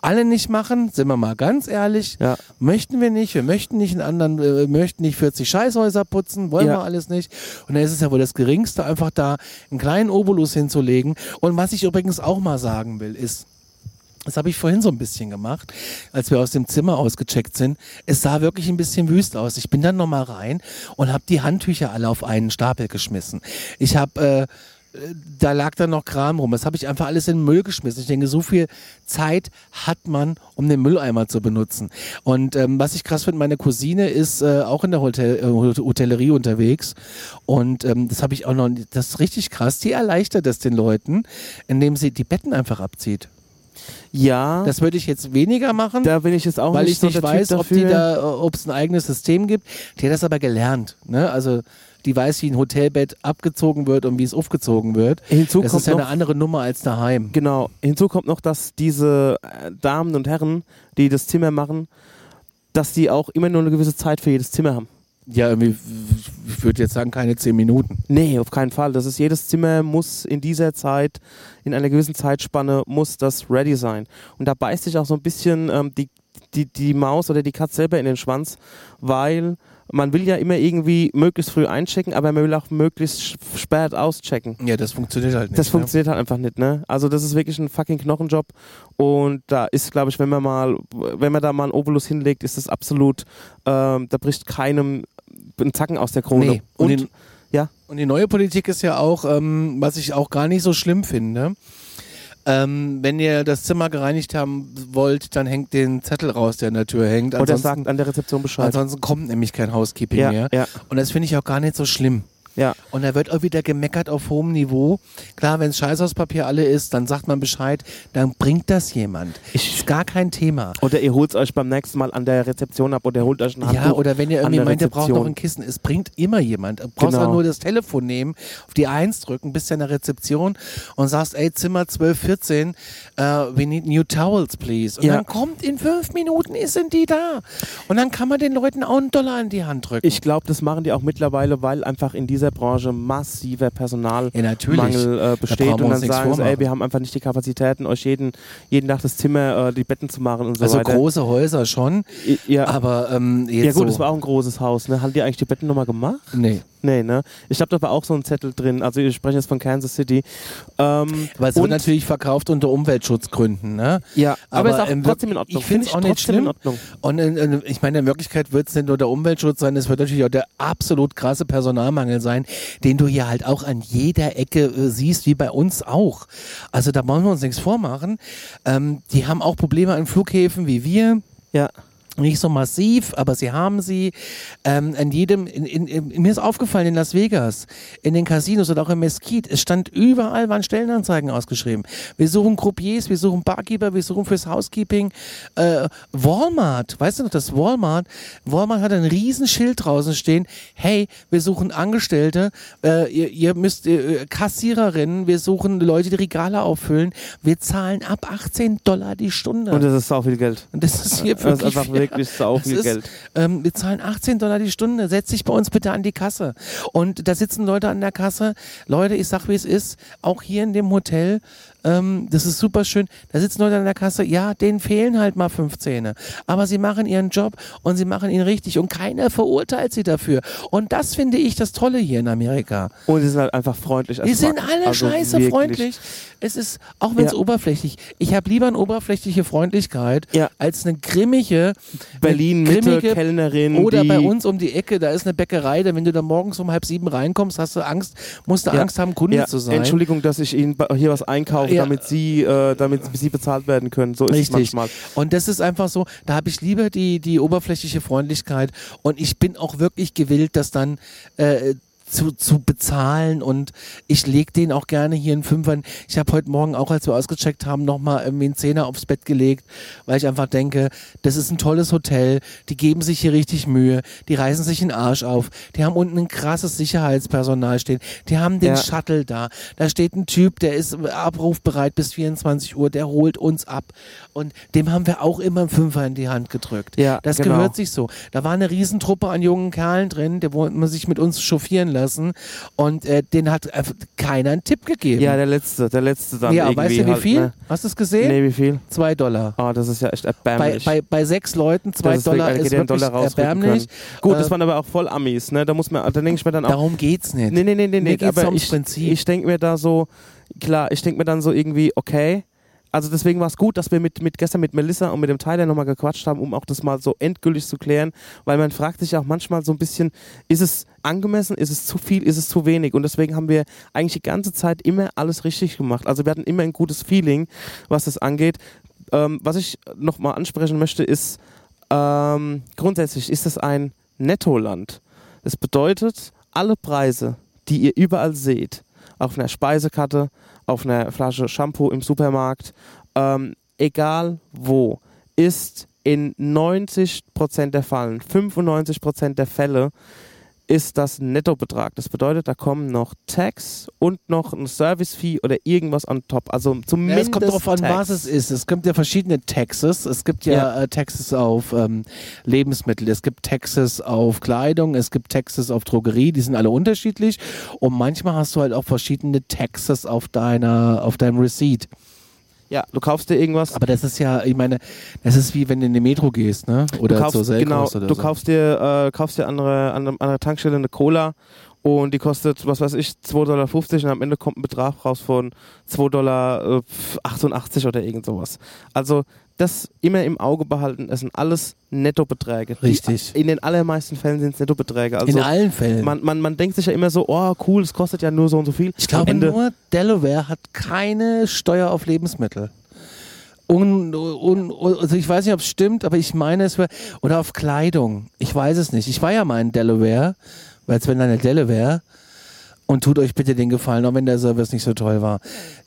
alle nicht machen, sind wir mal ganz ehrlich. Ja. Möchten wir nicht. Wir möchten nicht einen anderen, äh, möchten nicht 40 Scheißhäuser putzen, wollen Ja. wir alles nicht. Und dann ist es ja wohl das Geringste, einfach da einen kleinen Obolus hinzulegen. Und was ich übrigens auch mal sagen will, ist, das habe ich vorhin so ein bisschen gemacht, als wir aus dem Zimmer ausgecheckt sind. Es sah wirklich ein bisschen wüst aus. Ich bin dann nochmal rein und habe die Handtücher alle auf einen Stapel geschmissen. Ich habe, äh, äh, da lag dann noch Kram rum. Das habe ich einfach alles in den Müll geschmissen. Ich denke, so viel Zeit hat man, um den Mülleimer zu benutzen. Und ähm, was ich krass finde, meine Cousine ist äh, auch in der Hotel, äh, Hotellerie unterwegs. Und ähm, das habe ich auch noch, das ist richtig krass. Die erleichtert das den Leuten, indem sie die Betten einfach abzieht. Ja, Das würde ich jetzt weniger machen, da bin ich jetzt auch weil nicht ich so nicht weiß, ob da, äh, ob es ein eigenes System gibt. Die hat das aber gelernt. Ne? Also die weiß, wie ein Hotelbett abgezogen wird und wie es aufgezogen wird. Hinzu das kommt ist ja noch, eine andere Nummer als daheim. Genau. Hinzu kommt noch, dass diese äh, Damen und Herren, die das Zimmer machen, dass die auch immer nur eine gewisse Zeit für jedes Zimmer haben. Ja, irgendwie, ich würde jetzt sagen, keine zehn Minuten. Nee, auf keinen Fall. Das ist jedes Zimmer muss in dieser Zeit, in einer gewissen Zeitspanne, muss das ready sein. Und da beißt sich auch so ein bisschen ähm, die, die, die Maus oder die Katze selber in den Schwanz, weil man will ja immer irgendwie möglichst früh einchecken, aber man will auch möglichst spät auschecken. Ja, das funktioniert halt nicht. Das ne? funktioniert halt einfach nicht, ne? Also das ist wirklich ein fucking Knochenjob und da ist, glaube ich, wenn man mal, wenn man da mal einen Obolus hinlegt, ist das absolut, ähm, da bricht keinem ein Zacken aus der Krone. Nee. Und, Und, die, ja, und die neue Politik ist ja auch, ähm, was ich auch gar nicht so schlimm finde. Ähm, wenn ihr das Zimmer gereinigt haben wollt, dann hängt den Zettel raus, der an der Tür hängt. oder Ansonsten, sagt an der Rezeption Bescheid. ansonsten kommt nämlich kein Housekeeping ja, mehr. ja, Und das finde ich auch gar nicht so schlimm. Ja. Und da wird auch wieder gemeckert auf hohem Niveau. Klar, wenn Scheißhauspapier alle ist, dann sagt man Bescheid, dann bringt das jemand. Ich- ist gar kein Thema. Oder ihr holt euch beim nächsten Mal an der Rezeption ab oder ihr holt euch ein Handtuch. Ja, oder wenn ihr irgendwie meint, ihr braucht noch ein Kissen, es bringt immer jemand. Du brauchst Genau. nur das Telefon nehmen, auf die Eins drücken, bist ja in der Rezeption und sagst, ey, Zimmer 1214, uh, we need new towels, please. Und Ja. dann kommt in fünf Minuten, sind die da. Und dann kann man den Leuten auch einen Dollar in die Hand drücken. Ich glaube, das machen die auch mittlerweile, weil einfach in dieser Branche massiver Personalmangel Ja, äh, besteht und dann sagen sie, ey, wir haben einfach nicht die Kapazitäten, euch jeden, jeden Tag das Zimmer, äh, die Betten zu machen und so also weiter. große Häuser schon, ja, aber ähm, jetzt ja gut, so, das war auch ein großes Haus. Ne? Haben die eigentlich die Betten nochmal gemacht? nee. Nee, ne? Ich glaube, da war auch so ein Zettel drin. Also ich spreche jetzt von Kansas City. Ähm, Weil es wird natürlich verkauft unter Umweltschutzgründen, ne? ja, aber, aber, ist auch ähm, trotzdem in Ordnung. ich find's Find auch nicht schlimm. in Ordnung. Und in, in, ich meine, in Wirklichkeit wird es nicht nur der Umweltschutz sein, es wird natürlich auch der absolut krasse Personalmangel sein, den du hier halt auch an jeder Ecke äh, siehst, wie bei uns auch. Also da wollen wir uns nichts vormachen. Ähm, die haben auch Probleme an Flughäfen wie wir. Ja. Nicht so massiv, aber sie haben sie. Ähm, in jedem, in, in, in, mir ist aufgefallen in Las Vegas, in den Casinos oder auch im Mesquite, es stand überall, waren Stellenanzeigen ausgeschrieben. Wir suchen Croupiers, wir suchen Barkeeper, wir suchen fürs Housekeeping. Äh, Walmart, weißt du noch, das Walmart? Walmart hat ein Riesenschild draußen stehen. Hey, wir suchen Angestellte, äh, ihr, ihr müsst äh, Kassiererinnen, wir suchen Leute, die Regale auffüllen. Wir zahlen ab 18 Dollar die Stunde. Und das ist auch viel Geld. Und das ist hier Das ist wirklich einfach wirklich das viel ist, Geld. Ähm, wir zahlen 18 Dollar die Stunde. Setz dich bei uns bitte an die Kasse. Und da sitzen Leute an der Kasse. Leute, ich sag, wie es ist. Auch hier in dem Hotel. Ähm, das ist super schön. Da sitzen Leute an der Kasse. Ja, denen fehlen halt mal fünf Zähne. Aber sie machen ihren Job und sie machen ihn richtig. Und keiner verurteilt sie dafür. Und das finde ich das Tolle hier in Amerika. Und sie sind halt einfach freundlich. Die als sind alle Also scheiße wirklich. freundlich. Es ist, auch wenn es Ja. oberflächlich, ich habe lieber eine oberflächliche Freundlichkeit Ja. als eine grimmige Berlin eine Mitte grimmige- Kellnerin. Oder bei uns um die Ecke, da ist eine Bäckerei, da wenn du da morgens um halb sieben reinkommst, hast du Angst, musst du Ja. Angst haben, Kunde zu sein. Entschuldigung, dass ich Ihnen hier was einkaufe, Ja. damit Sie, äh, damit Sie bezahlt werden können. So ist es Richtig. manchmal. Und das ist einfach so, da habe ich lieber die, die oberflächliche Freundlichkeit und ich bin auch wirklich gewillt, das dann äh, zu, zu bezahlen und ich lege den auch gerne hier in Fünfern. Ich habe heute Morgen auch, als wir ausgecheckt haben, nochmal irgendwie einen Zehner aufs Bett gelegt, weil ich einfach denke, das ist ein tolles Hotel, die geben sich hier richtig Mühe, die reißen sich den Arsch auf, die haben unten ein krasses Sicherheitspersonal stehen, die haben den Ja. Shuttle da, da steht ein Typ, der ist abrufbereit bis 24 Uhr, der holt uns ab und dem haben wir auch immer einen Fünfer in die Hand gedrückt. Ja, das genau. gehört sich so. Da war eine Riesentruppe an jungen Kerlen drin, der wollten sich mit uns chauffieren lassen und äh, den hat äh, keiner einen Tipp gegeben. Ja, der letzte, der letzte dann ja, irgendwie weißt du wie halt, viel? Ne? Hast du es gesehen? Nee, wie viel? Zwei Dollar. Oh, das ist ja echt Bei, erbärmlich. bei, bei sechs Leuten zwei ist Dollar wirklich- ist hätte den wirklich Dollar erbärmlich. Gut, das Äh, waren aber auch voll Amis, ne? Da muss man, da denke ich mir dann auch, Darum geht's nicht. Nee, nee, nee, nee, nee aber ich, ich denke mir da so, klar, ich denke mir dann so irgendwie, okay. Also deswegen war es gut, dass wir mit, mit gestern mit Melissa und mit dem Tyler nochmal gequatscht haben, um auch das mal so endgültig zu klären, weil man fragt sich auch manchmal so ein bisschen, ist es angemessen, ist es zu viel, ist es zu wenig und deswegen haben wir eigentlich die ganze Zeit immer alles richtig gemacht. Also wir hatten immer ein gutes Feeling, was das angeht. Ähm, was ich nochmal ansprechen möchte, ist, ähm, grundsätzlich ist es ein Nettoland. Das bedeutet, alle Preise, die ihr überall seht, auf einer Speisekarte, auf einer Flasche Shampoo im Supermarkt, ähm, egal wo, ist in 90% der Fällen, 95% der Fälle, ist das ein Nettobetrag. Das bedeutet, da kommen noch Tax und noch ein Service-Fee oder irgendwas on top. Also Ja, zumindest es kommt darauf an, was es ist. Es gibt ja verschiedene Taxes. Es gibt ja, Ja. Äh, Taxes auf ähm, Lebensmittel, es gibt Taxes auf Kleidung, es gibt Taxes auf Drogerie, die sind alle unterschiedlich. Und manchmal hast du halt auch verschiedene Taxes auf deiner, auf deinem Receipt. Ja, du kaufst dir irgendwas, Aber das ist ja, ich meine, das ist wie wenn du in die Metro gehst, ne? Oder du kaufst, zur Selkos genau, oder du so. kaufst dir, äh, kaufst dir an einer, an einer Tankstelle eine Cola und die kostet, was weiß ich, 2,50 Dollar und am Ende kommt ein Betrag raus von 2,88 Dollar oder irgend sowas. Also das immer im Auge behalten, es sind alles Nettobeträge. Die- Richtig. In den allermeisten Fällen sind es Nettobeträge. Also in allen Fällen. man, man, man denkt sich ja immer so, oh cool, es kostet ja nur so und so viel. Ich glaube nur Delaware hat keine Steuer auf Lebensmittel. Und, und, also ich weiß nicht, ob es stimmt, aber ich meine es wäre oder auf Kleidung. Ich weiß es nicht. Ich war ja mal in Delaware, weil es wenn dann Delaware und tut euch bitte den Gefallen, auch wenn der Service nicht so toll war.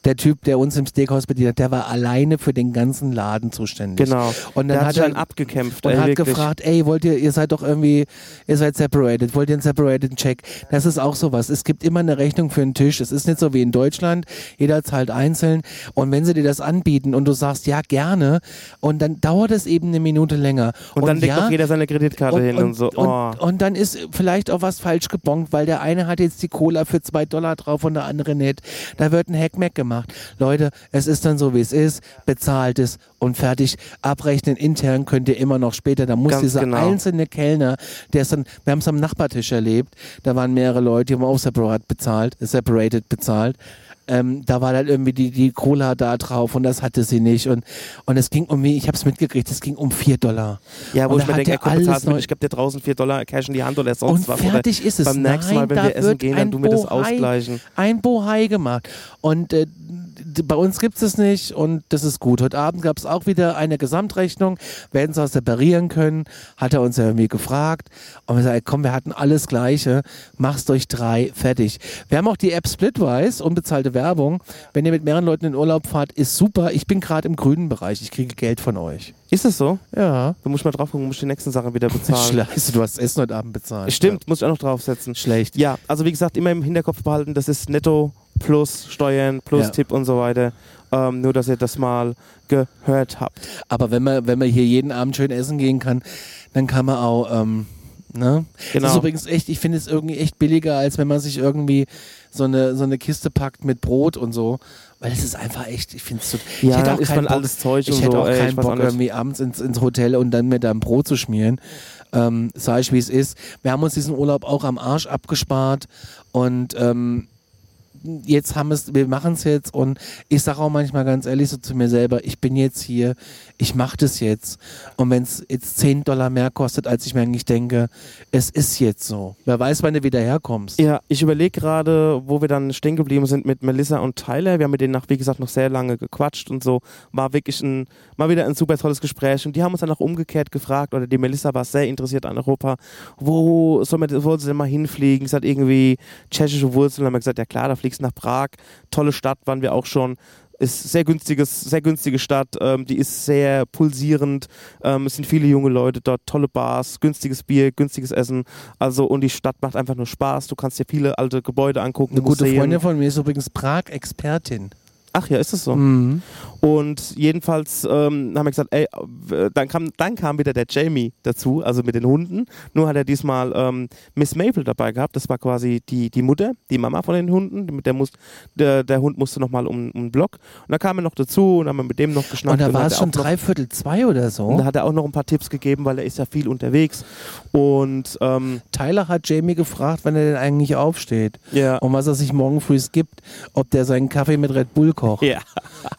Der Typ, der uns im Steakhouse bedient hat, der war alleine für den ganzen Laden zuständig. genau. Und der dann hat hat er einen abgekämpft. und ey, hat wirklich. gefragt, ey, wollt ihr, ihr seid doch irgendwie, ihr seid separated, wollt ihr einen separated Check? Das ist auch sowas. Es gibt immer eine Rechnung für einen Tisch. Es ist nicht so wie in Deutschland. Jeder zahlt einzeln. Und wenn sie dir das anbieten und du sagst, ja, gerne, und dann dauert es eben eine Minute länger. Und dann legt ja, doch jeder seine Kreditkarte hin und, so. Oh. und, und dann ist vielleicht auch was falsch gebongt, weil der eine hat jetzt die Cola für zwei Dollar drauf und der andere nicht. Da wird ein Hackmack gemacht. Leute, es ist dann so, wie es ist. Bezahlt es und fertig. Abrechnen intern könnt ihr immer noch später. Da muss Ganz dieser genau. einzelne Kellner, der ist dann, wir haben es am Nachbartisch erlebt, da waren mehrere Leute, die haben auch separat bezahlt, separated bezahlt. Ähm, da war dann irgendwie die, die Cola da drauf und das hatte sie nicht. Und, und es ging um, ich habe es mitgekriegt, es ging um vier Dollar. Ja, wo Und ich mir denke, komm, alles mit, ich gebe dir draußen 4 Dollar Cash in die Hand oder sonst und was. fertig ist es. Beim nächsten Nein, Mal, wenn wir essen gehen, dann tun wir das ausgleichen. Ein Bohai gemacht. Und äh, bei uns gibt es nicht und das ist gut. Heute Abend gab es auch wieder eine Gesamtrechnung, werden sie auch separieren können, hat er uns ja irgendwie gefragt. Und wir sagen, komm, wir hatten alles Gleiche, mach's durch drei, fertig. Wir haben auch die App Splitwise, unbezahlte Werbung. Wenn ihr mit mehreren Leuten in Urlaub fahrt, ist super. Ich bin gerade im grünen Bereich, ich kriege Geld von euch. Ist das so? Ja. Du musst mal drauf gucken, du musst die nächsten Sachen wieder bezahlen. Scheiße, du hast Essen heute Abend bezahlt. Stimmt, muss ich auch noch draufsetzen. Schlecht. Ja, also wie gesagt, immer im Hinterkopf behalten, das ist netto plus Steuern plus Ja. Tipp und so weiter. Ähm, nur, dass ihr das mal gehört habt. Aber wenn man, wenn man hier jeden Abend schön essen gehen kann, dann kann man auch, ähm, ne? Genau. Das ist übrigens echt, ich finde es irgendwie echt billiger, als wenn man sich irgendwie so eine, so eine Kiste packt mit Brot und so. Weil es ist einfach echt, ich finde es so. ich Ja, hätte dann auch keinen man Bock, alles Zeug ich hätte so, auch ey, keinen ich Bock, irgendwie abends ins, ins Hotel und dann mit einem Brot zu schmieren. Ähm, sag ich, wie es ist. Wir haben uns diesen Urlaub auch am Arsch abgespart und ähm, jetzt haben es, wir machen es jetzt und ich sage auch manchmal ganz ehrlich so zu mir selber, ich bin jetzt hier, ich mache das jetzt. Und wenn es jetzt 10 Dollar mehr kostet, als ich mir eigentlich denke, es ist jetzt so. Wer weiß, wann du wieder herkommst. Ja, ich überlege gerade, wo wir dann stehen geblieben sind mit Melissa und Tyler. Wir haben mit denen nach, wie gesagt, noch sehr lange gequatscht und so. War wirklich ein, mal wieder ein super tolles Gespräch. Und die haben uns dann auch umgekehrt gefragt, oder die Melissa war sehr interessiert an Europa. Wo soll man, wo sie denn mal hinfliegen? Sie hat irgendwie tschechische Wurzeln. Dann haben wir gesagt, ja klar, da fliegst du nach Prag. Tolle Stadt, waren wir auch schon. Ist sehr günstiges, sehr günstige Stadt. Ähm, die ist sehr pulsierend. Ähm, es sind viele junge Leute dort, tolle Bars, günstiges Bier, günstiges Essen. Also und die Stadt macht einfach nur Spaß. Du kannst dir viele alte Gebäude angucken. Eine gute Museen. Freundin von mir ist übrigens Prag-Expertin. Ach ja, ist das so? Mhm. Und jedenfalls ähm, haben wir gesagt, ey, äh, dann kam, dann kam wieder der Jamie dazu, also mit den Hunden. Nur hat er diesmal ähm, Miss Maple dabei gehabt. Das war quasi die, die Mutter, die Mama von den Hunden. Der, muss, der, der Hund musste nochmal um, um den Block. Und dann kam er noch dazu und haben wir mit dem noch geschnackt. Und da war es schon dreiviertel zwei oder so. Und da hat er auch noch ein paar Tipps gegeben, weil er ist ja viel unterwegs. Und ähm, Tyler hat Jamie gefragt, wann er denn eigentlich aufsteht ja. und was er sich morgen früh gibt, ob der seinen Kaffee mit Red Bull kocht. ja.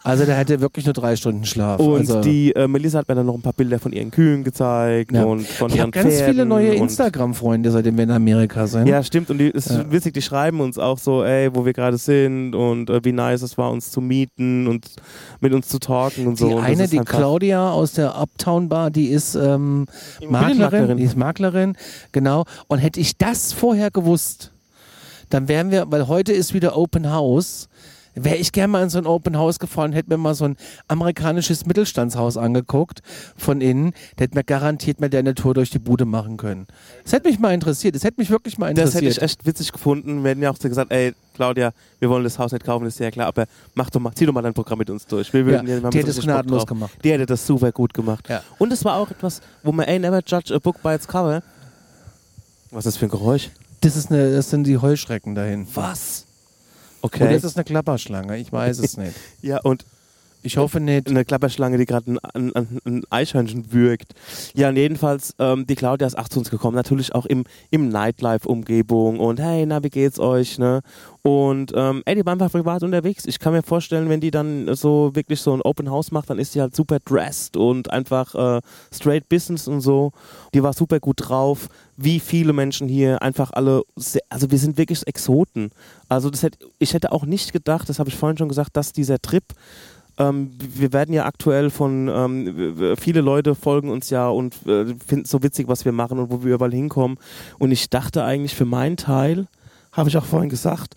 Also der hatte wirklich nur drei Stunden Schlaf. Und also, die äh, Melissa hat mir dann noch ein paar Bilder von ihren Kühen gezeigt Ja. und von ich ihren habe ganz Pferden viele neue und- Instagram-Freunde, seitdem wir in Amerika sind. Ja, stimmt. Und die ist Ja. witzig, die schreiben uns auch so, ey, wo wir gerade sind und äh, wie nice es war, uns zu mieten und mit uns zu talken und so. Die und das eine, die Claudia aus der Uptown Bar, die ist ähm, Maklerin, die ist Maklerin, genau. Und hätte ich das vorher gewusst, dann wären wir, weil heute ist wieder Open House, wäre ich gerne mal in so ein Open House gefahren, hätte mir mal so ein amerikanisches Mittelstandshaus angeguckt von innen, der hätte mir garantiert mal eine Tour durch die Bude machen können. Das hätte mich mal interessiert, das hätte mich wirklich mal Das interessiert. hätte ich echt witzig gefunden. Wir hätten ja auch so gesagt, ey, Claudia, wir wollen das Haus nicht kaufen, das ist ja klar, aber mach doch mal, zieh doch mal dein Programm mit uns durch. Wir ja, würden, wir haben die hätte Bock gnadenlos gemacht. Die hätte das super gut gemacht. Ja. Und es war auch etwas, wo man, ey, never judge a book by its cover. Was ist das für ein Geräusch? Das, ist eine, das sind die Heuschrecken dahin. Was? Oder Okay. ist es eine Klapperschlange? Ich weiß es nicht. Ja, und Ich hoffe nicht. eine Klapperschlange, die gerade ein, ein, ein, Eichhörnchen würgt. Ja, und jedenfalls, ähm, die Claudia ist auch zu uns gekommen, natürlich auch im, im Nightlife-Umgebung und hey, na, wie geht's euch, ne? Und ähm, ey, die war einfach privat unterwegs. Ich kann mir vorstellen, wenn die dann so wirklich so ein Open House macht, dann ist die halt super dressed und einfach äh, straight Business und so. Die war super gut drauf. Wie viele Menschen hier einfach alle, sehr, also wir sind wirklich Exoten. Also das hätte, ich hätte auch nicht gedacht, das habe ich vorhin schon gesagt, dass dieser Trip ähm, wir werden ja aktuell von, ähm, viele Leute folgen uns ja und äh, finden es so witzig, was wir machen und wo wir überall hinkommen. Und ich dachte eigentlich für meinen Teil, habe ich auch vorhin gesagt,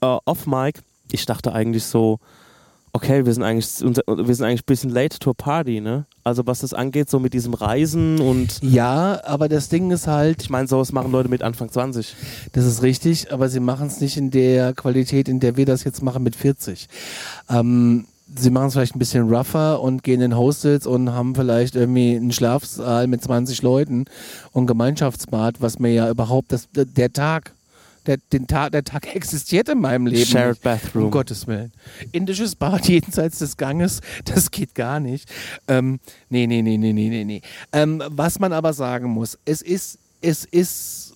äh, off Mic, ich dachte eigentlich so, okay, wir sind eigentlich, unser- wir sind eigentlich ein bisschen late to a party, ne? Also was das angeht, so mit diesem Reisen und Ja, aber das Ding ist halt, ich meine, sowas machen Leute mit Anfang 20. das ist richtig, aber sie machen es nicht in der Qualität, in der wir das jetzt machen mit 40. Ähm, sie machen es vielleicht ein bisschen rougher und gehen in Hostels und haben vielleicht irgendwie einen Schlafsaal mit 20 Leuten und Gemeinschaftsbad, was mir ja überhaupt, das, der Tag, der, den Tag, der Tag existiert in meinem Leben. Shared. Bathroom. Um Gottes Willen. Indisches Bad jenseits des Ganges, das geht gar nicht. Ähm, nee, nee, nee, nee, nee, nee, nee. Ähm, was man aber sagen muss, es ist, es ist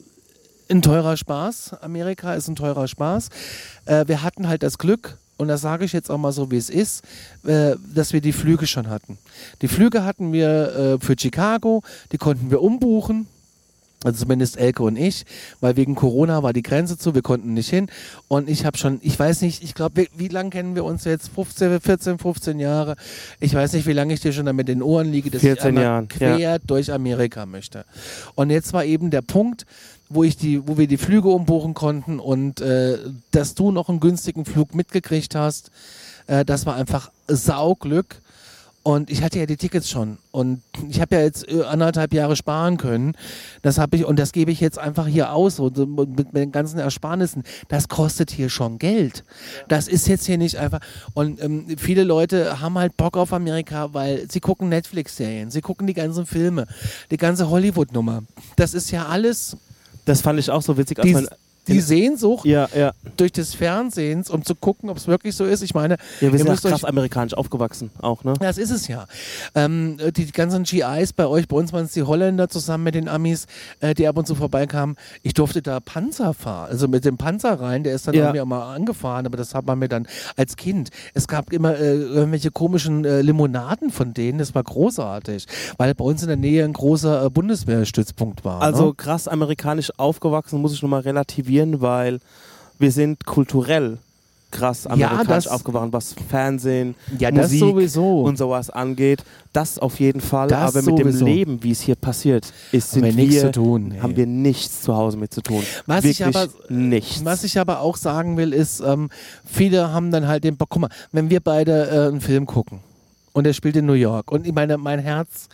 ein teurer Spaß. Amerika ist ein teurer Spaß. Äh, wir hatten halt das Glück, und das sage ich jetzt auch mal so, wie es ist, äh, dass wir die Flüge schon hatten. Die Flüge hatten wir äh, für Chicago, die konnten wir umbuchen. Also zumindest Elke und ich, weil wegen Corona war die Grenze zu, wir konnten nicht hin. Und ich habe schon, ich weiß nicht, ich glaube, wie, lange kennen wir uns jetzt? 15, 14, 15 Jahre. Ich weiß nicht, wie lange ich dir schon damit in den Ohren liege, dass ich 14 einmal Jahren, quer ja. durch Amerika möchte. Und jetzt war eben der Punkt, wo ich die, wo wir die Flüge umbuchen konnten und äh, dass du noch einen günstigen Flug mitgekriegt hast, äh, das war einfach Sauglück. Und ich hatte ja die Tickets schon. Und ich habe ja jetzt äh, anderthalb Jahre sparen können. Das habe ich, und das gebe ich jetzt einfach hier aus, so, mit den ganzen Ersparnissen. Das kostet hier schon Geld. Das ist jetzt hier nicht einfach. Und ähm, viele Leute haben halt Bock auf Amerika, weil sie gucken Netflix-Serien, sie gucken die ganzen Filme, die ganze Hollywood-Nummer. Das ist ja alles Das fand ich auch so witzig. als die, man- die Sehnsucht ja, ja. durch des Fernsehens, um zu gucken, ob es wirklich so ist. Ich meine, Ja, wir ihr sind ja krass amerikanisch aufgewachsen auch, ne? das ist es ja. Ähm, die, ganzen GIs bei euch, bei uns waren es die Holländer zusammen mit den Amis, äh, die ab und zu vorbeikamen. Ich durfte da Panzer fahren, also mit dem Panzer rein, der ist dann Ja. irgendwie auch mal angefahren, aber das hat man mir dann als Kind. Es gab immer äh, irgendwelche komischen äh, Limonaden von denen, das war großartig, weil bei uns in der Nähe ein großer äh, Bundeswehrstützpunkt war. Also ne? krass amerikanisch aufgewachsen, muss ich nochmal relativieren, weil wir sind kulturell krass amerikanisch das- aufgewachsen, was Fernsehen, ja, das Musik sowieso. und sowas angeht. Das auf jeden Fall. Das Aber mit dem sowieso. Leben, wie es hier passiert, ist, sind wir zu tun. haben wir nichts zu Hause mit zu tun. Was ich Wirklich aber- nichts. Was ich aber auch sagen will, ist, ähm, viele haben dann halt den Bock, guck mal, wenn wir beide äh, einen Film gucken und der spielt in New York und ich meine, mein Herz,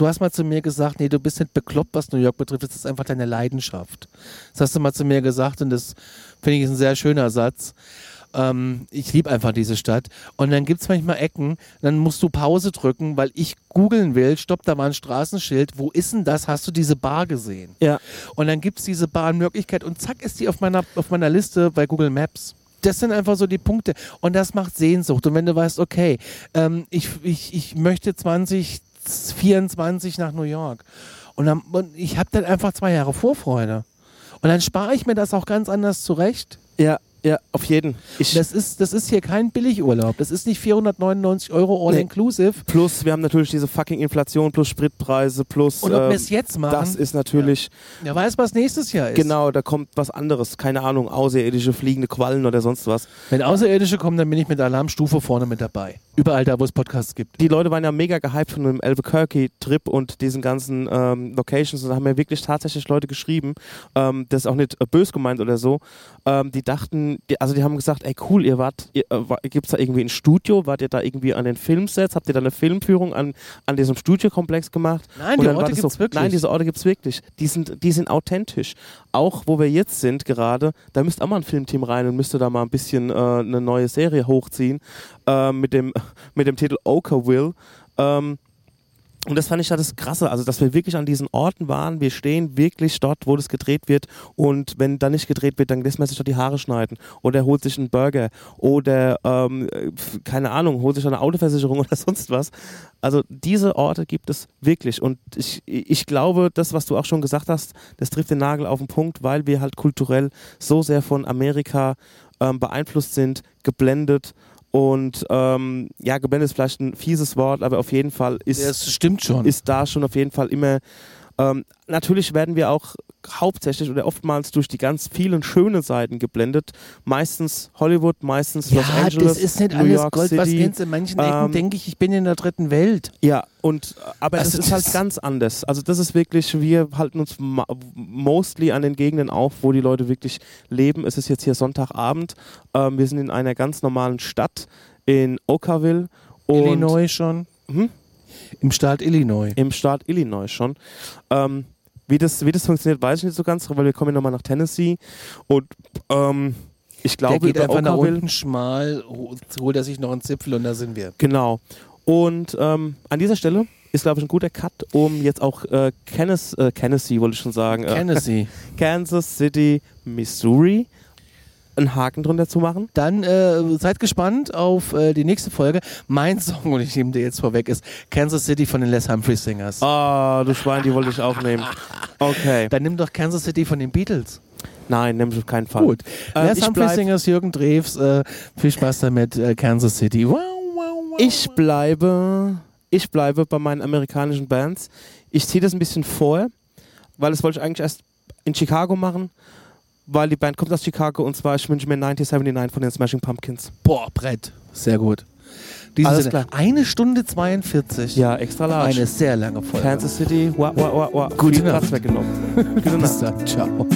du hast mal zu mir gesagt, nee, du bist nicht bekloppt, was New York betrifft, das ist einfach deine Leidenschaft. Das hast du mal zu mir gesagt und das finde ich ist ein sehr schöner Satz. Ähm, ich liebe einfach diese Stadt. Und dann gibt es manchmal Ecken, dann musst du Pause drücken, weil ich googeln will, stopp, da war ein Straßenschild, wo ist denn das? Hast du diese Bar gesehen? ja. Und dann gibt es diese Bahnmöglichkeit und zack ist die auf meiner, auf meiner Liste bei Google Maps. Das sind einfach so die Punkte. Und das macht Sehnsucht. Und wenn du weißt, okay, ähm, ich, ich, ich möchte 2024 nach New York. Und, dann, und ich habe dann einfach zwei Jahre Vorfreude. Und dann spare ich mir das auch ganz anders zurecht. ja, ja, auf jeden. Ich, Das ist, das ist hier kein Billigurlaub. Das ist nicht 499 Euro all Nee. inclusive. plus, wir haben natürlich diese fucking Inflation, plus Spritpreise, plus. Und ob wir ähm, es jetzt machen, das ist natürlich. wer weiß, was nächstes Jahr ist. Genau, da kommt was anderes. Keine Ahnung, außerirdische fliegende Quallen oder sonst was. Wenn Außerirdische kommen, dann bin ich mit Alarmstufe vorne mit dabei. Überall da, wo es Podcasts gibt. Die Leute waren ja mega gehypt von dem Albuquerque-Trip und diesen ganzen ähm, Locations. Und da haben mir wirklich tatsächlich Leute geschrieben, ähm, das ist auch nicht bös gemeint oder so. Ähm, die dachten, die, also die haben gesagt, ey cool, ihr wart, ihr, äh, gibt es da irgendwie ein Studio? Wart ihr da irgendwie an den Filmsets? Habt ihr da eine Filmführung an, an diesem Studiokomplex gemacht? Nein, Und die Orte gibt's wirklich. Nein, diese Orte gibt es wirklich. Die sind, die sind authentisch. Auch wo wir jetzt sind gerade, da müsste auch mal ein Filmteam rein und müsste da mal ein bisschen äh, eine neue Serie hochziehen äh, mit, dem, mit dem Titel Okerville. Ähm, und das fand ich ja das Krasse, also dass wir wirklich an diesen Orten waren. Wir stehen wirklich dort, wo das gedreht wird. Und wenn da nicht gedreht wird, dann lässt man sich dort die Haare schneiden. Oder holt sich einen Burger. Oder, ähm, keine Ahnung, holt sich eine Autoversicherung oder sonst was. Also diese Orte gibt es wirklich. Und ich, ich glaube, das, was du auch schon gesagt hast, das trifft den Nagel auf den Punkt, weil wir halt kulturell so sehr von Amerika ähm, beeinflusst sind, geblendet. Und ähm, ja, geblendet ist vielleicht ein fieses Wort, aber auf jeden Fall ist, Das stimmt schon. ist da schon auf jeden Fall immer. Ähm, natürlich werden wir auch hauptsächlich oder oftmals durch die ganz vielen schönen Seiten geblendet. Meistens Hollywood, meistens Los ja, Angeles, das ist nicht New alles York Gold, was City. glänzt. In manchen Ecken ähm, denke ich, ich bin in der dritten Welt. Ja, und aber Also das ist halt ganz anders. Also das ist wirklich, wir halten uns mostly an den Gegenden auf, wo die Leute wirklich leben. Es ist jetzt hier Sonntagabend. Ähm, wir sind in einer ganz normalen Stadt in Oakville und Illinois schon. Hm? Im Staat Illinois. im Staat Illinois schon. Ähm, wie, das, wie das funktioniert, weiß ich nicht so ganz, weil wir kommen ja nochmal nach Tennessee und ähm, ich Der glaube geht über einfach nach Oakville- unten schmal, ho- holt er sich noch einen Zipfel und da sind wir. Genau. Und ähm, an dieser Stelle ist, glaube ich, ein guter Cut, um jetzt auch äh, Kennes, äh, Tennessee, wollte ich schon sagen, äh, Tennessee. Kansas City, Missouri, einen Haken drunter zu machen. Dann äh, seid gespannt auf äh, die nächste Folge. Mein Song, und ich nehme dir jetzt vorweg, ist Kansas City von den Les Humphrey Singers. Ah, du Schwein, die wollte ich auch nehmen. Okay. Dann nimm doch Kansas City von den Beatles. Nein, nimm ich auf keinen Fall. Gut. Ähm, Les Humphrey Singers, Jürgen Drews. Äh, viel Spaß damit, äh, Kansas City. Wow, wow, wow. Ich bleibe, ich bleibe bei meinen amerikanischen Bands. Ich ziehe das ein bisschen vor, weil das wollte ich eigentlich erst in Chicago machen, weil die Band kommt aus Chicago und zwar ich wünsche mir 1979 von den Smashing Pumpkins. Boah, Brett. Sehr gut. Diese Alles Sinne, klar. Eine Stunde 42. Ja, extra large. Eine sehr lange Folge. Kansas City, wa, wa, wa, wa. Gute Viel Nacht. Platz weggenommen. Gute Nacht. Bis dann. Ciao.